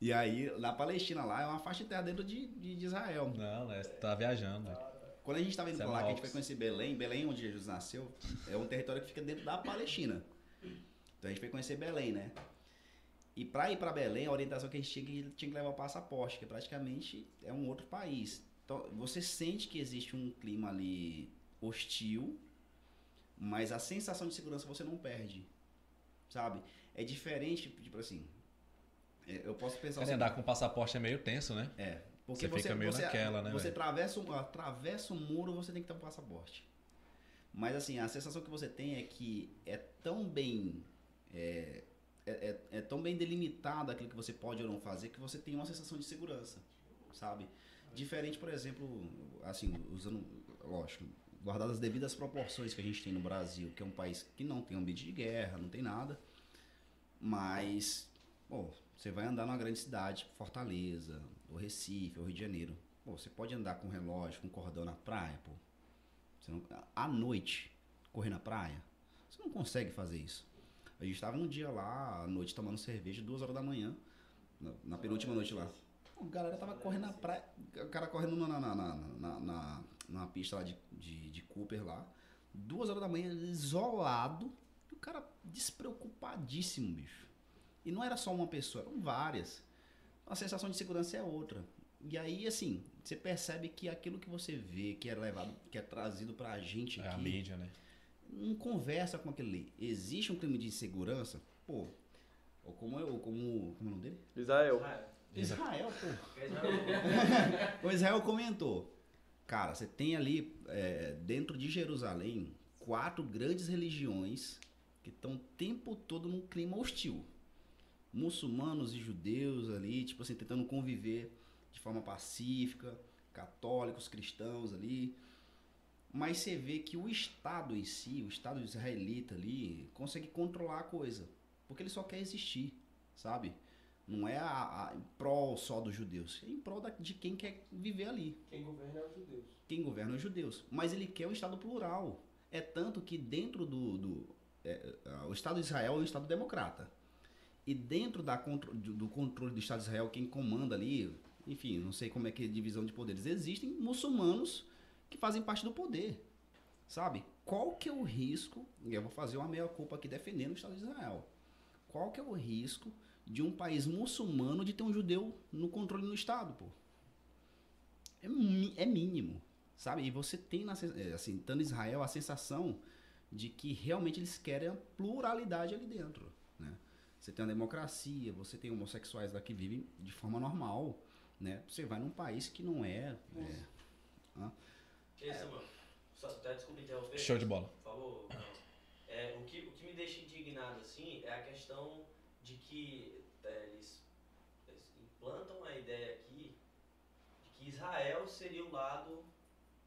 E aí, na Palestina lá, é uma faixa de terra dentro de, de, de Israel. Não, né? Você tá viajando. né? Quando a gente estava indo Sam pra lá, que a gente foi conhecer Belém, Belém, onde Jesus nasceu, é um território que fica dentro da Palestina. Então a gente foi conhecer Belém, né? E pra ir pra Belém, a orientação que a gente tinha que tinha que levar o passaporte, que praticamente é um outro país. Então você sente que existe um clima ali hostil, mas a sensação de segurança você não perde, sabe? É diferente, tipo assim, é, eu posso pensar o Cara, seguinte, andar com passaporte é meio tenso, né? é, porque Você fica meio naquela, né, Você atravessa atravessa um muro, você tem que ter um passaporte. Mas assim, a sensação que você tem é que é tão bem é, é, é- é tão bem delimitado aquilo que você pode ou não fazer que você tem uma sensação de segurança, sabe? Diferente, por exemplo, assim, usando, lógico, guardadas as devidas proporções que a gente tem no Brasil, que é um país que não tem ambiente de guerra, não tem nada, mas, pô, você vai andar numa grande cidade, tipo Fortaleza, ou Recife, ou Rio de Janeiro. Pô, você pode andar com relógio, com cordão na praia, pô. Você não, à noite, correr na praia, você não consegue fazer isso. A gente estava um dia lá, à noite, tomando cerveja, duas horas da manhã, na, na penúltima noite lá. A galera tava correndo na praia, o cara correndo na, na, na, na, na, na pista lá de, de, de Cooper lá, duas horas da manhã, isolado, e o cara despreocupadíssimo, bicho. E não era só uma pessoa, eram várias. A sensação de segurança é outra. E aí, assim, você percebe que aquilo que você vê, que é levado, que é trazido pra gente É a aqui, mídia, né? não conversa com aquele ali. Existe um clima de insegurança? Pô, ou como eu, como, como é o nome dele? Israel. Israel, pô. Israel. O Israel comentou. Cara, você tem ali, é, dentro de Jerusalém, quatro grandes religiões que estão o tempo todo num clima hostil. Muçulmanos e judeus ali, tipo assim, tentando conviver de forma pacífica, católicos, cristãos ali. Mas você vê que o Estado em si, o Estado israelita ali, consegue controlar a coisa. Porque ele só quer existir, sabe? Não é a, a, em prol só dos judeus, é em prol da- de quem quer viver ali. Quem governa é os judeus. Quem governa é os judeus. Mas ele quer um Estado plural. É tanto que dentro do. do é, é, o Estado de Israel é um Estado democrata. E dentro da, do controle do Estado de Israel, quem comanda ali, enfim, não sei como é que é a divisão de poderes, existem muçulmanos que fazem parte do poder. Sabe? Qual que é o risco? E eu vou fazer uma meia-culpa aqui defendendo o Estado de Israel. Qual que é o risco de um país muçulmano de ter um judeu no controle no Estado, pô? é, é mínimo, sabe? E você tem, na, é, assim, estando em Israel, a sensação de que realmente eles querem a pluralidade ali dentro, né? Você tem a democracia, você tem homossexuais lá que vivem de forma normal, né? Você vai num país que não é... é aí, Samuel, só até desculpa interromper. Show de bola. Por favor. É, o, que, o que me deixa indignado assim é a questão que é, eles, eles implantam a ideia aqui de que Israel seria o lado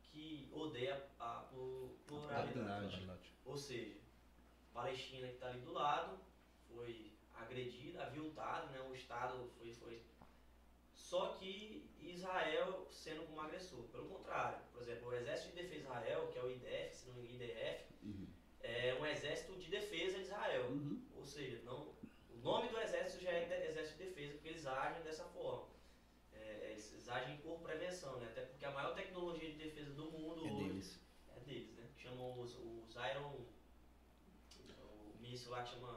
que odeia a plu- pluralidade. Ou seja, Palestina que está ali do lado foi agredida, aviltada, né? o Estado foi, foi. Só que Israel sendo como agressor. Pelo contrário, por exemplo, o Exército de Defesa de Israel, que é o IDF, se não engano, IDF, Uhum. é um exército de defesa de Israel. Uhum. Ou seja, não, nome do exército já é Exército de Defesa, porque eles agem dessa forma. É, eles, eles agem por prevenção, né? Até porque a maior tecnologia de defesa do mundo É hoje deles. é deles, né? Chamam os, os Iron. O míssil lá que chama.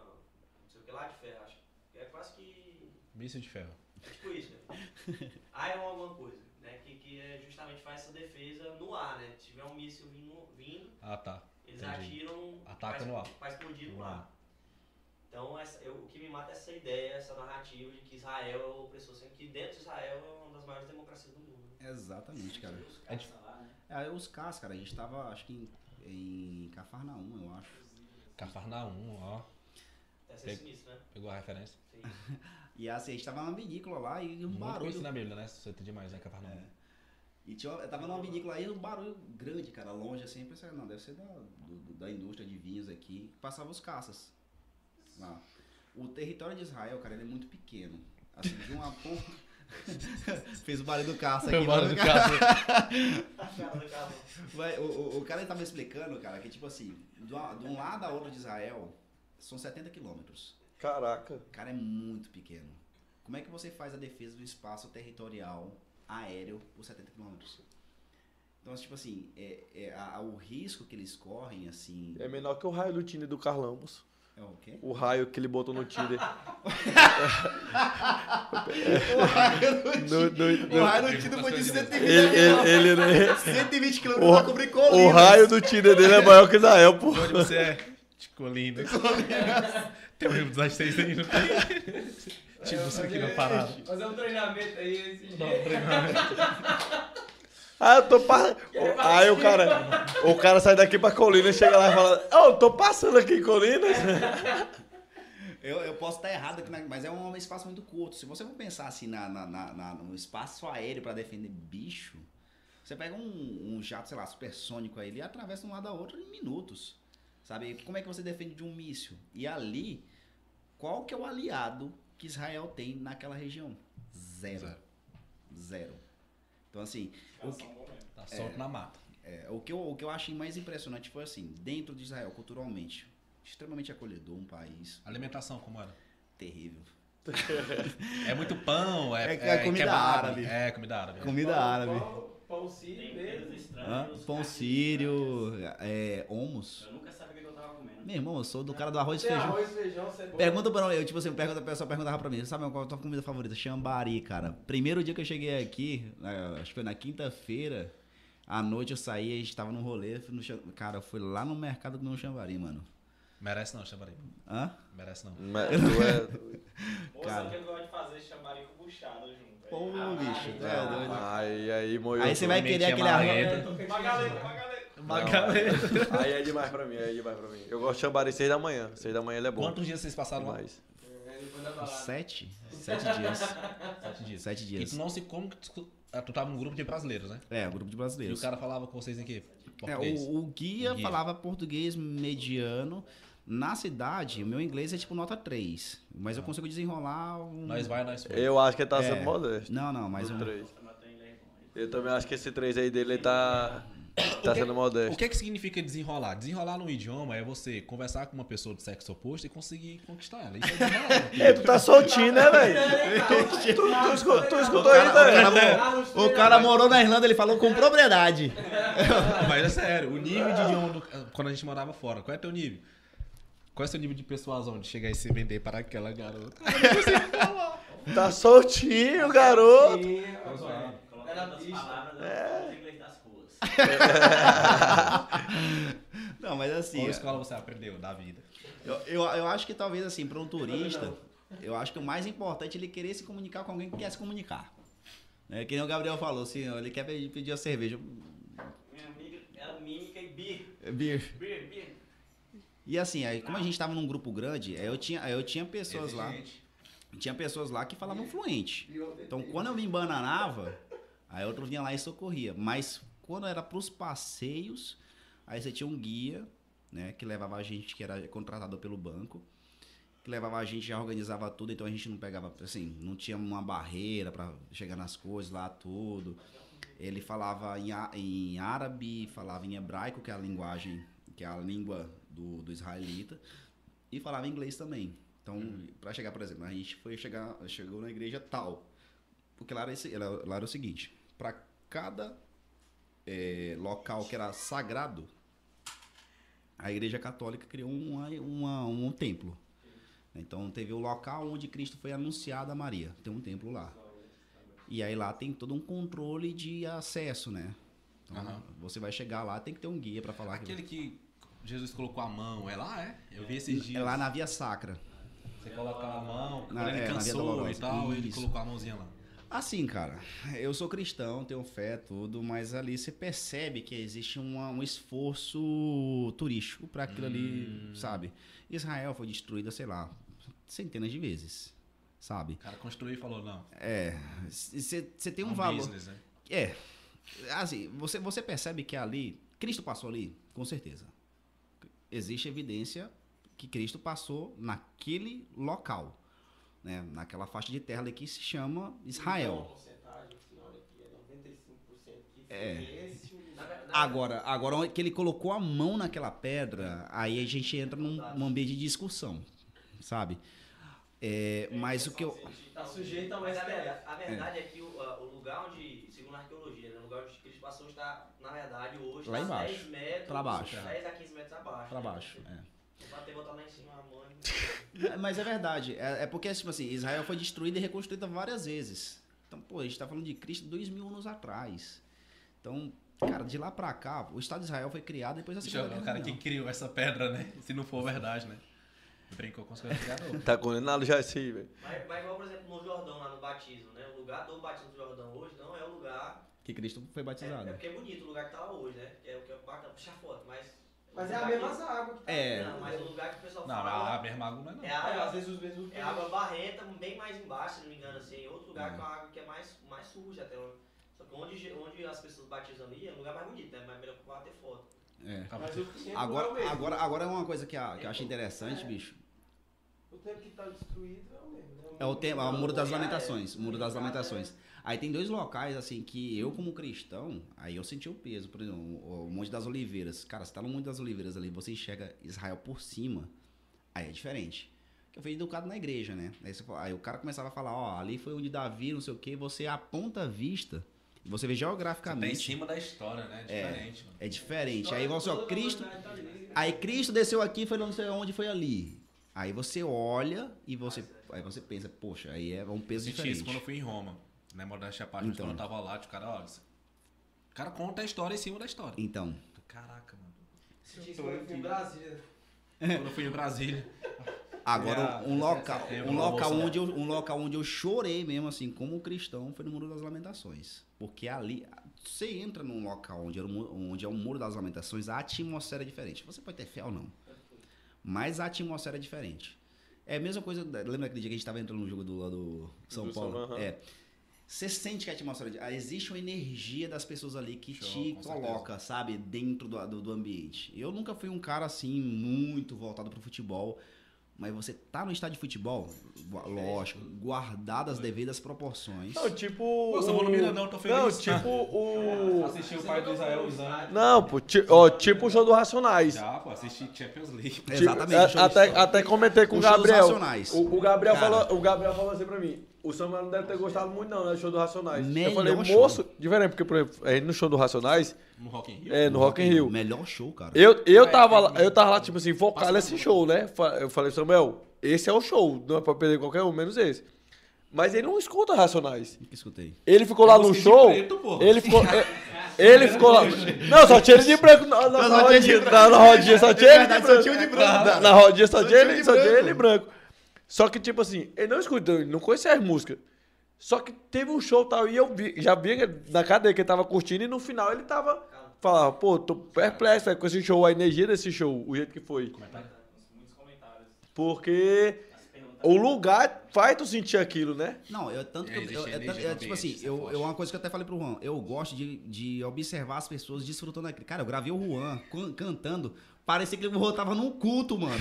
Não sei o que lá de ferro, acho. É quase que. Míssil de ferro. É tipo isso, né? Iron alguma coisa, né? Que, que é justamente faz essa defesa no ar, né? Se tiver um míssil vindo, vindo Ah, tá. eles Entendi. atiram Ataca pra, no ar. pra explodir No ar. Então, essa, eu- o que me mata é essa ideia, essa narrativa de que Israel é o opressor, sendo que dentro de Israel é uma das maiores democracias do mundo. Exatamente, cara. Os É caras lá, né? É, os CAS, cara, a gente tava, acho que em, em Cafarnaum, eu acho. Cafarnaum, ó. Deve ser sinistro, né? Pegou a referência. Sim. E assim, a gente tava numa vinícola lá e um Muito barulho. conhecido na Bíblia, né? Você tem demais, né? Cafarnaum. É. E tinha, eu tava numa vinícola aí, um barulho grande, cara, longe assim, eu pensei, não, deve ser da, do- da indústria de vinhos aqui, passava os caças lá. O território de Israel, cara, ele é muito pequeno. Assim, de uma ponta. Fez o barulho do caça aqui. Foi o barulho mas do o cara- A cara do cara. Vai, o, o, o cara tava explicando, cara, que tipo assim, de, um lado a outro de Israel, são 70 quilômetros. Caraca. Cara, é muito pequeno. Como é que você faz a defesa do espaço territorial aéreo por 70 quilômetros? Então, tipo assim, é, é a- o risco que eles correm, assim. É menor que o raio do Tinder do Carlão, moço. É o quê? O raio que ele botou no Tinder. O raio No- no- no- O raio do Tinder foi de 120 ele, ele, ele, né? 120 km O- pra cobrir colina. O raio do Tinder dele é maior que Israel, pô. De onde você é? De Colina. Tem um livro das seis aí, não tem? Tipo, você aqui na parada. Fazer um treinamento aí esse Não, dia. treinamento. Ah, eu tô passando. Aí o cara, o cara sai daqui pra Colina e chega lá e fala: Ô, eu tô passando aqui em Colinas. Eu, eu posso estar errado aqui, mas é um espaço muito curto. Se você for pensar assim na, na, na- na- no espaço aéreo pra defender bicho, você pega um, um jato, sei lá, supersônico aí, ele atravessa de um lado a outro em minutos. Sabe? Como é que você defende de um míssil? E ali, qual que é o aliado que Israel tem naquela região? Zero. Zero. Zero. Então, assim, o que, Tá solto na mata. é, o, que eu, o que eu achei mais impressionante foi assim, dentro de Israel, culturalmente, extremamente acolhedor, um país Alimentação, como era? terrível. É muito pão, é, É que é comida kebab. árabe. É, comida árabe. Comida Pão- árabe. Pão, pão sírio mesmo. Pão sírio, é, hummus. Eu nunca sabia Meu irmão, eu sou do cara do arroz e feijão. arroz, feijão, cebola. Pergunta pra mim, eu, tipo assim, pergunta, a pessoa perguntava pra mim, sabe qual é a tua comida favorita? Xambari, cara. Primeiro dia que eu cheguei aqui, acho que foi na quinta-feira, à noite eu saí, a gente tava num rolê, no, cara, eu fui lá no mercado comer um xambari, mano. Merece não, chamaria. Hã? Merece não. Mas tu é- Pô, Cara. sabe que eu gosto de fazer chambari com buchada junto. Pô, Ah, bicho, tu é ah, doido. Aí, aí, moiou. Aí você vai querer aquele arroz. Uma galera, uma galera. Uma Não, galera. Aí é demais pra mim, aí é demais pra mim. Eu gosto de chambari 6 da manhã. 6 da manhã ele é bom. Quantos dias vocês passaram lá? Demais. É. Sete? Sete dias. Sete dias. Sete E dias. tu não se como que tu, ah, tu tava num grupo de brasileiros, né? É, grupo de E o brasileiros. cara falava com vocês em quê? É, Português. o, o guia, Guia. falava português mediano. Na cidade, o meu inglês é tipo nota 3. Mas eu consigo desenrolar um. Nós vai, nós foi. Eu acho que ele tá É. sendo modesto. Não, não, mas um. três. Mas tem inglês bom. Eu também acho que esse 3 aí dele ele tá, tá O que- sendo modesto. O que é que significa desenrolar? Desenrolar no idioma é você conversar com uma pessoa do sexo oposto e conseguir conquistar ela. Isso é desenrolar. É, tu tá soltinho, né, velho? Tu, tu, tu, escutou, tu escutou aí, O cara, velho? o cara morou na Irlanda, ele falou com propriedade. Mas é sério, o nível de idioma do- quando a gente morava fora, qual é teu nível? Qual é o seu nível de persuasão de chegar e se vender para aquela garota? Tá soltinho, garoto. Sim, Colocar Era das pista. palavras É. Não, mas assim. Qual escola você aprendeu da vida? Eu, eu, eu acho que talvez assim, para um turista, eu acho que o mais importante é ele querer se comunicar com alguém que quer se comunicar. Né? Que nem o Gabriel falou, assim, ele quer pedir, pedir a cerveja. Minha amiga era mímica e beer. Beer. Beer, beer. E assim, aí, como a gente tava num grupo grande, aí eu tinha, aí eu tinha pessoas lá. Tinha pessoas lá que falavam fluente. Então, quando eu me embananava, aí outro vinha lá e socorria. Mas quando era pros passeios, aí você tinha um guia, né, que levava a gente, que era contratado pelo banco, que levava a gente, já organizava tudo, então a gente não pegava, assim, não tinha uma barreira para chegar nas coisas lá, tudo. Ele falava em, em árabe, falava em hebraico, que é a linguagem, que é a língua do, do israelita, e falava inglês também. Então, para chegar, por exemplo, a gente foi chegar, chegou na igreja tal. Porque lá era, esse- lá era o seguinte: para cada eh, local que era sagrado, a igreja católica criou uma, uma- um templo. Então, teve o local onde Cristo foi anunciado a Maria. Tem um templo lá. E aí lá tem todo um controle de acesso, né? Então, Aham. você vai chegar lá, tem que ter um guia para falar. que- Aquele que Jesus colocou a mão, é lá, é? Eu vi esses dias. É lá na Via Sacra. Você coloca a mão, Na- ele é, na Via cansou e tal, ele Isso. colocou a mãozinha lá. Assim, cara, eu sou cristão, tenho fé, tudo, mas ali você percebe que existe uma- um esforço turístico para aquilo ali, sabe? Israel foi destruída, sei lá, centenas de vezes, sabe? O cara construiu e falou, não. É, você tem é um, valor. business, né? É, assim, você, você percebe que ali, Cristo passou ali, com certeza. Existe evidência que Cristo passou naquele local, né? Naquela faixa de terra ali que se chama Então, Israel. porcentagem, assim, é 95% que foi É. Agora, agora que ele colocou a mão naquela pedra, aí a gente entra num, num ambiente de discussão, sabe? É, mas o que eu. Tá sujeito a verdade, a verdade é. que o, a- o lugar onde, segundo a arqueologia, né, o lugar onde Cristo passou está, na verdade, hoje, Lá tá embaixo. 10 metros, Pra baixo. 10 a 15 metros abaixo. Pra né? baixo. É. Pra ter botar lá em cima a mãe. É, Mas é verdade. É, é porque, tipo assim, Israel foi destruída e reconstruída várias vezes. Então, pô, a gente tá falando de Cristo dois mil anos atrás. Então, cara, de lá pra cá, o Estado de Israel foi criado depois da Segunda eu ver o Guerra cara que Mundial. criou essa pedra, né? Se não for verdade, né? Brincou com as coisas do garoto. Tá condenado já esse aí, velho. Mas, mas igual, por exemplo, no Jordão, lá no batismo, né? O lugar do batismo do Jordão hoje não é o lugar. Que Cristo foi É, batizado. é porque é bonito o lugar que tá lá hoje, né? Que é o que é bacana puxar foto, mas. Mas o é a mesma que- água que tá É. Não, mas o lugar que o pessoal Não, fala. a mesma água não é não. É É, água, às vezes os mesmos. é água barrenta, bem mais embaixo, se não me engano, assim. Em outro lugar É. com a água que é mais, mais suja até. Só que onde, onde as pessoas batizam ali é um lugar mais bonito, né? Mas melhor pra ter foto. É. Mas o tempo é o Agora, agora, agora é uma coisa que, a- que eu acho interessante, É. bicho. O tempo que tá destruído é o mesmo. né? É o tema, é o Muro das é. Lamentações. O Muro das Lamentações. Aí tem dois locais, assim, que eu, como cristão, aí eu senti o peso. Por exemplo, o Monte das Oliveiras. Cara, você tá no Monte das Oliveiras ali, você enxerga Israel por cima, aí é diferente. Porque eu fui educado na igreja, né? Aí, você aí o cara começava a falar, ó, ali foi onde Davi, não sei o quê, você aponta a vista, você vê Você tá em geograficamente, cima da história, né? É diferente, mano. é diferente. Aí você, ó, a Cristo, tá ali. Aí Cristo desceu aqui, foi não sei onde, foi ali. Aí você olha e você, aí você pensa, poxa, aí é um peso Eu senti isso diferente. quando eu fui em Roma. Né, modéstia à parte, Então. quando eu tava lá, tipo, cara, olha. O cara conta a história em cima da história. Então, Caraca, mano. Eu fui em Brasília. Quando eu fui em Brasília. agora É, um local, um local onde eu, um local onde eu chorei mesmo assim, como cristão, foi no Muro das Lamentações, porque ali você entra num local onde é, o onde é o Muro das Lamentações, a atmosfera é diferente. Você pode ter fé ou não, mas a atmosfera é diferente. É a mesma coisa, lembra aquele dia que a gente tava entrando no jogo do lado do São Paulo? É. Você sente que a atmosfera. ah, Existe uma energia das pessoas ali que Show, te coloca, sabe, dentro do, do, do ambiente. Eu nunca fui um cara assim, muito voltado pro futebol. Mas você tá no estádio de futebol, lógico, guardado as devidas proporções. Não, tipo. Pô, São o- Paulo Mineirão, tô feliz. Não, tipo o. Assisti o pai do Israel usando. Não, pô, ti- ó, tipo o show do Racionais. Já, pô, assisti Champions League. Tipo, Exatamente. show até, até comentei com o o show dos Gabriel. Racionais. O, o Gabriel Cara. falou, o Gabriel falou assim pra mim. O Samuel não deve ter gostado muito, não, né? Do show do Racionais. eu Melhor falei, show. moço, diferente, porque, por exemplo, aí no show do Racionais, No Rock in Rio. é, no Rock in Rio. Melhor show, cara. Eu, eu, é, tava lá, tem- eu tava lá, tipo assim, focado nesse show, né? Eu falei, Samuel, esse é o show, não é pra perder qualquer um, menos esse. Mas ele não escuta Racionais. Que escutei. Ele ficou lá no show. preto. Ele ficou. é, Ele ficou lá. Não, só tinha ele de branco na, na, na rodinha. Na, rodinha só tinha ele de branco. Na, rodinha só tinha ele, só tinha ele de branco. Só que, tipo assim, ele não escuta, ele não conhecia as músicas. Só que teve um show e tal, e eu vi, já vi que na cadeia que ele tava curtindo, e no final ele tava. Falava, pô, tô perplexo com esse show, a energia desse show, o jeito que foi. Muitos comentários. Porque o lugar faz tu sentir aquilo, né? Não, eu tanto que eu, eu- é no é, tipo assim, é eu, eu uma coisa que eu até falei pro Juan, eu gosto de, de observar as pessoas desfrutando aquilo. Cara, eu gravei o Juan can- cantando, parecia que o Juan tava num culto, mano.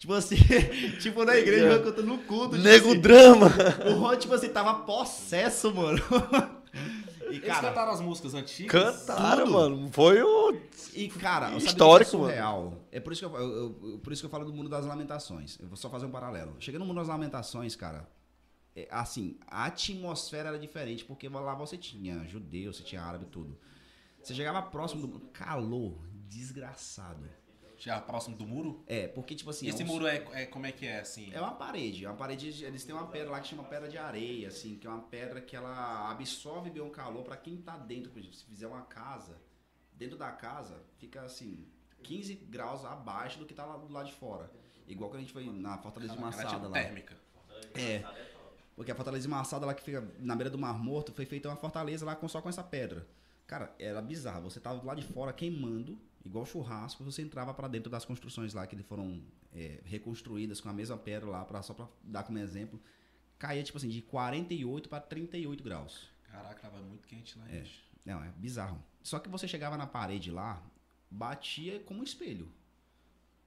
Tipo assim, tipo na igreja, o Juan cantando no culto. tipo Nego assim, drama. o Juan, tipo assim, tava possesso, mano. E, Eles cara, cantaram as músicas antigas. Cantaram, Tudo. mano. Foi o. E, cara, que Histórico, é mano. surreal? É por isso, que eu, eu- eu- por isso que eu falo do mundo das lamentações. Eu vou só fazer um paralelo. Cheguei no mundo das lamentações, cara. é, assim, a atmosfera era diferente, porque lá você tinha judeu, você tinha árabe, tudo. Você chegava próximo do calor, desgraçado. Já próximo do muro. É, porque, tipo assim. Esse é um- muro é, é- como é que é, assim? é uma parede, é uma parede, eles têm uma pedra lá que chama pedra de areia, assim, que é uma pedra que ela absorve bem o calor pra quem tá dentro, por exemplo, se fizer uma casa, dentro da casa fica assim 15 graus abaixo do que tá lá do lado de fora. Igual quando a gente foi na Fortaleza de é Massada tipo lá. térmica. É. Porque a Fortaleza de Massada lá que fica na beira do Mar Morto foi feita uma fortaleza lá com só com essa pedra. Cara, era bizarro. Você tava do lado de fora queimando, igual churrasco, você entrava pra dentro das construções lá que foram é, reconstruídas com a mesma pedra lá, pra, só pra dar como exemplo. Caía tipo assim, de 48 pra 38 graus. Caraca, tava muito quente lá. É. Não, é bizarro. Só que você chegava na parede lá, batia como um espelho.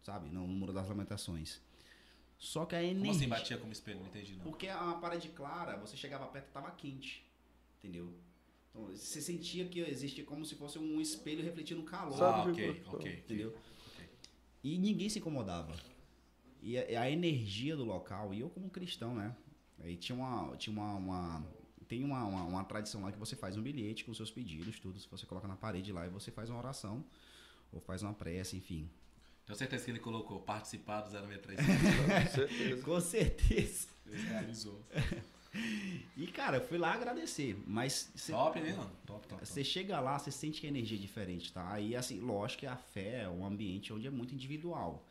Sabe? No Muro das Lamentações. Só que a energia. Como assim batia como espelho? Não entendi, não. Porque a parede clara, você chegava perto e tava quente. Entendeu? Então, você sentia que existia como se fosse um espelho refletindo o calor. Ah, ok, ok. Entendeu? ok. E ninguém se incomodava. E a, a energia do local, e eu como cristão, né? Aí tinha uma. Tinha uma, uma- tem uma, uma, uma tradição lá que você faz um bilhete com seus pedidos, tudo. Você coloca na parede lá e você faz uma oração. Ou faz uma prece, enfim. Tenho certeza que ele colocou participar do 063. Com certeza. Com certeza. Ele realizou. E, cara, eu fui lá agradecer. Mas cê- Top, né, mano? Top, top. Você chega lá, você sente que a energia é diferente, tá? Aí, assim, lógico que a fé é um ambiente onde é muito individual.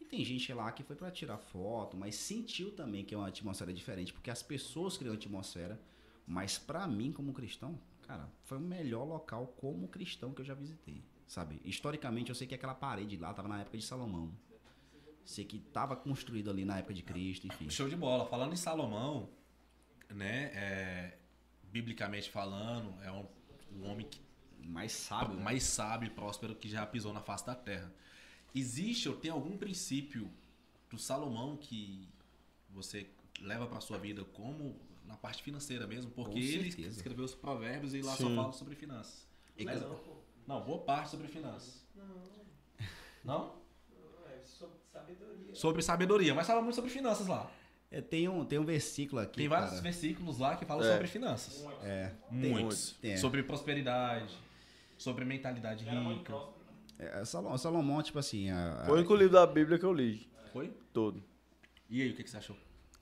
E tem gente lá que foi pra tirar foto, mas sentiu também que é uma atmosfera diferente, porque as pessoas criam atmosfera. Mas pra mim, como cristão, cara, foi o melhor local como cristão que eu já visitei, sabe? Historicamente, eu sei que aquela parede lá tava na época de Salomão. Sei que tava construído ali na época de Cristo, enfim. Show de bola. Falando em Salomão, né? é, biblicamente falando, é um, um homem que Mais sábio, né? mais sábio e próspero que já pisou na face da terra. Existe ou tem algum princípio do Salomão que você leva para sua vida como na parte financeira mesmo? Porque ele escreveu os provérbios e lá só Sim. fala sobre finanças. E Mas não, não, boa parte sobre finanças. Não? Não, é sobre sabedoria. Sobre sabedoria, mas fala muito sobre finanças lá. É, tem, um, tem um versículo aqui. Tem vários cara. versículos lá que falam É. sobre finanças. É, Muitos. Tem. Sobre prosperidade, sobre mentalidade rica. próximo. É, Salomão, Salomão, tipo assim. A, a- Foi o único livro da Bíblia que eu li. Foi? Todo. E aí, o que, que você achou?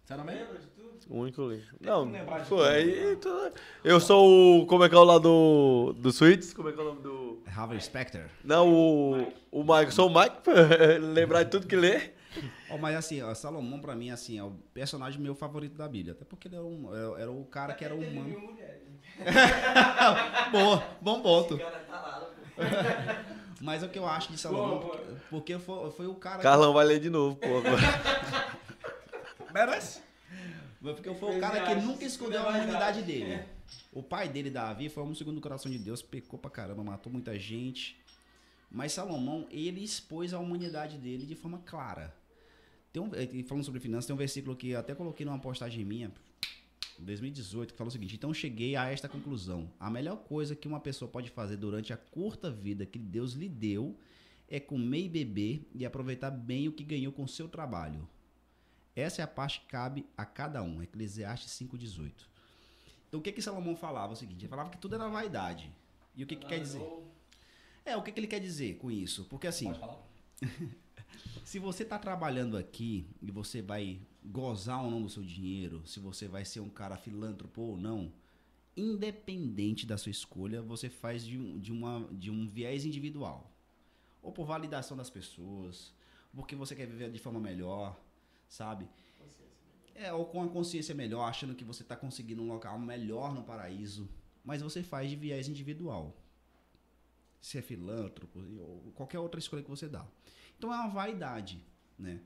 Você era mesmo? Lembra de tudo? O único livro. Não, foi. tudo, tudo- eu sou o. Como é que é o lá do. Do Suítes? Como é que é o nome do. Harvey Specter. Não, o. O Mike. Eu sou o Mike, lembrar de tudo que lê. Ó, mas assim, ó, Salomão pra mim assim, é o personagem meu favorito da Bíblia. Até porque ele era, um, era, era o cara que era humano. Boa, bom ponto. Esse cara tá lá, pô. Mas o que eu acho de Salomão, Boa, porque, porque foi, foi o cara. Carlão vai ler de novo, pô. agora. Merece? Porque foi o cara que nunca escondeu a humanidade dele. O pai dele, Davi, foi um segundo do coração de Deus, pecou pra caramba, matou muita gente. Mas Salomão, ele expôs a humanidade dele de forma clara. Tem um, e falando sobre finanças, tem um versículo que eu até coloquei numa postagem minha, em 2018, que fala o seguinte: Então cheguei a esta conclusão. A melhor coisa que uma pessoa pode fazer durante a curta vida que Deus lhe deu é comer e beber e aproveitar bem o que ganhou com seu trabalho. Essa é a parte que cabe a cada um. Eclesiastes 5,18. Então o que que Salomão falava? O seguinte, ele falava que tudo era vaidade. E o que, que quer dizer? É, o que, que ele quer dizer com isso? Porque assim, Pode falar? se você está trabalhando aqui e você vai gozar ou não do seu dinheiro, se você vai ser um cara filântropo ou não, independente da sua escolha, você faz de um, de uma, de um viés individual. Ou por validação das pessoas, porque você quer viver de forma melhor, sabe? É, ou com a consciência melhor, achando que você está conseguindo um local melhor no paraíso, mas você faz de viés individual. Se é filântropo, ou qualquer outra escolha que você dá. Então é uma vaidade, né?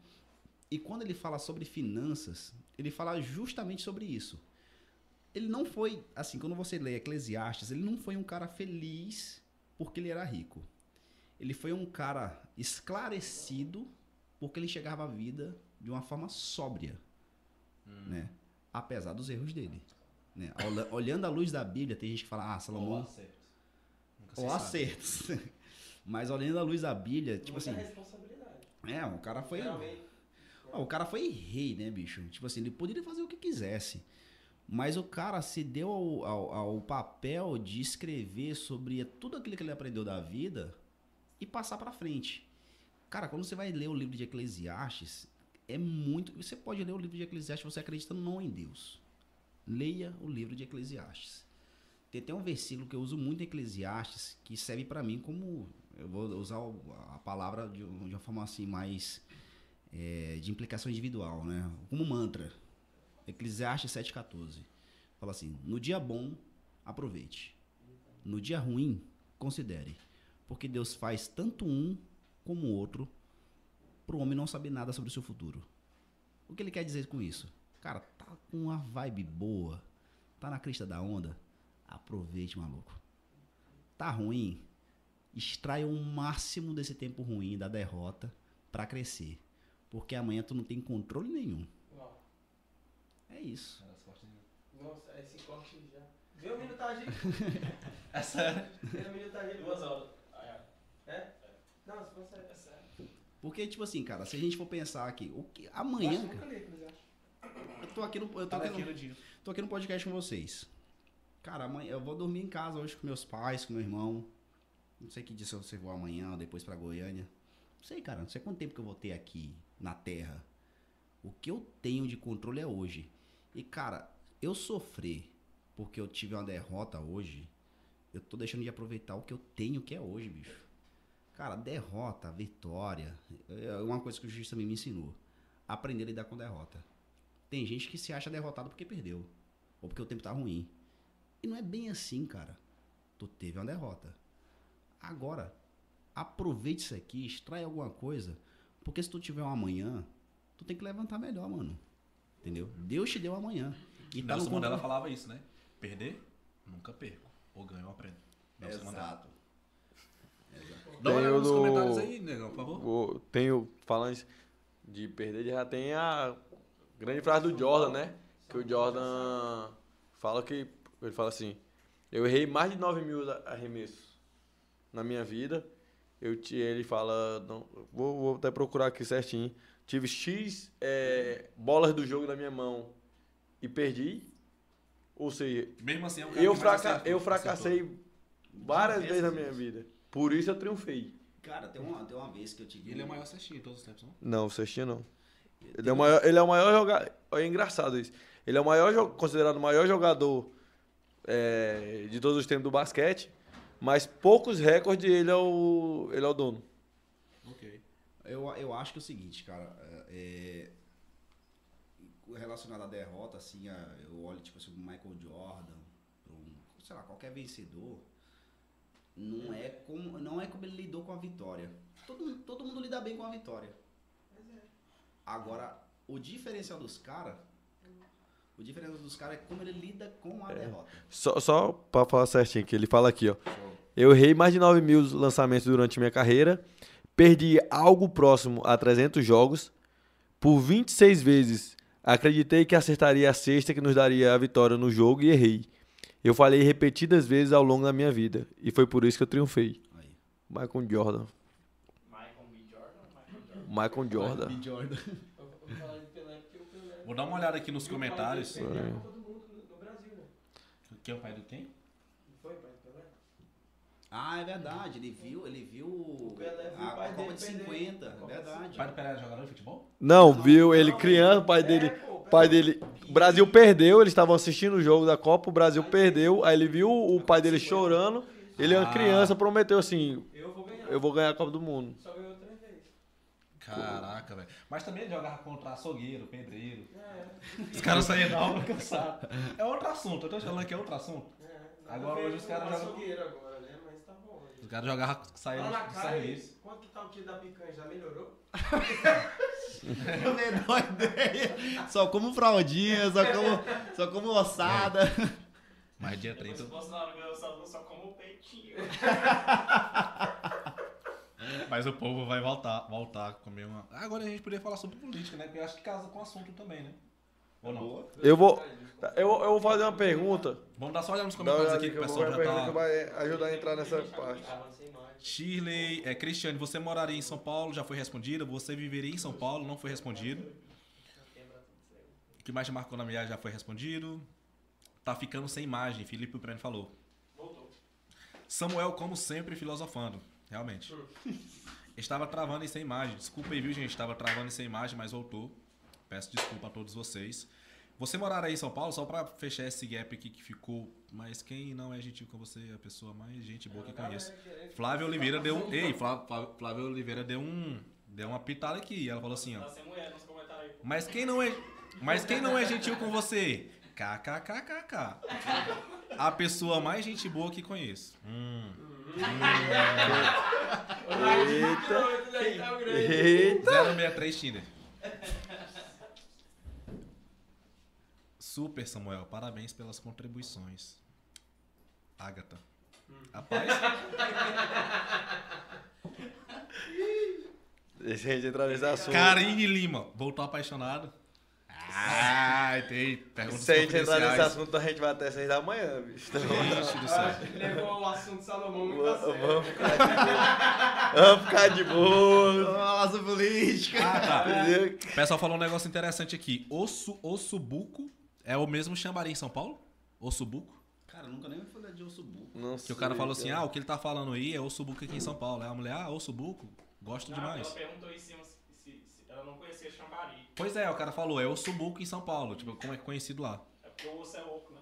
E quando ele fala sobre finanças, ele fala justamente sobre isso. Ele não foi, assim, quando você lê Eclesiastes, ele não foi um cara feliz porque ele era rico. Ele foi um cara esclarecido porque ele chegava à vida de uma forma sóbria, né? Apesar dos erros dele. Né? Olha- Olhando à luz da Bíblia, tem gente que fala, ah, Salomão, Nunca se ou sabe. acertos. Mas olhando luz da Bíblia, tipo Muita assim, responsabilidade. é, o cara foi. Ah, O cara foi rei, né, bicho? Tipo assim, ele poderia fazer o que quisesse. Mas o cara se deu ao, ao, ao papel de escrever sobre tudo aquilo que ele aprendeu da vida e passar pra frente. Cara, quando você vai ler o livro de Eclesiastes, é muito. Você pode ler o livro de Eclesiastes você acreditando não em Deus. Leia o livro de Eclesiastes. Tem até um versículo que eu uso muito em Eclesiastes que serve pra mim como. Eu vou usar a palavra de, de uma forma assim mais é, de implicação individual, né? Como mantra. Eclesiastes 7,14. Fala assim: No dia bom, aproveite. No dia ruim, considere. Porque Deus faz tanto um como o outro para o homem não saber nada sobre o seu futuro. O que ele quer dizer com isso? Cara, tá com uma vibe boa, tá na crista da onda, aproveite, maluco. Tá ruim, extraia o máximo desse tempo ruim, da derrota, para crescer. Porque amanhã tu não tem controle nenhum. uau. É isso. Nossa, esse corte já. Vê o minutagem. É sério. Vê o minutagem. Duas horas. Ah, é. É? Não, se sério. É sério. Porque, tipo assim, cara, se a gente for pensar aqui, o que, amanhã, cara, eu tô aqui no, eu tô Tá aqui no, tô aqui no podcast com vocês. Cara, amanhã eu vou dormir em casa hoje com meus pais, com meu irmão. Não sei que dia se eu vou amanhã ou depois pra Goiânia. Não sei, cara, não sei quanto tempo que eu vou ter aqui na Terra. O que eu tenho de controle é hoje. E, cara, eu sofrer porque eu tive uma derrota hoje, eu tô deixando de aproveitar o que eu tenho que é hoje, bicho. Cara, derrota, vitória, é uma coisa que o juiz também me ensinou. Aprender a lidar com derrota. Tem gente que se acha derrotado porque perdeu. Ou porque o tempo tá ruim. E não é bem assim, cara. Tu teve uma derrota. Agora, aproveite isso aqui, extrai alguma coisa. Porque se tu tiver um amanhã, tu tem que levantar melhor, mano. Entendeu? Deus te deu um amanhã. E tá no Nelson Mandela controle- falava isso, né? Perder, nunca perco. Ou ganho, eu aprendo. Nelson Mandela. Exato. Dá uma olhada nos do- comentários aí, negão, por favor. Tenho, falando de perder, já tem a grande frase do Jordan, né? Que o Jordan fala que. Ele fala assim: Eu errei mais de 9 mil arremessos na minha vida. Eu, ti- ele fala: não, vou, vou até procurar aqui certinho. Tive X é, bolas do jogo na minha mão e perdi. Ou seja, Mesmo assim, é um eu, fraca acertou, eu acertou. fracassei várias vezes na minha vida. Por isso eu triunfei. Cara, tem uma, tem uma vez que eu tive. E ele é o maior cestinho de todos os tempos, não? Não, o Cestinha não. Ele é o maior, ele é o maior jogador. É engraçado isso. Ele é o maior considerado o maior jogador é, de todos os tempos do basquete, mas poucos recordes ele é o, ele é o dono. Ok. Eu, eu acho que é o seguinte, cara. É, é, relacionado à derrota, assim, a- eu olho, tipo assim, o Michael Jordan, um, sei lá, qualquer vencedor. Não é, como, não é como ele lidou com a vitória. Todo, mundo- todo mundo lida bem com a vitória. Agora, o diferencial dos caras. O diferencial dos caras é como ele lida com a derrota. Só, só pra falar certinho, que ele fala aqui, ó. Eu errei mais de 9 mil lançamentos durante minha carreira, perdi algo próximo a 300 jogos, por 26 vezes acreditei que acertaria a sexta que nos daria a vitória no jogo e errei. Eu falhei repetidas vezes ao longo da minha vida, e foi por isso que eu triunfei. Aí. Michael Jordan. Michael B. Jordan Michael Jordan? Michael Jordan. B. Jordan. Eu vou falar de Pelé porque o Pelé. Vou dar uma olhada aqui nos E o pai comentários. É. né? Que é o pai do quem? Não foi, pai do Pelé? Ah, é verdade. Ele viu, ele viu Pelé viu a, o pai a Copa de perder. 50, A Copa de verdade. O pai do Pelé de futebol? Não, viu ele criança, o pai dele. É, pô, O pai dele. O Brasil perdeu, eles estavam assistindo o jogo da Copa, o Brasil perdeu, aí ele viu o pai dele chorando, ele é uma Ah. criança, prometeu assim: Eu vou ganhar. Eu vou ganhar a Copa do Mundo. Só ganhou. Caraca, velho. Mas também ele jogava contra açougueiro, pedreiro. É, Os caras saíam da aula cansados. É outro assunto, eu tô falando que é outro assunto. é. Agora hoje os caras jogam- açougueiro agora, né? Mas tá bom. Os caras jogavam, saíam do cara serviço. quanto que tá o quilo da picanha? Já melhorou? Não menor ideia. Só como fraldinha, só como, só como ossada. Mas dia Depois 30. o Bolsonaro ganhou só, só como o peitinho. Mas o povo vai voltar, voltar a comer uma. Agora a gente poderia falar sobre política, né? Porque eu acho que casa com o assunto também, né? Ou não? Eu vou. Eu, eu vou fazer uma pergunta. Vamos dar só olhar nos comentários olhada aqui que o pessoal já tá. vai ajudar a entrar nessa parte. Shirley, é, Cristiane, você moraria em São Paulo? Já foi respondida. Você viveria em São Paulo? Não foi respondido. O que mais te marcou na viagem já foi respondido. Tá ficando sem imagem, Felipe Preno falou. Voltou. Samuel, como sempre, filosofando. Realmente. Estava travando e sem imagem. Desculpa aí, viu, gente? Estava travando e sem imagem, mas voltou. Peço desculpa a todos vocês. Você morar aí em São Paulo, só pra fechar esse gap aqui que ficou. Mas quem não é gentil com você é a pessoa mais gente boa que conheço. Flávia Oliveira deu um. Ei, Flá- Flá- Flávia Oliveira deu um. Deu uma pitada aqui. Ela falou assim, ó. Tá. Mas quem não é. Mas quem não é gentil com você? KKKKK. A pessoa mais gente boa que conheço. Hum. Eita. Eita. 063 Tinder. Super, Samuel. Parabéns pelas contribuições. Agatha. Rapaz, Deixa a gente entrar nesse assunto. Karine Lima. Voltou apaixonado. Ah, tem perguntas Se a gente entrar nesse assunto, a gente vai até 6 da manhã, bicho. Então, Gente do Eu céu. acho que levou o assunto Salomão muito a sério. vamos ficar de boa. Vamos ficar de boa. Nossa, política. Ah, tá. Entendeu? O pessoal falou um negócio interessante aqui. Osso, ossobuco é o mesmo chambari em São Paulo? Ossobuco? Cara, nunca nem falei de osso buco. Não Que o cara sei, falou assim, cara. ah, o que ele tá falando aí é ossobuco aqui em São Paulo. Aí a mulher, ah, ossobuco? Gosto Não, demais. Ela perguntou em cima se, se- se ela não conhecia Xambari. Pois é, o cara falou, é ossobuco em São Paulo. Tipo, como é conhecido lá. É porque o osso é oco, né?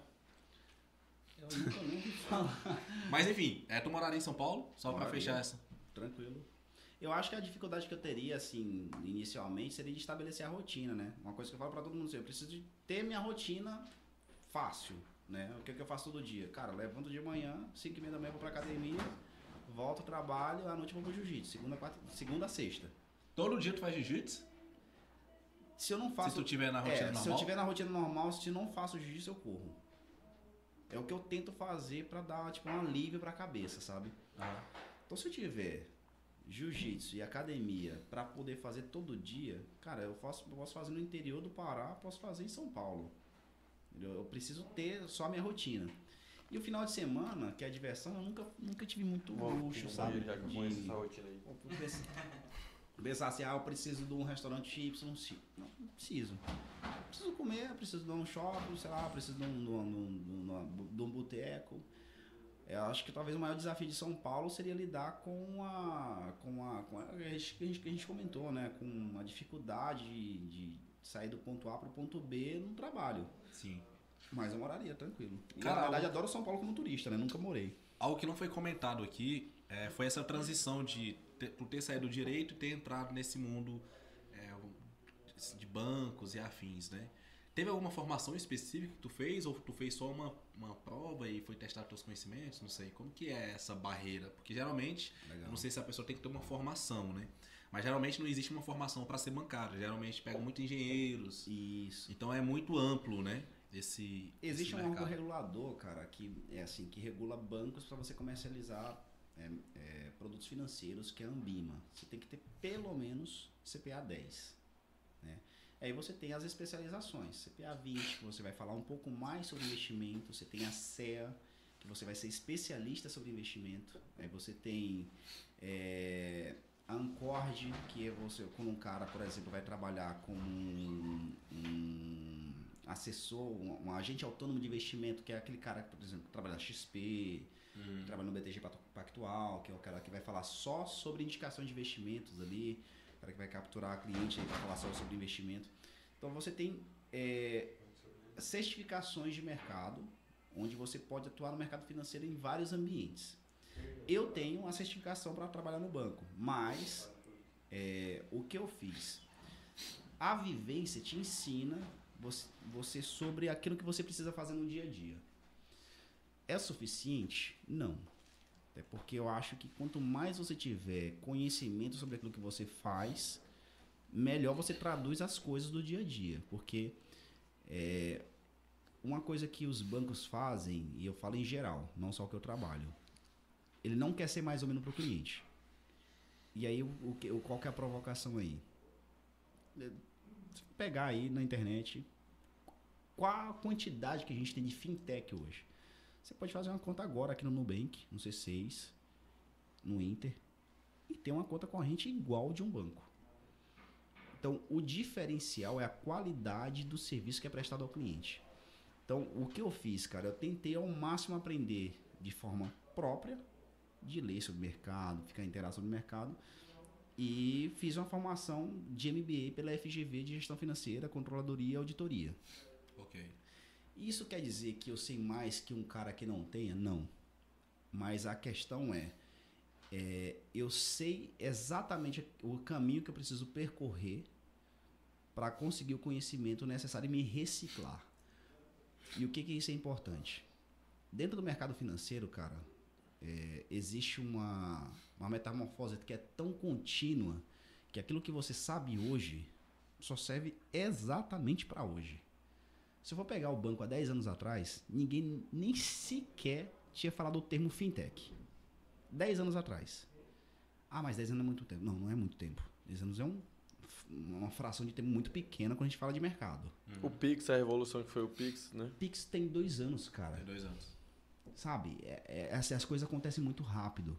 Eu nunca ouvi falar. Mas enfim, é, tu moraria em São Paulo? Só pra Moraria. fechar essa. Tranquilo. Eu acho que a dificuldade que eu teria, assim, inicialmente, seria de estabelecer a rotina, né? Uma coisa que eu falo pra todo mundo, assim, eu preciso de ter minha rotina fácil, né? O que, que eu faço todo dia? Cara, levanto de manhã, 5 e meia da manhã vou pra academia, volto, trabalho, à noite vou pro jiu-jitsu, segunda, quarta, segunda a sexta. Todo dia tu faz jiu-jitsu? Se eu não faço... Se tu tiver na rotina é, normal? se eu tiver na rotina normal, se não faço jiu-jitsu, eu corro. É o que eu tento fazer pra dar, tipo, um alívio pra cabeça, sabe? Ah. Então, se eu tiver jiu-jitsu e academia pra poder fazer todo dia, cara, eu, faço, eu posso fazer no interior do Pará, posso fazer em São Paulo. Entendeu? Eu preciso ter só a minha rotina. E o final de semana, que é a diversão, eu nunca, nunca tive muito luxo, sabe? Já eu conheço De- essa rotina aí. Assim, ah, eu preciso de um restaurante X, não, não, preciso. Preciso comer, preciso de um shopping, sei lá, preciso de um, de um, de um- um- boteco. Eu acho que talvez o maior desafio de São Paulo seria lidar com a. com a. com a, que a gente, que a gente- comentou, né? Com a dificuldade de sair do ponto A para o ponto B no trabalho. Sim. Mas eu moraria tranquilo. E, Cara, na verdade, adoro São Paulo como turista, né? Nunca morei. Algo que não foi comentado aqui é, foi essa transição de ter, tu ter saído do direito e ter entrado nesse mundo é, de bancos e afins, né? Teve alguma formação específica que tu fez ou tu fez só uma, uma prova e foi testar teus conhecimentos? Não sei. Como que é essa barreira? Porque geralmente, não sei se a pessoa tem que ter uma formação, né? Mas geralmente não existe uma formação para ser bancário. Geralmente pega muito engenheiros. Isso. Então é muito amplo, né? Esse Existe esse um órgão regulador, cara, que é assim, que regula bancos para você comercializar é, é, produtos financeiros, que é a Ambima. Você tem que ter pelo menos CPA 10. Né? Aí você tem as especializações, CPA 20, que você vai falar um pouco mais sobre investimento, você tem a CEA, que você vai ser especialista sobre investimento. Aí você tem é, a Ancord, que é você, quando um cara, por exemplo, vai trabalhar com um, um assessor, um, um agente autônomo de investimento, que é aquele cara, por exemplo, que trabalha na XP, Hum. que trabalha no BTG Pact- Pactual, que é o cara que vai falar só sobre indicação de investimentos ali, o cara que vai capturar cliente aí para falar só sobre investimento. Então você tem é, certificações de mercado, onde você pode atuar no mercado financeiro em vários ambientes. Eu tenho uma certificação para trabalhar no banco, mas é, o que eu fiz? A vivência te ensina você, você sobre aquilo que você precisa fazer no dia a dia. É suficiente? Não. É porque eu acho que quanto mais você tiver conhecimento sobre aquilo que você faz, melhor você traduz as coisas do dia a dia. Porque é, uma coisa que os bancos fazem, e eu falo em geral, não só o que eu trabalho, ele não quer ser mais ou menos para o cliente. E aí, o, o qual que é a provocação aí? É, pegar aí na internet, qual a quantidade que a gente tem de fintech hoje? Você pode fazer uma conta agora aqui no Nubank, no C6, no Inter, e ter uma conta corrente igual de um banco. Então, o diferencial é a qualidade do serviço que é prestado ao cliente. Então, o que eu fiz, cara, eu tentei ao máximo aprender de forma própria, de ler sobre o mercado, ficar inteirado sobre o mercado, e fiz uma formação de MBA pela FGV de Gestão Financeira, Controladoria e Auditoria. Ok. Isso quer dizer que eu sei mais que um cara que não tenha? Não. Mas a questão é, é, eu sei exatamente o caminho que eu preciso percorrer para conseguir o conhecimento necessário e me reciclar. E o que que isso é importante? Dentro do mercado financeiro, cara, é, existe uma, uma metamorfose que é tão contínua que aquilo que você sabe hoje só serve exatamente para hoje. Se eu for pegar o banco há 10 anos atrás, ninguém nem sequer tinha falado o termo fintech. 10 anos atrás. Ah, mas 10 anos é muito tempo. Não, não é muito tempo. 10 anos é um, uma fração de tempo muito pequena quando a gente fala de mercado. Uhum. O Pix, a revolução que foi o Pix, né? Pix tem dois anos, cara. Tem dois anos. Sabe? É, é, assim, as coisas acontecem muito rápido.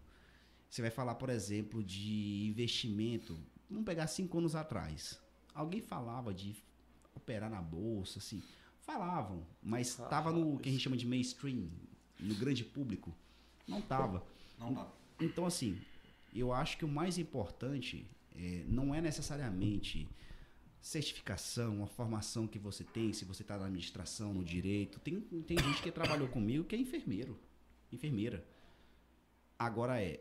Você vai falar, por exemplo, de investimento. Vamos pegar cinco anos atrás. Alguém falava de operar na bolsa, assim. Falavam, mas Ah, estava no que a gente chama de mainstream, no grande público. Não tava. Não tá. Então, assim, eu acho que o mais importante é, não é necessariamente certificação, a formação que você tem, se você está na administração, no direito. Tem, tem gente que trabalhou comigo que é enfermeiro, enfermeira. Agora é,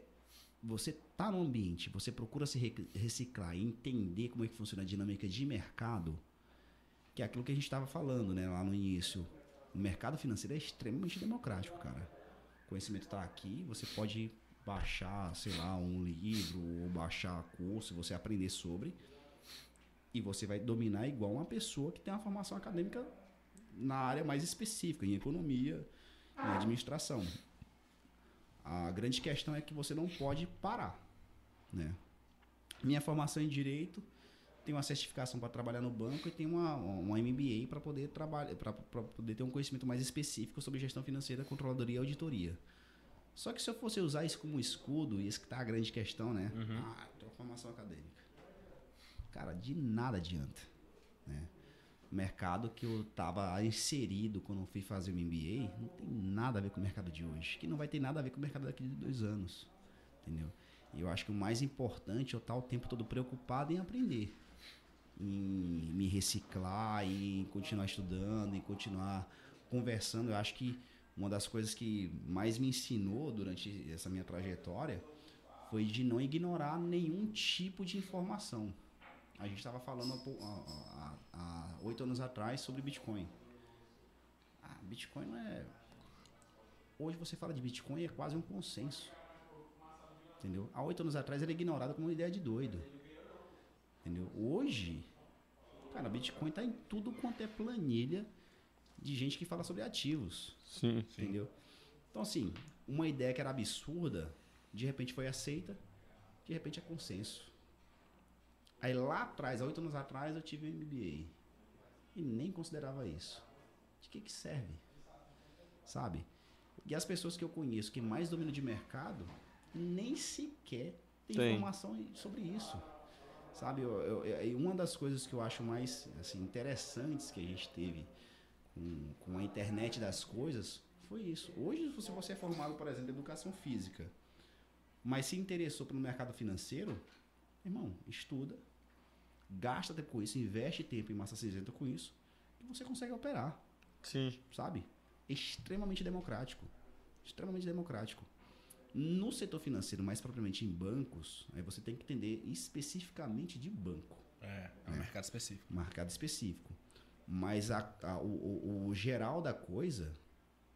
você tá no ambiente, você procura se re- reciclar e entender como é que funciona a dinâmica de mercado, que é aquilo que a gente estava falando, né, lá no início. O mercado financeiro é extremamente democrático, cara. O conhecimento está aqui, você pode baixar, sei lá, um livro ou baixar curso, você aprender sobre e você vai dominar igual uma pessoa que tem uma formação acadêmica na área mais específica, em economia, em administração. A grande questão é que você não pode parar, né? Minha formação em direito tem uma certificação para trabalhar no banco e tem uma, uma MBA para poder trabalhar, para poder ter um conhecimento mais específico sobre gestão financeira, controladoria e auditoria. Só que se eu fosse usar isso como escudo, e isso que tá a grande questão, né? Ah, tenho formação acadêmica. Cara, de nada adianta, né? O mercado que eu estava inserido quando eu fui fazer o MBA não tem nada a ver com o mercado de hoje, que não vai ter nada a ver com o mercado daqui de dois anos, entendeu? E eu acho que o mais importante é eu estar o tempo todo preocupado em aprender, em me reciclar, em continuar estudando, em continuar conversando. Eu acho que uma das coisas que mais me ensinou durante essa minha trajetória foi de não ignorar nenhum tipo de informação. A gente estava falando há oito anos atrás sobre Bitcoin. Ah, Bitcoin não é. Hoje você fala de Bitcoin é quase um consenso. Entendeu? Há oito anos atrás era ignorado como uma ideia de doido. Entendeu? Hoje, cara, Bitcoin tá em tudo quanto é planilha de gente que fala sobre ativos. Sim. Entendeu? Então, assim, uma ideia que era absurda, de repente foi aceita, de repente é consenso. Aí lá atrás, há oito anos atrás, eu tive um MBA. E nem considerava isso. De que que serve? Sabe? E as pessoas que eu conheço que mais dominam de mercado, nem sequer Tem. informação sobre isso. Sabe? Eu, eu- uma das coisas que eu acho mais assim, interessantes que a gente teve com, com a internet das coisas foi isso. Hoje, se você é formado, por exemplo, em educação física, mas se interessou pelo mercado financeiro, irmão, estuda, gasta tempo com isso, investe tempo em massa cinzenta com isso, e você consegue operar, Sim. sabe? Extremamente democrático. Extremamente democrático. No setor financeiro, mais propriamente em bancos, aí você tem que entender especificamente de banco É, é um mercado específico. marcado específico. Mas a, a- o, o- geral da coisa,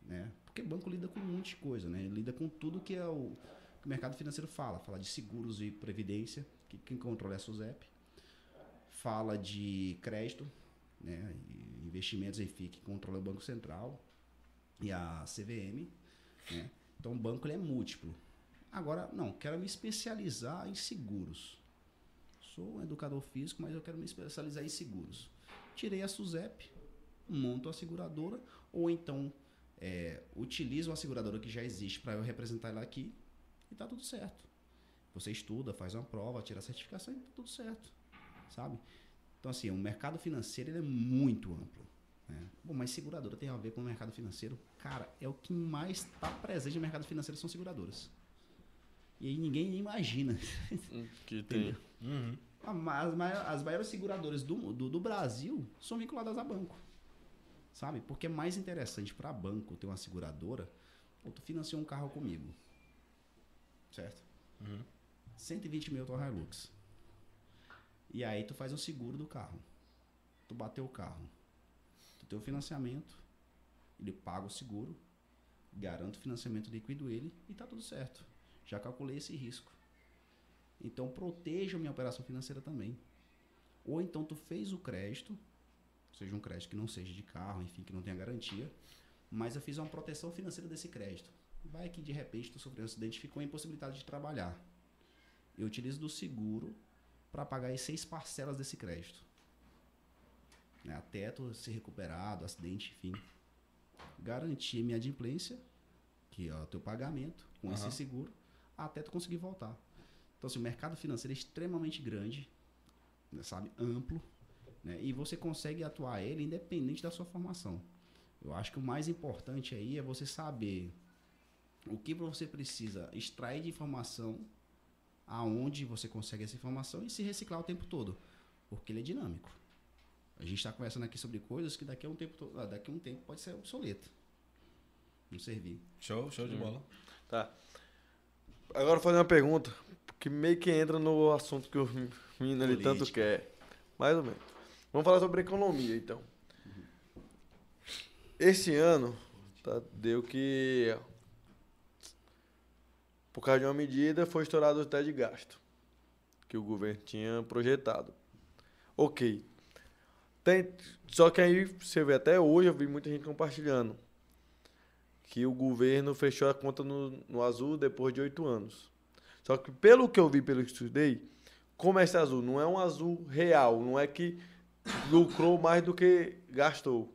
né? Porque banco lida com um monte de coisa, né? Ele lida com tudo que é o, que o mercado financeiro fala. Fala de seguros e previdência, que quem controla é a SUSEP. Fala de crédito, né? E investimentos, enfim, que controla o Banco Central e a CVM, né? Então o banco é múltiplo. Agora, não, quero me especializar em seguros. Sou um educador físico, mas eu quero me especializar em seguros. Tirei a SUSEP, monto a seguradora, ou então é, utilizo uma seguradora que já existe para eu representar ela aqui e tá tudo certo. Você estuda, faz uma prova, tira a certificação e tá tudo certo, sabe? Então assim, o mercado financeiro é muito amplo. Né? Bom, mas seguradora tem a ver com o mercado financeiro? Cara, é o que mais está presente no mercado financeiro são seguradoras. E aí ninguém imagina. Que tem. Uhum. As, as maiores seguradoras do, do, do Brasil são vinculadas a banco. Sabe? Porque é mais interessante para banco ter uma seguradora. Pô, tu financiou um carro comigo. Certo? Uhum. 120 mil tua Hilux. E aí tu faz um seguro do carro. Tu bateu o carro. O financiamento. Ele paga o seguro. Garante o financiamento, liquido ele e tá tudo certo. Já calculei esse risco. Então proteja a minha operação financeira também. Ou então tu fez o crédito, seja um crédito que não seja de carro, enfim, que não tenha garantia, mas eu fiz uma proteção financeira desse crédito. Vai que de repente tu sofreu um acidente ficou impossibilitado de trabalhar. Eu utilizo do seguro para pagar as seis parcelas desse crédito. Né, a teto ser recuperado, acidente, enfim. Garantir minha adimplência, que é o teu pagamento, com Aham. esse seguro, até tu conseguir voltar. Então, assim, o mercado financeiro é extremamente grande, né, sabe, amplo, né, e você consegue atuar ele independente da sua formação. Eu acho que o mais importante aí é você saber o que você precisa extrair de informação, aonde você consegue essa informação e se reciclar o tempo todo, porque ele é dinâmico. A gente está conversando aqui sobre coisas que daqui a um tempo, ah, daqui a um tempo pode ser obsoleta. Não servir. Show, show de bola. Tá. Agora vou fazer uma pergunta que meio que entra no assunto que o menino ele tanto quer. Mais ou menos. Vamos falar sobre economia, então. Esse ano, tá, deu que, por causa de uma medida, foi estourado o teto de gasto que o governo tinha projetado. Ok. Tem, só que aí, você vê, até hoje eu vi muita gente compartilhando que o governo fechou a conta no, no azul depois de oito anos. Só que pelo que eu vi, pelo que estudei, como esse azul não é um azul real, não é que lucrou mais do que gastou.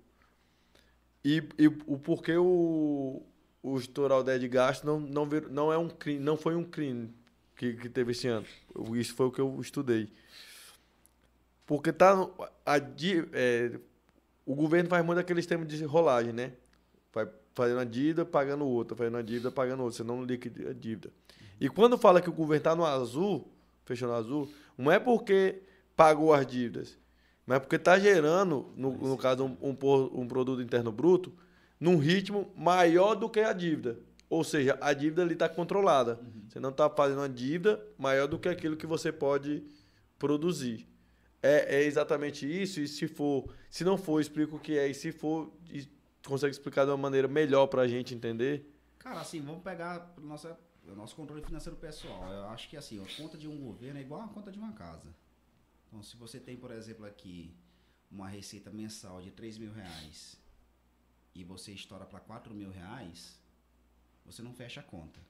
E, e o porquê o, o ideia de gasto não, não, vir- não, é um crime, não foi um crime que, que teve esse ano. Isso foi o que eu estudei. Porque tá no- a, é, o governo faz muito aquele sistema de rolagem, né? Vai fazendo a dívida, pagando outra, fazendo a dívida, pagando outra, você não liquida a dívida. E quando fala que o governo está no azul, fechando azul, não é porque pagou as dívidas, mas é porque está gerando, no, no caso, um, um, um produto interno bruto, num ritmo maior do que a dívida. Ou seja, a dívida ali está controlada. Você não está fazendo uma dívida maior do que aquilo que você pode produzir. É, é exatamente isso, e se for, se não for, explica o que é, e se for, e consegue explicar de uma maneira melhor para a gente entender. Cara, assim, vamos pegar o nosso, o nosso controle financeiro pessoal. Eu acho que assim, a conta de um governo é igual a conta de uma casa. Então, se você tem, por exemplo, aqui uma receita mensal de 3 mil reais e você estoura para 4 mil reais, você não fecha a conta.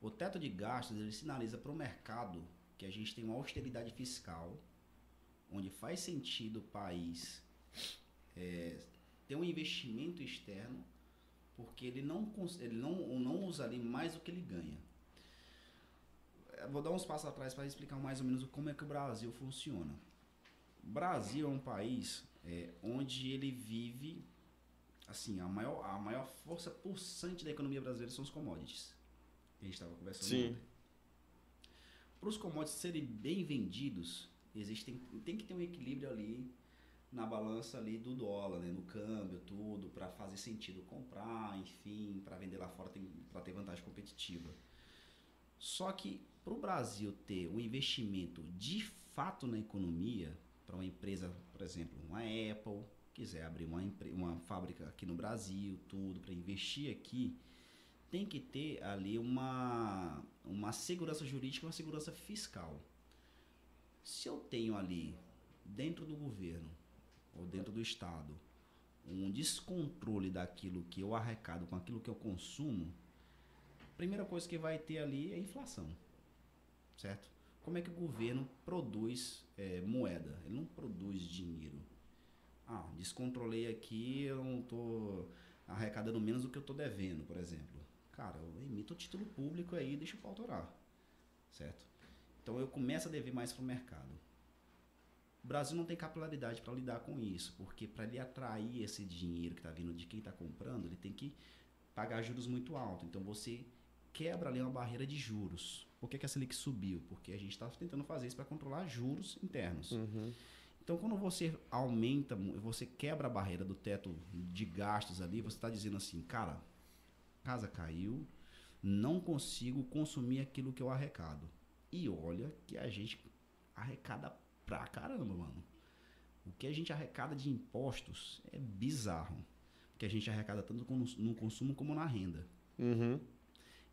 O teto de gastos ele sinaliza para o mercado que a gente tem uma austeridade fiscal, onde faz sentido o país é, ter um investimento externo porque ele não, ele não, não usa ali mais do que ele ganha. Eu Vou dar uns passos atrás para explicar mais ou menos como é que o Brasil funciona. O Brasil é um país é, onde ele vive, assim, a maior, a maior força pulsante da economia brasileira são os commodities. A gente estava conversando Sim. ontem. Para os commodities serem bem vendidos, existem, tem que ter um equilíbrio ali na balança ali do dólar, né, no câmbio, tudo, para fazer sentido comprar, enfim, para vender lá fora para ter vantagem competitiva. Só que para o Brasil ter um investimento de fato na economia, para uma empresa, por exemplo, uma Apple, quiser abrir uma, uma fábrica aqui no Brasil, tudo, para investir aqui, tem que ter ali uma, uma segurança jurídica, uma segurança fiscal. Se eu tenho ali, dentro do governo, ou dentro do Estado, um descontrole daquilo que eu arrecado com aquilo que eu consumo, a primeira coisa que vai ter ali é inflação. Certo? Como é que o governo produz eh, moeda? Ele não produz dinheiro. Ah, descontrolei aqui, eu não estou arrecadando menos do que eu estou devendo, por exemplo. Cara, eu emito título público aí e deixo o pau torar. Certo? Então eu começo a dever mais para o mercado. O Brasil não tem capilaridade para lidar com isso, porque para ele atrair esse dinheiro que está vindo de quem está comprando, ele tem que pagar juros muito altos. Então você quebra ali uma barreira de juros. Por que, que a Selic subiu? Porque a gente está tentando fazer isso para controlar juros internos. Então, quando você aumenta, você quebra a barreira do teto de gastos ali, você está dizendo assim, cara, casa caiu, não consigo consumir aquilo que eu arrecado. E olha que a gente arrecada pra caramba, mano. O que a gente arrecada de impostos é bizarro. O que a gente arrecada tanto no consumo como na renda. Uhum.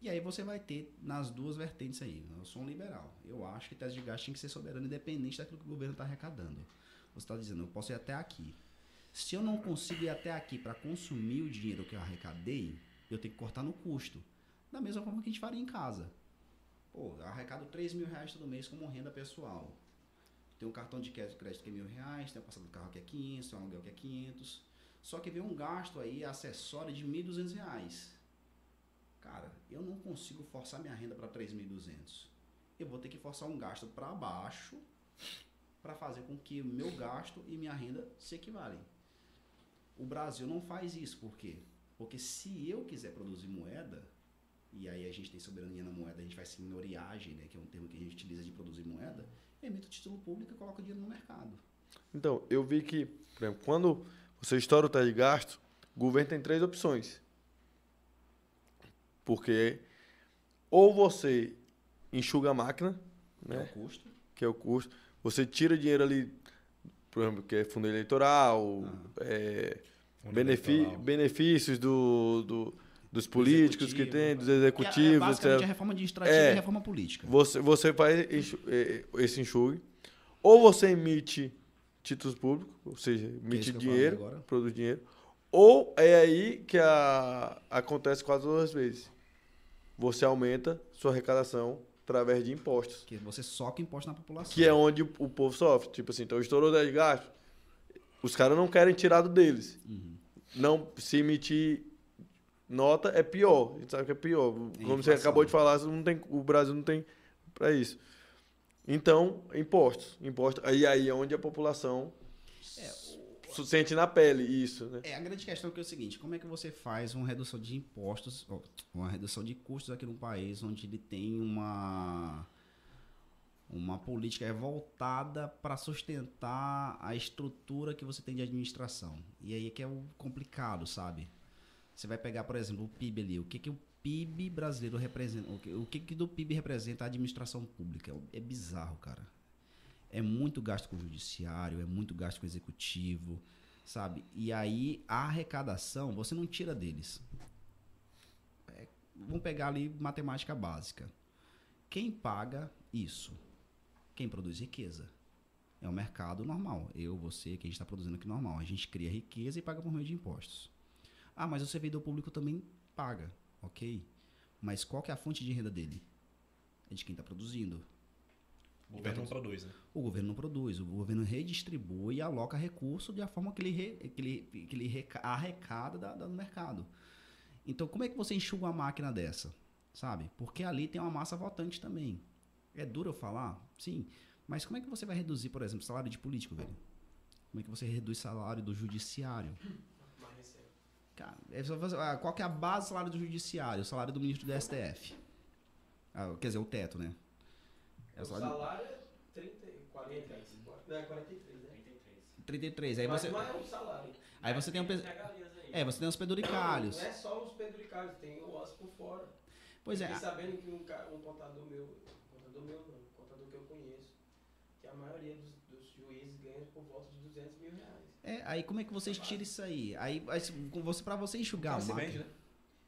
E aí você vai ter nas duas vertentes aí. Eu sou um liberal. Eu acho que tese de gasto tem que ser soberano, independente daquilo que o governo está arrecadando. Você está dizendo, eu posso ir até aqui. Se eu não consigo ir até aqui para consumir o dinheiro que eu arrecadei, eu tenho que cortar no custo. Da mesma forma que a gente faria em casa. Pô, arrecado 3 mil reais todo mês como renda pessoal. tem um cartão de crédito que é mil reais, tem a passada do carro que é 500, tem um aluguel que é 500. Só que vem um gasto aí acessório de 1.200 reais. Cara, eu não consigo forçar minha renda para 3.200. Eu vou ter que forçar um gasto para baixo para fazer com que o meu gasto e minha renda se equivalem. O Brasil não faz isso, por quê? Porque se eu quiser produzir moeda, e aí a gente tem soberania na moeda, a gente faz senhoriagem, né, que é um termo que a gente utiliza de produzir moeda, eu emito título público e coloco dinheiro no mercado. Então, eu vi que, por exemplo, quando você estoura o teto de gasto, o governo tem três opções. Porque ou você enxuga a máquina, Que é né, o custo. que é o custo, você tira dinheiro ali, por exemplo, que é fundo eleitoral, é, Fundo benefi- eleitoral. benefícios do, do- dos políticos que executivo. tem, dos Que é- é executivos, basicamente a reforma administrativa É. e a reforma política. Você, você faz eh, esse enxugue, ou você emite títulos públicos, ou seja, isso emite que dinheiro, produz dinheiro, ou é aí que a, acontece quase todas as vezes. Você aumenta sua arrecadação através de impostos, Que você soca imposto na população. que é onde o, o povo sofre. Tipo assim, então estourou 10 de gasto, os caras não querem tirar do deles. Uhum. Não, se emitir nota é pior. A gente sabe que é pior. Como você acabou de falar, não tem, o Brasil não tem para isso. Então, impostos. Impostos. Aí, aí é onde a população s- sente na pele isso, né? É, a grande questão é que é o seguinte, como é que você faz uma redução de impostos, uma redução de custos aqui num país onde ele tem uma uma política voltada para sustentar a estrutura que você tem de administração. E aí é que é o complicado, sabe? Você vai pegar, por exemplo, o PIB ali, o que que o PIB brasileiro representa, o que, o que que do PIB representa a administração pública? É bizarro, cara. É muito gasto com o judiciário, é muito gasto com o executivo, sabe? E aí a arrecadação você não tira deles. É, vamos pegar ali matemática básica. Quem paga isso? Quem produz riqueza? É o mercado normal. Eu, você, que a gente está produzindo aqui normal. A gente cria riqueza e paga por meio de impostos. Ah, mas o servidor público também paga, ok? Mas qual que é a fonte de renda dele? É de quem está produzindo. O governo não produz, né? O governo não produz, o governo redistribui e aloca recurso de a forma que ele, re- que ele, que ele reca- arrecada da, da- no mercado. Então, como é que você enxuga uma máquina dessa? Sabe? Porque ali tem uma massa votante também. É duro eu falar? Sim. Mas como é que você vai reduzir, por exemplo, salário de político, velho? Como é que você reduz salário do judiciário? É ah, qual que é a base do salário do judiciário? O salário do ministro do STF. Ah, quer dizer, o teto, né? É O o salário salário é 30, 40, não, é 43, né? 33. Aí Mas você, não é um salário. aí você tem um... É, você tem os peduricários. Não é só os peduricários, tem o osso por fora. Pois é, Fiquei a- sabendo que um, um contador meu, contador meu não, um contador que eu conheço, que a maioria dos, dos juízes ganha por volta de 200 mil reais. É, aí como é que vocês tiram isso aí? Aí, você, pra você enxugar Cara, a né?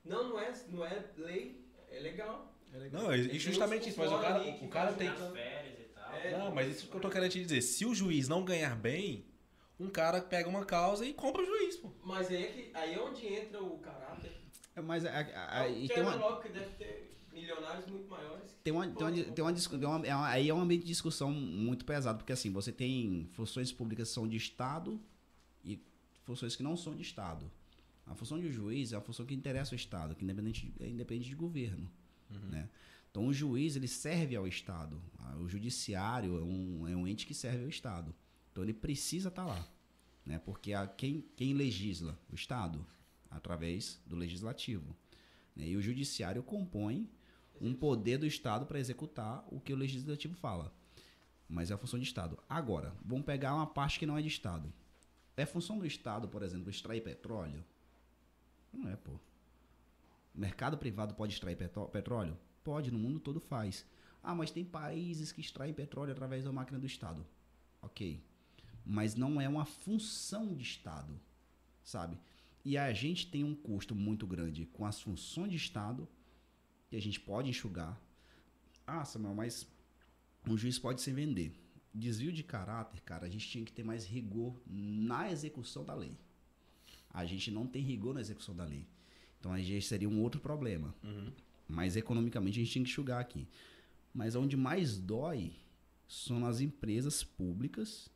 Não, não é, não é lei, é legal. Não, e justamente isso, mas o cara, o cara tem. Nas férias e tal. É. Não, mas isso que eu tô querendo te dizer. Se o juiz não ganhar bem, um cara pega uma causa e compra o juiz, pô. Mas aí é, que, aí é onde entra o caráter. É, Mas a- a- a- que tem é uma, logo que deve ter milionários muito maiores. tem uma, tem uma, tem uma, tem uma- é uma- aí é um ambiente de discussão muito pesado, porque assim, você tem funções públicas que são de Estado funções que não são de Estado. A função de juiz é uma função que interessa o Estado, que independente, é independente de governo. Né? Então, o juiz ele serve ao Estado. Ah, O judiciário é um, é um ente que serve ao Estado. Então, ele precisa estar lá. Né? Porque a, quem, quem legisla? O Estado, através do legislativo. né? E o judiciário compõe um poder do Estado para executar o que o legislativo fala. Mas é a função de Estado. Agora, vamos pegar uma parte que não é de Estado. É função do Estado, por exemplo, extrair petróleo? Não é, pô. Mercado privado pode extrair petróleo? Pode, no mundo todo faz. Ah, mas tem países que extraem petróleo através da máquina do Estado. Ok. Mas não é uma função de Estado, sabe? E a gente tem um custo muito grande com as funções de Estado que a gente pode enxugar. Ah, Samuel, mas um juiz pode se vender. Desvio de caráter, cara, a gente tinha que ter mais rigor na execução da lei. A gente não tem rigor na execução da lei. Então aí já seria um outro problema. Mas economicamente a gente tinha que enxugar aqui. Mas onde mais dói são as empresas públicas,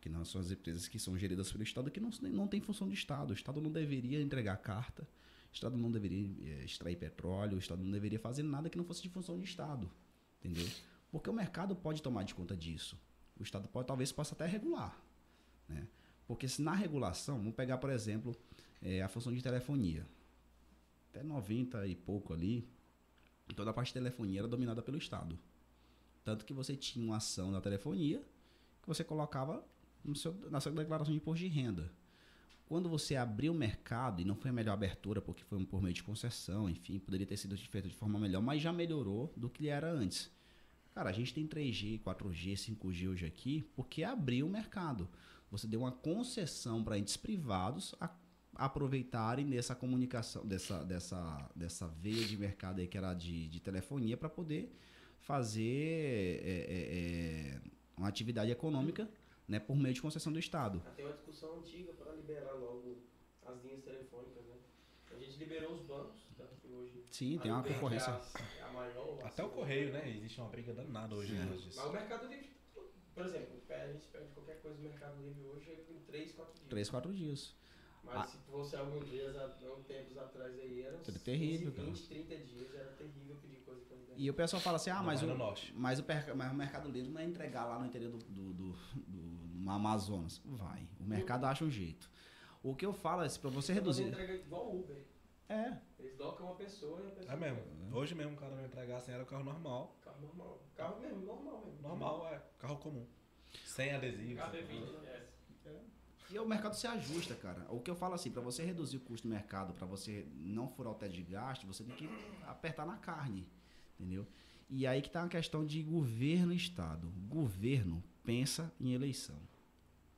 que não são as empresas que são geridas pelo Estado, que não, não tem função de Estado. O Estado não deveria entregar carta, o Estado não deveria eh, extrair petróleo, o Estado não deveria fazer nada que não fosse de função de Estado. Entendeu? Porque o mercado pode tomar de conta disso. O Estado pode, talvez, possa até regular. Né? Porque se na regulação, vamos pegar, por exemplo, eh, a função de telefonia. Até 90 e pouco ali, toda a parte de telefonia era dominada pelo Estado. Tanto que você tinha uma ação na telefonia que você colocava seu, na sua declaração de imposto de renda. Quando você abriu o mercado, e não foi a melhor abertura, porque foi por meio de concessão, enfim, poderia ter sido feito de forma melhor, mas já melhorou do que era antes. Cara, a gente tem 3G, 4G, 5G hoje aqui, porque abriu o mercado. Você deu uma concessão para entes privados a, aproveitarem dessa comunicação, dessa, dessa, dessa veia de mercado aí que era de, de telefonia, para poder fazer é, é, é, uma atividade econômica né, por meio de concessão do Estado. Tem uma discussão antiga para liberar logo as linhas telefônicas, né? A gente liberou os bancos. Sim, tem uma concorrência. É a, é a maior. Até o correio, né? Existe uma briga danada hoje causa disso. Mas o Mercado Livre, por exemplo, a gente pede qualquer coisa no Mercado Livre hoje é em 3, 4 dias. 3, 4 dias. Mas Ah. se fosse alguns dias, há um tempos atrás aí, era terrível, 15, 20, 30 dias, era terrível pedir coisa pra liberar. E o pessoal fala assim, ah, Ainda mas o, mas, o, mas o Mercado Livre não é entregar lá no interior do, do, do, do- no Amazonas. Vai. O mercado acha um jeito. O que eu falo é, para você reduzir... entrega igual Uber. É, Eles docam uma pessoa e a pessoa. É mesmo. Hoje mesmo o cara não entregasse era o carro normal. Carro normal. Carro mesmo, normal mesmo. Normal, é. Carro comum. Sem adesivo. Cada sem vídeo, nada. é. E o mercado se ajusta, cara. O que eu falo assim, para você reduzir o custo do mercado, para você não furar o teto de gasto, você tem que apertar na carne, entendeu? E aí que tá uma questão de governo e Estado. Governo pensa em eleição.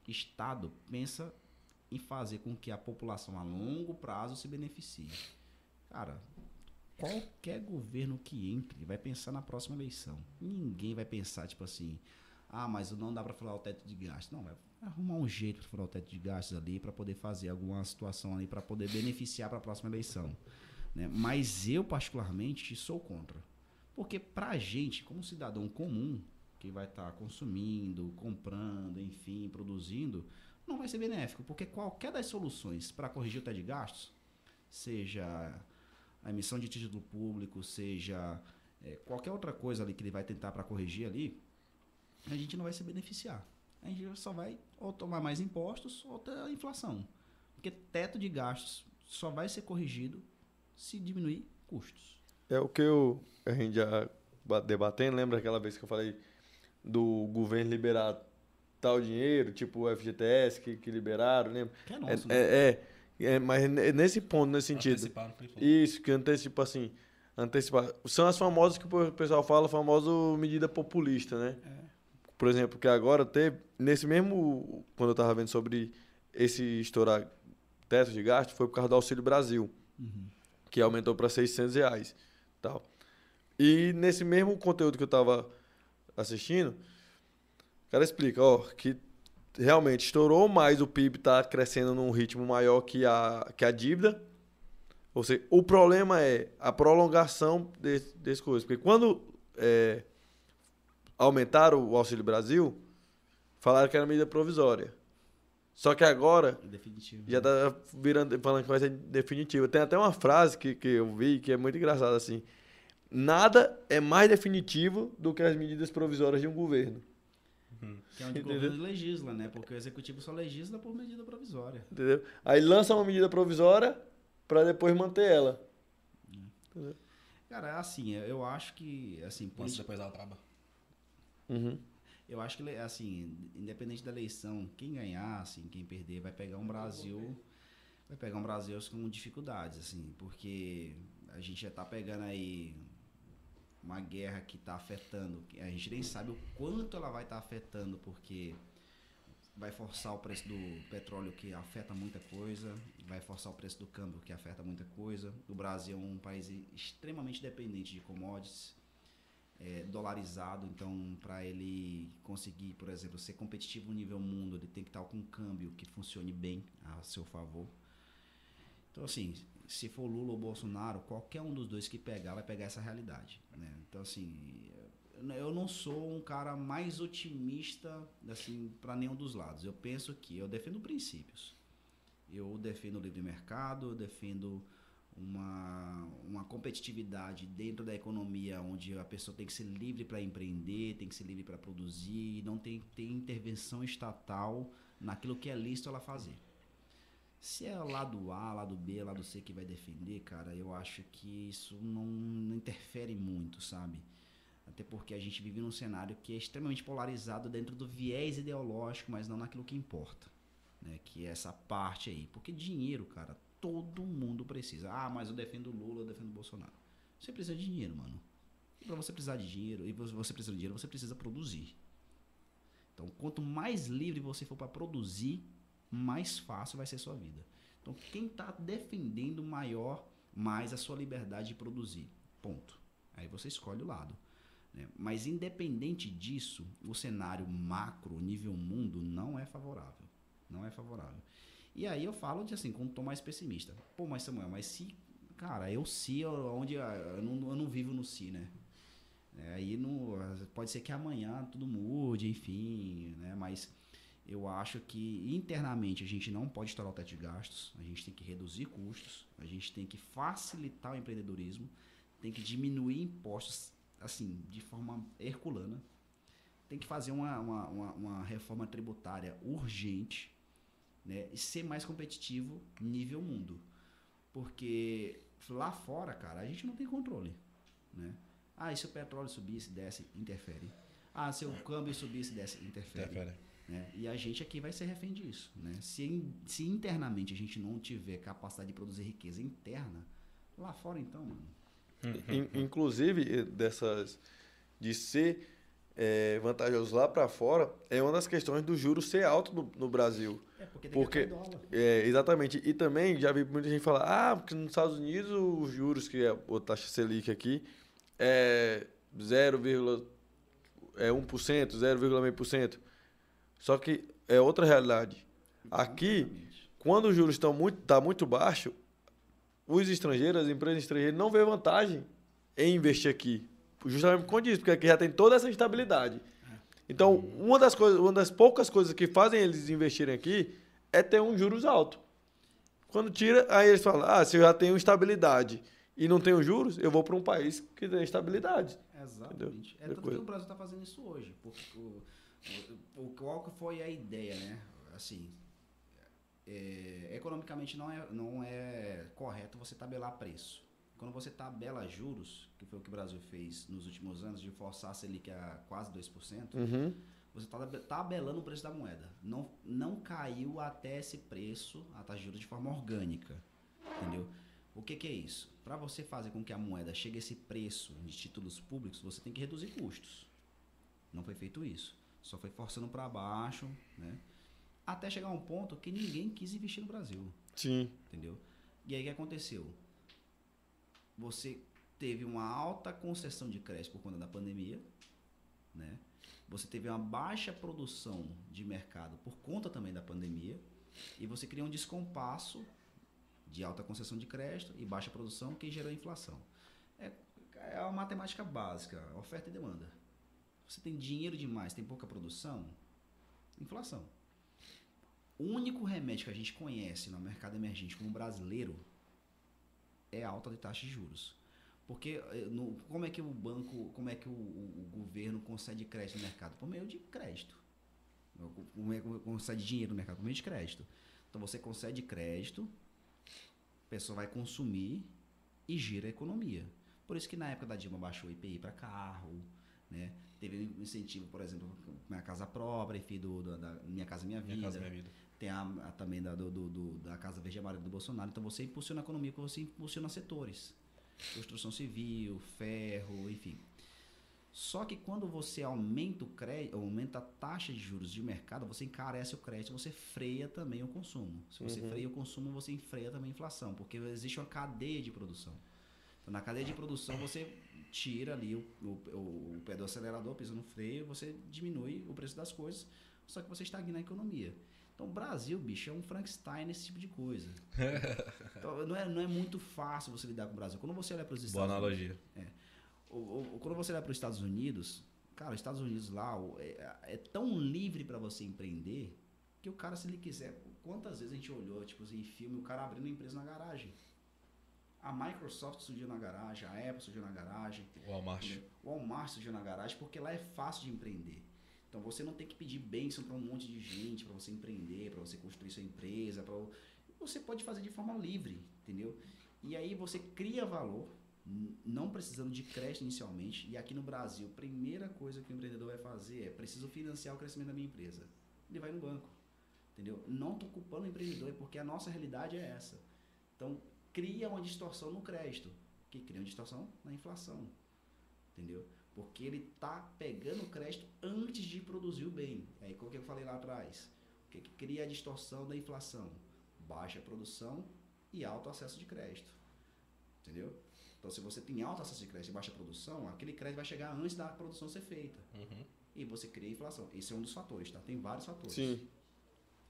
Estado pensa em fazer com que a população a longo prazo se beneficie. Cara, qualquer governo que entre vai pensar na próxima eleição. Ninguém vai pensar, tipo assim, ah, mas não dá para furar o teto de gastos. Não, vai arrumar um jeito para furar o teto de gastos ali para poder fazer alguma situação ali para poder beneficiar para a próxima eleição. Né? Mas eu, particularmente, sou contra. Porque pra gente, como cidadão comum, que vai estar consumindo, comprando, enfim, produzindo, não vai ser benéfico. Porque qualquer das soluções para corrigir o teto de gastos, seja a emissão de título público, seja eh, qualquer outra coisa ali que ele vai tentar para corrigir ali, a gente não vai se beneficiar. A gente só vai ou tomar mais impostos ou ter a inflação. Porque teto de gastos só vai ser corrigido se diminuir custos. É o que eu, a gente já ba- debatendo, lembra aquela vez que eu falei do governo liberar tal dinheiro, tipo o FGTS que, que liberaram, lembra? Que é É, nosso, né? é, é, é, mas é nesse ponto, nesse sentido. Isso, que antecipa assim. Antecipar. São as famosas que o pessoal fala, a famosa medida populista, né? Por exemplo, que agora teve, nesse mesmo, quando eu tava vendo sobre esse estourar teto de gasto, foi por causa do Auxílio Brasil, que aumentou para 600 reais. Tal. E nesse mesmo conteúdo que eu tava assistindo, o cara explica, ó, que realmente estourou, mas o PIB está crescendo num ritmo maior que a, que a dívida. Ou seja, o problema é a prolongação desse, desse coisa. Porque quando é, aumentaram o Auxílio Brasil, falaram que era medida provisória. Só que agora definitivo. já tá virando, falando que vai ser definitiva. Tem até uma frase que, que eu vi que é muito engraçada assim. Nada é mais definitivo do que as medidas provisórias de um governo. Que é onde o Entendeu? governo legisla, né? Porque o executivo só legisla por medida provisória. Entendeu? Aí lança uma medida provisória para depois manter ela. Cara, assim, eu acho que, assim, Lança politi- depois da Altraba. Uhum. eu acho que, assim, independente da eleição, quem ganhar, assim, quem perder, vai pegar um Brasil, vai pegar um Brasil com dificuldades, assim, porque a gente já tá pegando aí uma guerra que tá afetando, que a gente nem sabe o quanto ela vai estar afetando, porque vai forçar o preço do petróleo que afeta muita coisa, vai forçar o preço do câmbio que afeta muita coisa. O Brasil é um país extremamente dependente de commodities, é, dolarizado, então para ele conseguir, por exemplo, ser competitivo no nível mundo, ele tem que estar com um câmbio que funcione bem a seu favor. Então assim, se for Lula ou Bolsonaro, qualquer um dos dois que pegar vai pegar essa realidade, né? Então assim, eu não sou um cara mais otimista assim para nenhum dos lados. Eu penso que eu defendo princípios. Eu defendo o livre mercado, eu defendo uma, uma competitividade dentro da economia onde a pessoa tem que ser livre para empreender, tem que ser livre para produzir, não tem intervenção estatal naquilo que é lícito ela fazer. Se é lado A, lado B, lado C que vai defender, cara, eu acho que isso não, não interfere muito, sabe? Até porque a gente vive num cenário que é extremamente polarizado dentro do viés ideológico, mas não naquilo que importa. Né? Que é essa parte aí. Porque dinheiro, cara, todo mundo precisa. Ah, mas eu defendo Lula, eu defendo Bolsonaro. Você precisa de dinheiro, mano. E pra você precisar de dinheiro, e você precisa de dinheiro, você precisa produzir. Então, quanto mais livre você for para produzir, mais fácil vai ser sua vida. Então, quem está defendendo maior, mais a sua liberdade de produzir. Ponto. Aí você escolhe o lado. Né? Mas, independente disso, o cenário macro, nível mundo, não é favorável. Não é favorável. E aí eu falo de assim, como tô mais pessimista. Pô, mas Samuel, mas se. Cara, eu se, onde. Eu não, eu não vivo no si, né? É, aí não, pode ser que amanhã tudo mude, enfim, né? Mas eu acho que internamente a gente não pode estourar o teto de gastos, a gente tem que reduzir custos, a gente tem que facilitar o empreendedorismo, tem que diminuir impostos, assim, de forma herculana, tem que fazer uma, uma, uma, uma reforma tributária urgente, né? E ser mais competitivo nível mundo. Porque lá fora, cara, a gente não tem controle, né? Ah, e se o petróleo subisse, desce, interfere. Ah, se o câmbio subisse, desce, interfere. interfere. Né? E a gente aqui vai ser refém disso. Né? Se, se internamente a gente não tiver capacidade de produzir riqueza interna, lá fora então, mano. Inclusive, dessas. de ser é, vantajoso lá para fora, é uma das questões do juro ser alto no, no Brasil. É, porque, porque é, exatamente. E também já vi muita gente falar, ah, porque nos Estados Unidos os juros, que é a taxa Selic aqui, é 0,1%, é 0,5%. Só que é outra realidade. Aqui, quando os juros estão muito, tá muito baixo, os estrangeiros, as empresas estrangeiras não vê vantagem em investir aqui. Justamente por conta disso, porque aqui já tem toda essa estabilidade. Então, uma das, coisas, uma das poucas coisas que fazem eles investirem aqui é ter um juros alto. Quando tira, aí eles falam: ah, se eu já tenho estabilidade e não tenho juros, eu vou para um país que tem estabilidade. Exatamente. Entendeu? É tanto que o Brasil está fazendo isso hoje. Porque o, qual que foi a ideia, né? Assim, é, economicamente não é, não é correto você tabelar preço. Quando você tabela juros, que foi o que o Brasil fez nos últimos anos, de forçar a Selic a quase 2%, uhum. você está tabelando o preço da moeda. Não, não caiu até esse preço, a taxa de juros, de forma orgânica. Entendeu? O que, que é isso? Para você fazer com que a moeda chegue a esse preço de títulos públicos, você tem que reduzir custos. Não foi feito isso. Só foi forçando para baixo, né? Até chegar a um ponto que ninguém quis investir no Brasil. Sim. Entendeu? E aí o que aconteceu? Você teve uma alta concessão de crédito por conta da pandemia, né? Você teve uma baixa produção de mercado por conta também da pandemia e você criou um descompasso de alta concessão de crédito e baixa produção que gerou inflação. É, é uma matemática básica, oferta e demanda. Você tem dinheiro demais, tem pouca produção, inflação. O único remédio que a gente conhece no mercado emergente como brasileiro é alta de taxa de juros. Porque eh, no, como é que o banco, como é que o, o, governo concede crédito no mercado? Por meio de crédito. Como é que concede dinheiro no mercado? Por meio de crédito. Então você concede crédito, a pessoa vai consumir e gira a economia. Por isso que na época da Dilma baixou o IPI para carro, né? Teve um incentivo, por exemplo, minha casa própria, enfim, do, do da Minha Casa Minha Vida. Minha casa, minha vida. Tem a, a também da, do, do, da Casa Verde Amarela do Bolsonaro. Então você impulsiona a economia, você impulsiona setores. Construção civil, ferro, enfim. Só que quando você aumenta o crédito, aumenta a taxa de juros de mercado, você encarece o crédito, você freia também o consumo. Se você uhum. freia o consumo, você freia também a inflação, porque existe uma cadeia de produção. Então, na cadeia de produção, você tira ali o, o, o pé do acelerador, pisa no freio, você diminui o preço das coisas, só que você estagna a economia. Então, o Brasil, bicho, é um Frankenstein nesse tipo de coisa. então, não é, não é muito fácil você lidar com o Brasil. Quando você olha para os Estados Boa analogia. Unidos, é, o- o- quando você vai para os Estados Unidos, cara, os Estados Unidos lá é, é tão livre para você empreender que o cara, se ele quiser, quantas vezes a gente olhou, tipo, em filme, o cara abrindo uma empresa na garagem. A Microsoft surgiu na garagem, a Apple surgiu na garagem, O Walmart. o Walmart surgiu na garagem porque lá é fácil de empreender. Então você não tem que pedir bênção para um monte de gente para você empreender, para você construir sua empresa, para você pode fazer de forma livre, entendeu? E aí você cria valor, não precisando de crédito inicialmente. E aqui no Brasil, primeira coisa que o empreendedor vai fazer é preciso financiar o crescimento da minha empresa. Ele vai no banco, entendeu? Não estou culpando o empreendedor, é porque a nossa realidade é essa. Então cria uma distorção no crédito, que cria uma distorção na inflação, entendeu? Porque ele tá pegando o crédito antes de produzir o bem. Aí o que eu falei lá atrás? O que, que cria a distorção da inflação? Baixa produção e alto acesso de crédito. Entendeu? Então, se você tem alto acesso de crédito e baixa produção, aquele crédito vai chegar antes da produção ser feita. Uhum. E você cria inflação. Esse é um dos fatores, tá? Tem vários fatores. Sim.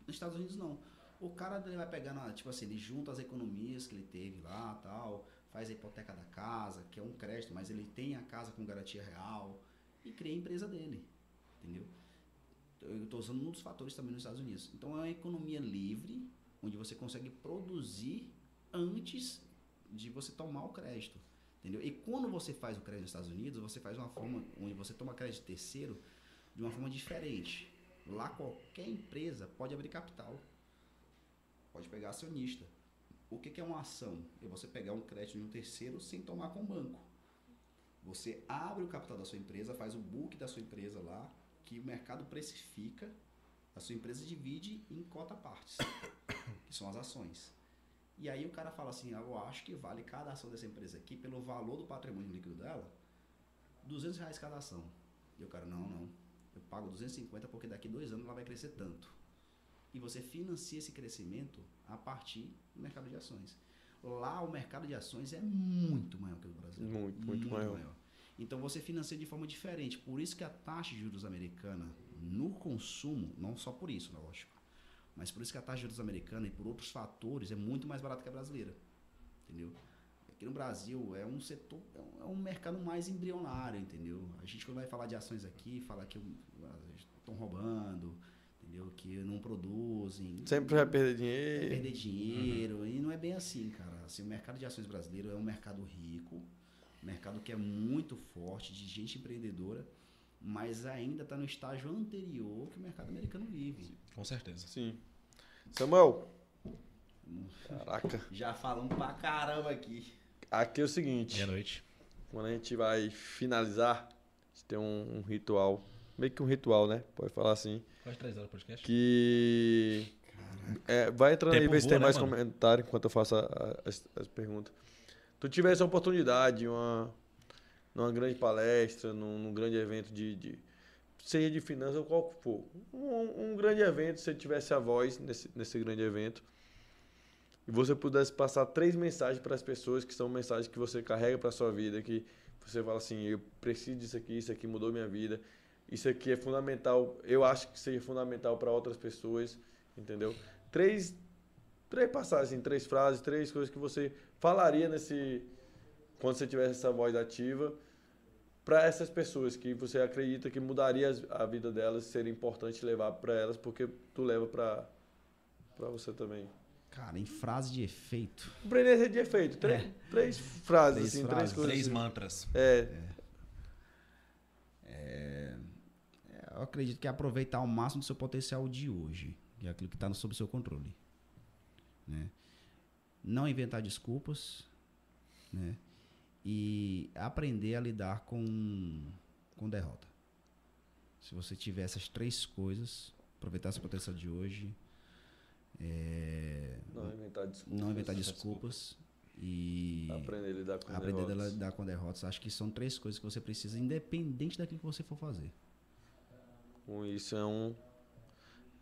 Nos Estados Unidos, não. O cara ele vai pegar, na, tipo assim, ele junta as economias que ele teve lá tal, faz a hipoteca da casa, que é um crédito, mas ele tem a casa com garantia real e cria a empresa dele. Entendeu? Eu estou usando um dos fatores também nos Estados Unidos. Então é uma economia livre, onde você consegue produzir antes de você tomar o crédito. Entendeu? E quando você faz o crédito nos Estados Unidos, você faz uma forma onde você toma crédito terceiro de uma forma diferente. Lá qualquer empresa pode abrir capital. Pode pegar acionista. O que, que é uma ação? É você pegar um crédito de um terceiro sem tomar com o banco. Você abre o capital da sua empresa, faz o book da sua empresa lá, que o mercado precifica, a sua empresa divide em cota partes, que são as ações. E aí o cara fala assim, ah, eu acho que vale cada ação dessa empresa aqui, pelo valor do patrimônio líquido dela, 200 reais cada ação. E o cara, não, não, eu pago 250 porque daqui dois anos ela vai crescer tanto. E você financia esse crescimento a partir do mercado de ações. Lá o mercado de ações é muito maior que o do Brasil. Muito, muito maior. Então você financia de forma diferente. Por isso que a taxa de juros americana no consumo, não só por isso, lógico, mas por isso que a taxa de juros americana e por outros fatores é muito mais barata que a brasileira. Entendeu? Aqui no Brasil é um setor, é um, é um mercado mais embrionário, entendeu? A gente quando vai falar de ações aqui, fala que estão roubando, entendeu? Que não produzem. Sempre vai perder Vai dinheiro. perder dinheiro. E não é bem assim, cara. Assim, o mercado de ações brasileiro é um mercado rico, um mercado que é muito forte, de gente empreendedora, mas ainda está no estágio anterior que o mercado americano vive. Com certeza. Sim. Samuel. Caraca. Já falamos pra caramba aqui. Aqui é o seguinte. Meia-noite. Quando a gente vai finalizar, a gente tem um, um ritual. Meio que um ritual, né? Pode falar assim. Quase três horas de podcast. Que. É, vai entrando aí, Tempo ver se tem né, mais mano? comentário enquanto eu faço a- a- as, as perguntas. Tu tivesse a oportunidade, uma, numa grande palestra, num, num grande evento de, de. Seja de finanças ou qual for. Um, um grande evento, se você tivesse a voz nesse, nesse grande evento. E você pudesse passar três mensagens para as pessoas que são mensagens que você carrega para sua vida, que você fala assim, eu preciso disso aqui, isso aqui mudou minha vida, isso aqui é fundamental, eu acho que seja fundamental para outras pessoas, entendeu? Três, três passagens, três frases, três coisas que você falaria nesse quando você tivesse essa voz ativa para essas pessoas que você acredita que mudaria a vida delas, seria importante levar para elas, porque tu leva para para você também. Cara, em frase de efeito. Empreender de efeito. Três, três frases, Três assim, frases. três coisas. Três assim. mantras. É, É, eu acredito que é aproveitar ao máximo do seu potencial de hoje, que é aquilo que está sob seu controle. Né? Não inventar desculpas, né? E aprender a lidar com, com derrota. Se você tiver essas três coisas, aproveitar seu potencial de hoje, é, não inventar desculpas. não inventar desculpas e Aprender a lidar com aprender a derrotas. lidar com derrotas. Acho que são três coisas que você precisa, independente daquilo que você for fazer. Com isso é um.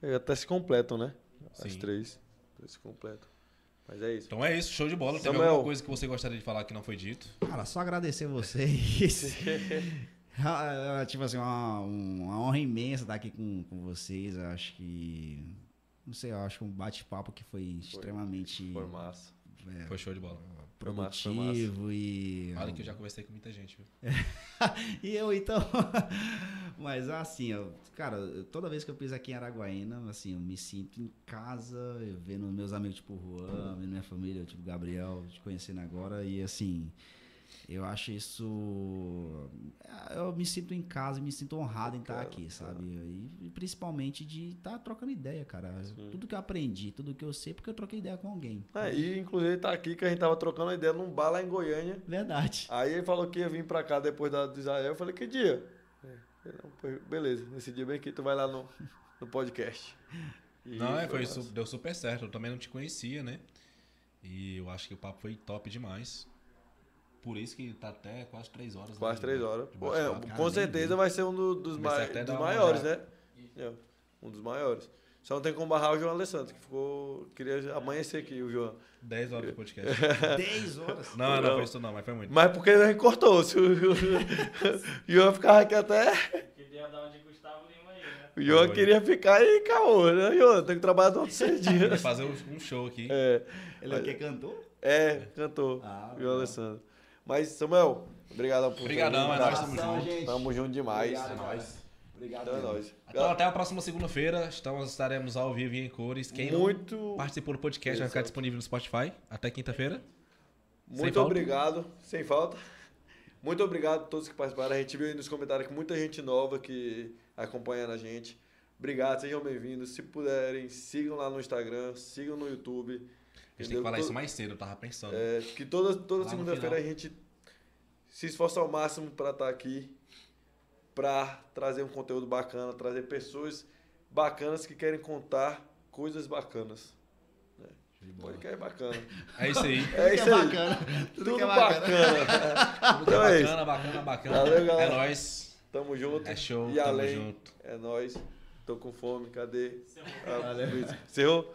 é, Até se completam, né? As Sim. três. Três se completam. Mas é isso. Então é isso, show de bola. Teve Samuel. alguma coisa que você gostaria de falar que não foi dito? Cara, só agradecer vocês. Ah, tipo assim, uma, uma honra imensa estar aqui com, com vocês. Eu acho que. Não sei, eu acho que um bate-papo que foi extremamente. Foi massa. é, Foi show de bola. Foi massa, foi produtivo e. Olha que eu já conversei com muita gente, viu? E eu, então. Mas assim, eu, cara, eu- toda vez que eu piso aqui em Araguaína, assim, eu me sinto em casa, eu vendo meus amigos tipo Juan, vendo minha família, tipo Gabriel, te conhecendo agora, e assim. Eu acho isso. Eu me sinto em casa e me sinto honrado em estar aqui, sabe? E, principalmente de estar trocando ideia, cara. Sim. Tudo que eu aprendi, tudo que eu sei, porque eu troquei ideia com alguém. É, e inclusive tá aqui que a gente tava trocando ideia num bar lá em Goiânia. Verdade. Aí ele falou que ia vir pra cá depois da, do Israel. Eu falei, que dia? É, beleza, nesse dia bem que tu vai lá no, no podcast. E Não, é, foi, su- deu super certo. Eu também não te conhecia, né? E eu acho que o papo foi top demais. Por isso que tá até quase três horas. Quase né, três de- horas. de Pô, é, com certeza vai ser um do- dos, mai- dos maiores, né? É, um dos maiores. Só não tem como barrar o João Alessandro, que ficou. Queria amanhecer aqui, o João. Dez horas do podcast. 10 horas. Não, não, Não. foi isso não, mas foi muito. Mas porque gente cortou. Se o João ficava aqui até. Queria dar uma de Gustavo Lima aí, né? O João queria ficar e caô, né, João? Tem que trabalhar todos os seis dias. fazer um show aqui. É, Ele é o que cantou? é, cantou. Ah, João. Alessandro. Mas, Samuel, obrigadão por Obrigadão, é nóis, tamo junto. Tamo junto demais. Obrigado, É nóis. Obrigado. Então é nóis. Então até a próxima segunda-feira. Estamos, estaremos ao vivo e em cores. Quem não muito, participou do podcast vai ficar Exato. disponível no Spotify até quinta-feira. Sem muito falta? obrigado. Sem falta. Muito obrigado a todos que participaram. A gente viu aí nos comentários que muita gente nova que acompanha a gente. Obrigado, sejam bem-vindos. Se puderem, sigam lá no Instagram, sigam no YouTube. A gente tem que falar To- isso mais cedo, eu tava pensando. É, que toda, toda segunda-feira a gente se esforça ao máximo para estar aqui, para trazer um conteúdo bacana, trazer pessoas bacanas que querem contar coisas bacanas. Podcast é bacana. É isso aí. É isso que é aí. bacana. Tudo, Tudo que é bacana. bacana. então é isso. Bacana, bacana, bacana. Valeu, É galera. nóis. Tamo junto. É show. E tamo além. junto. É nóis. Tô com fome. Cadê? Valeu. Encerrou?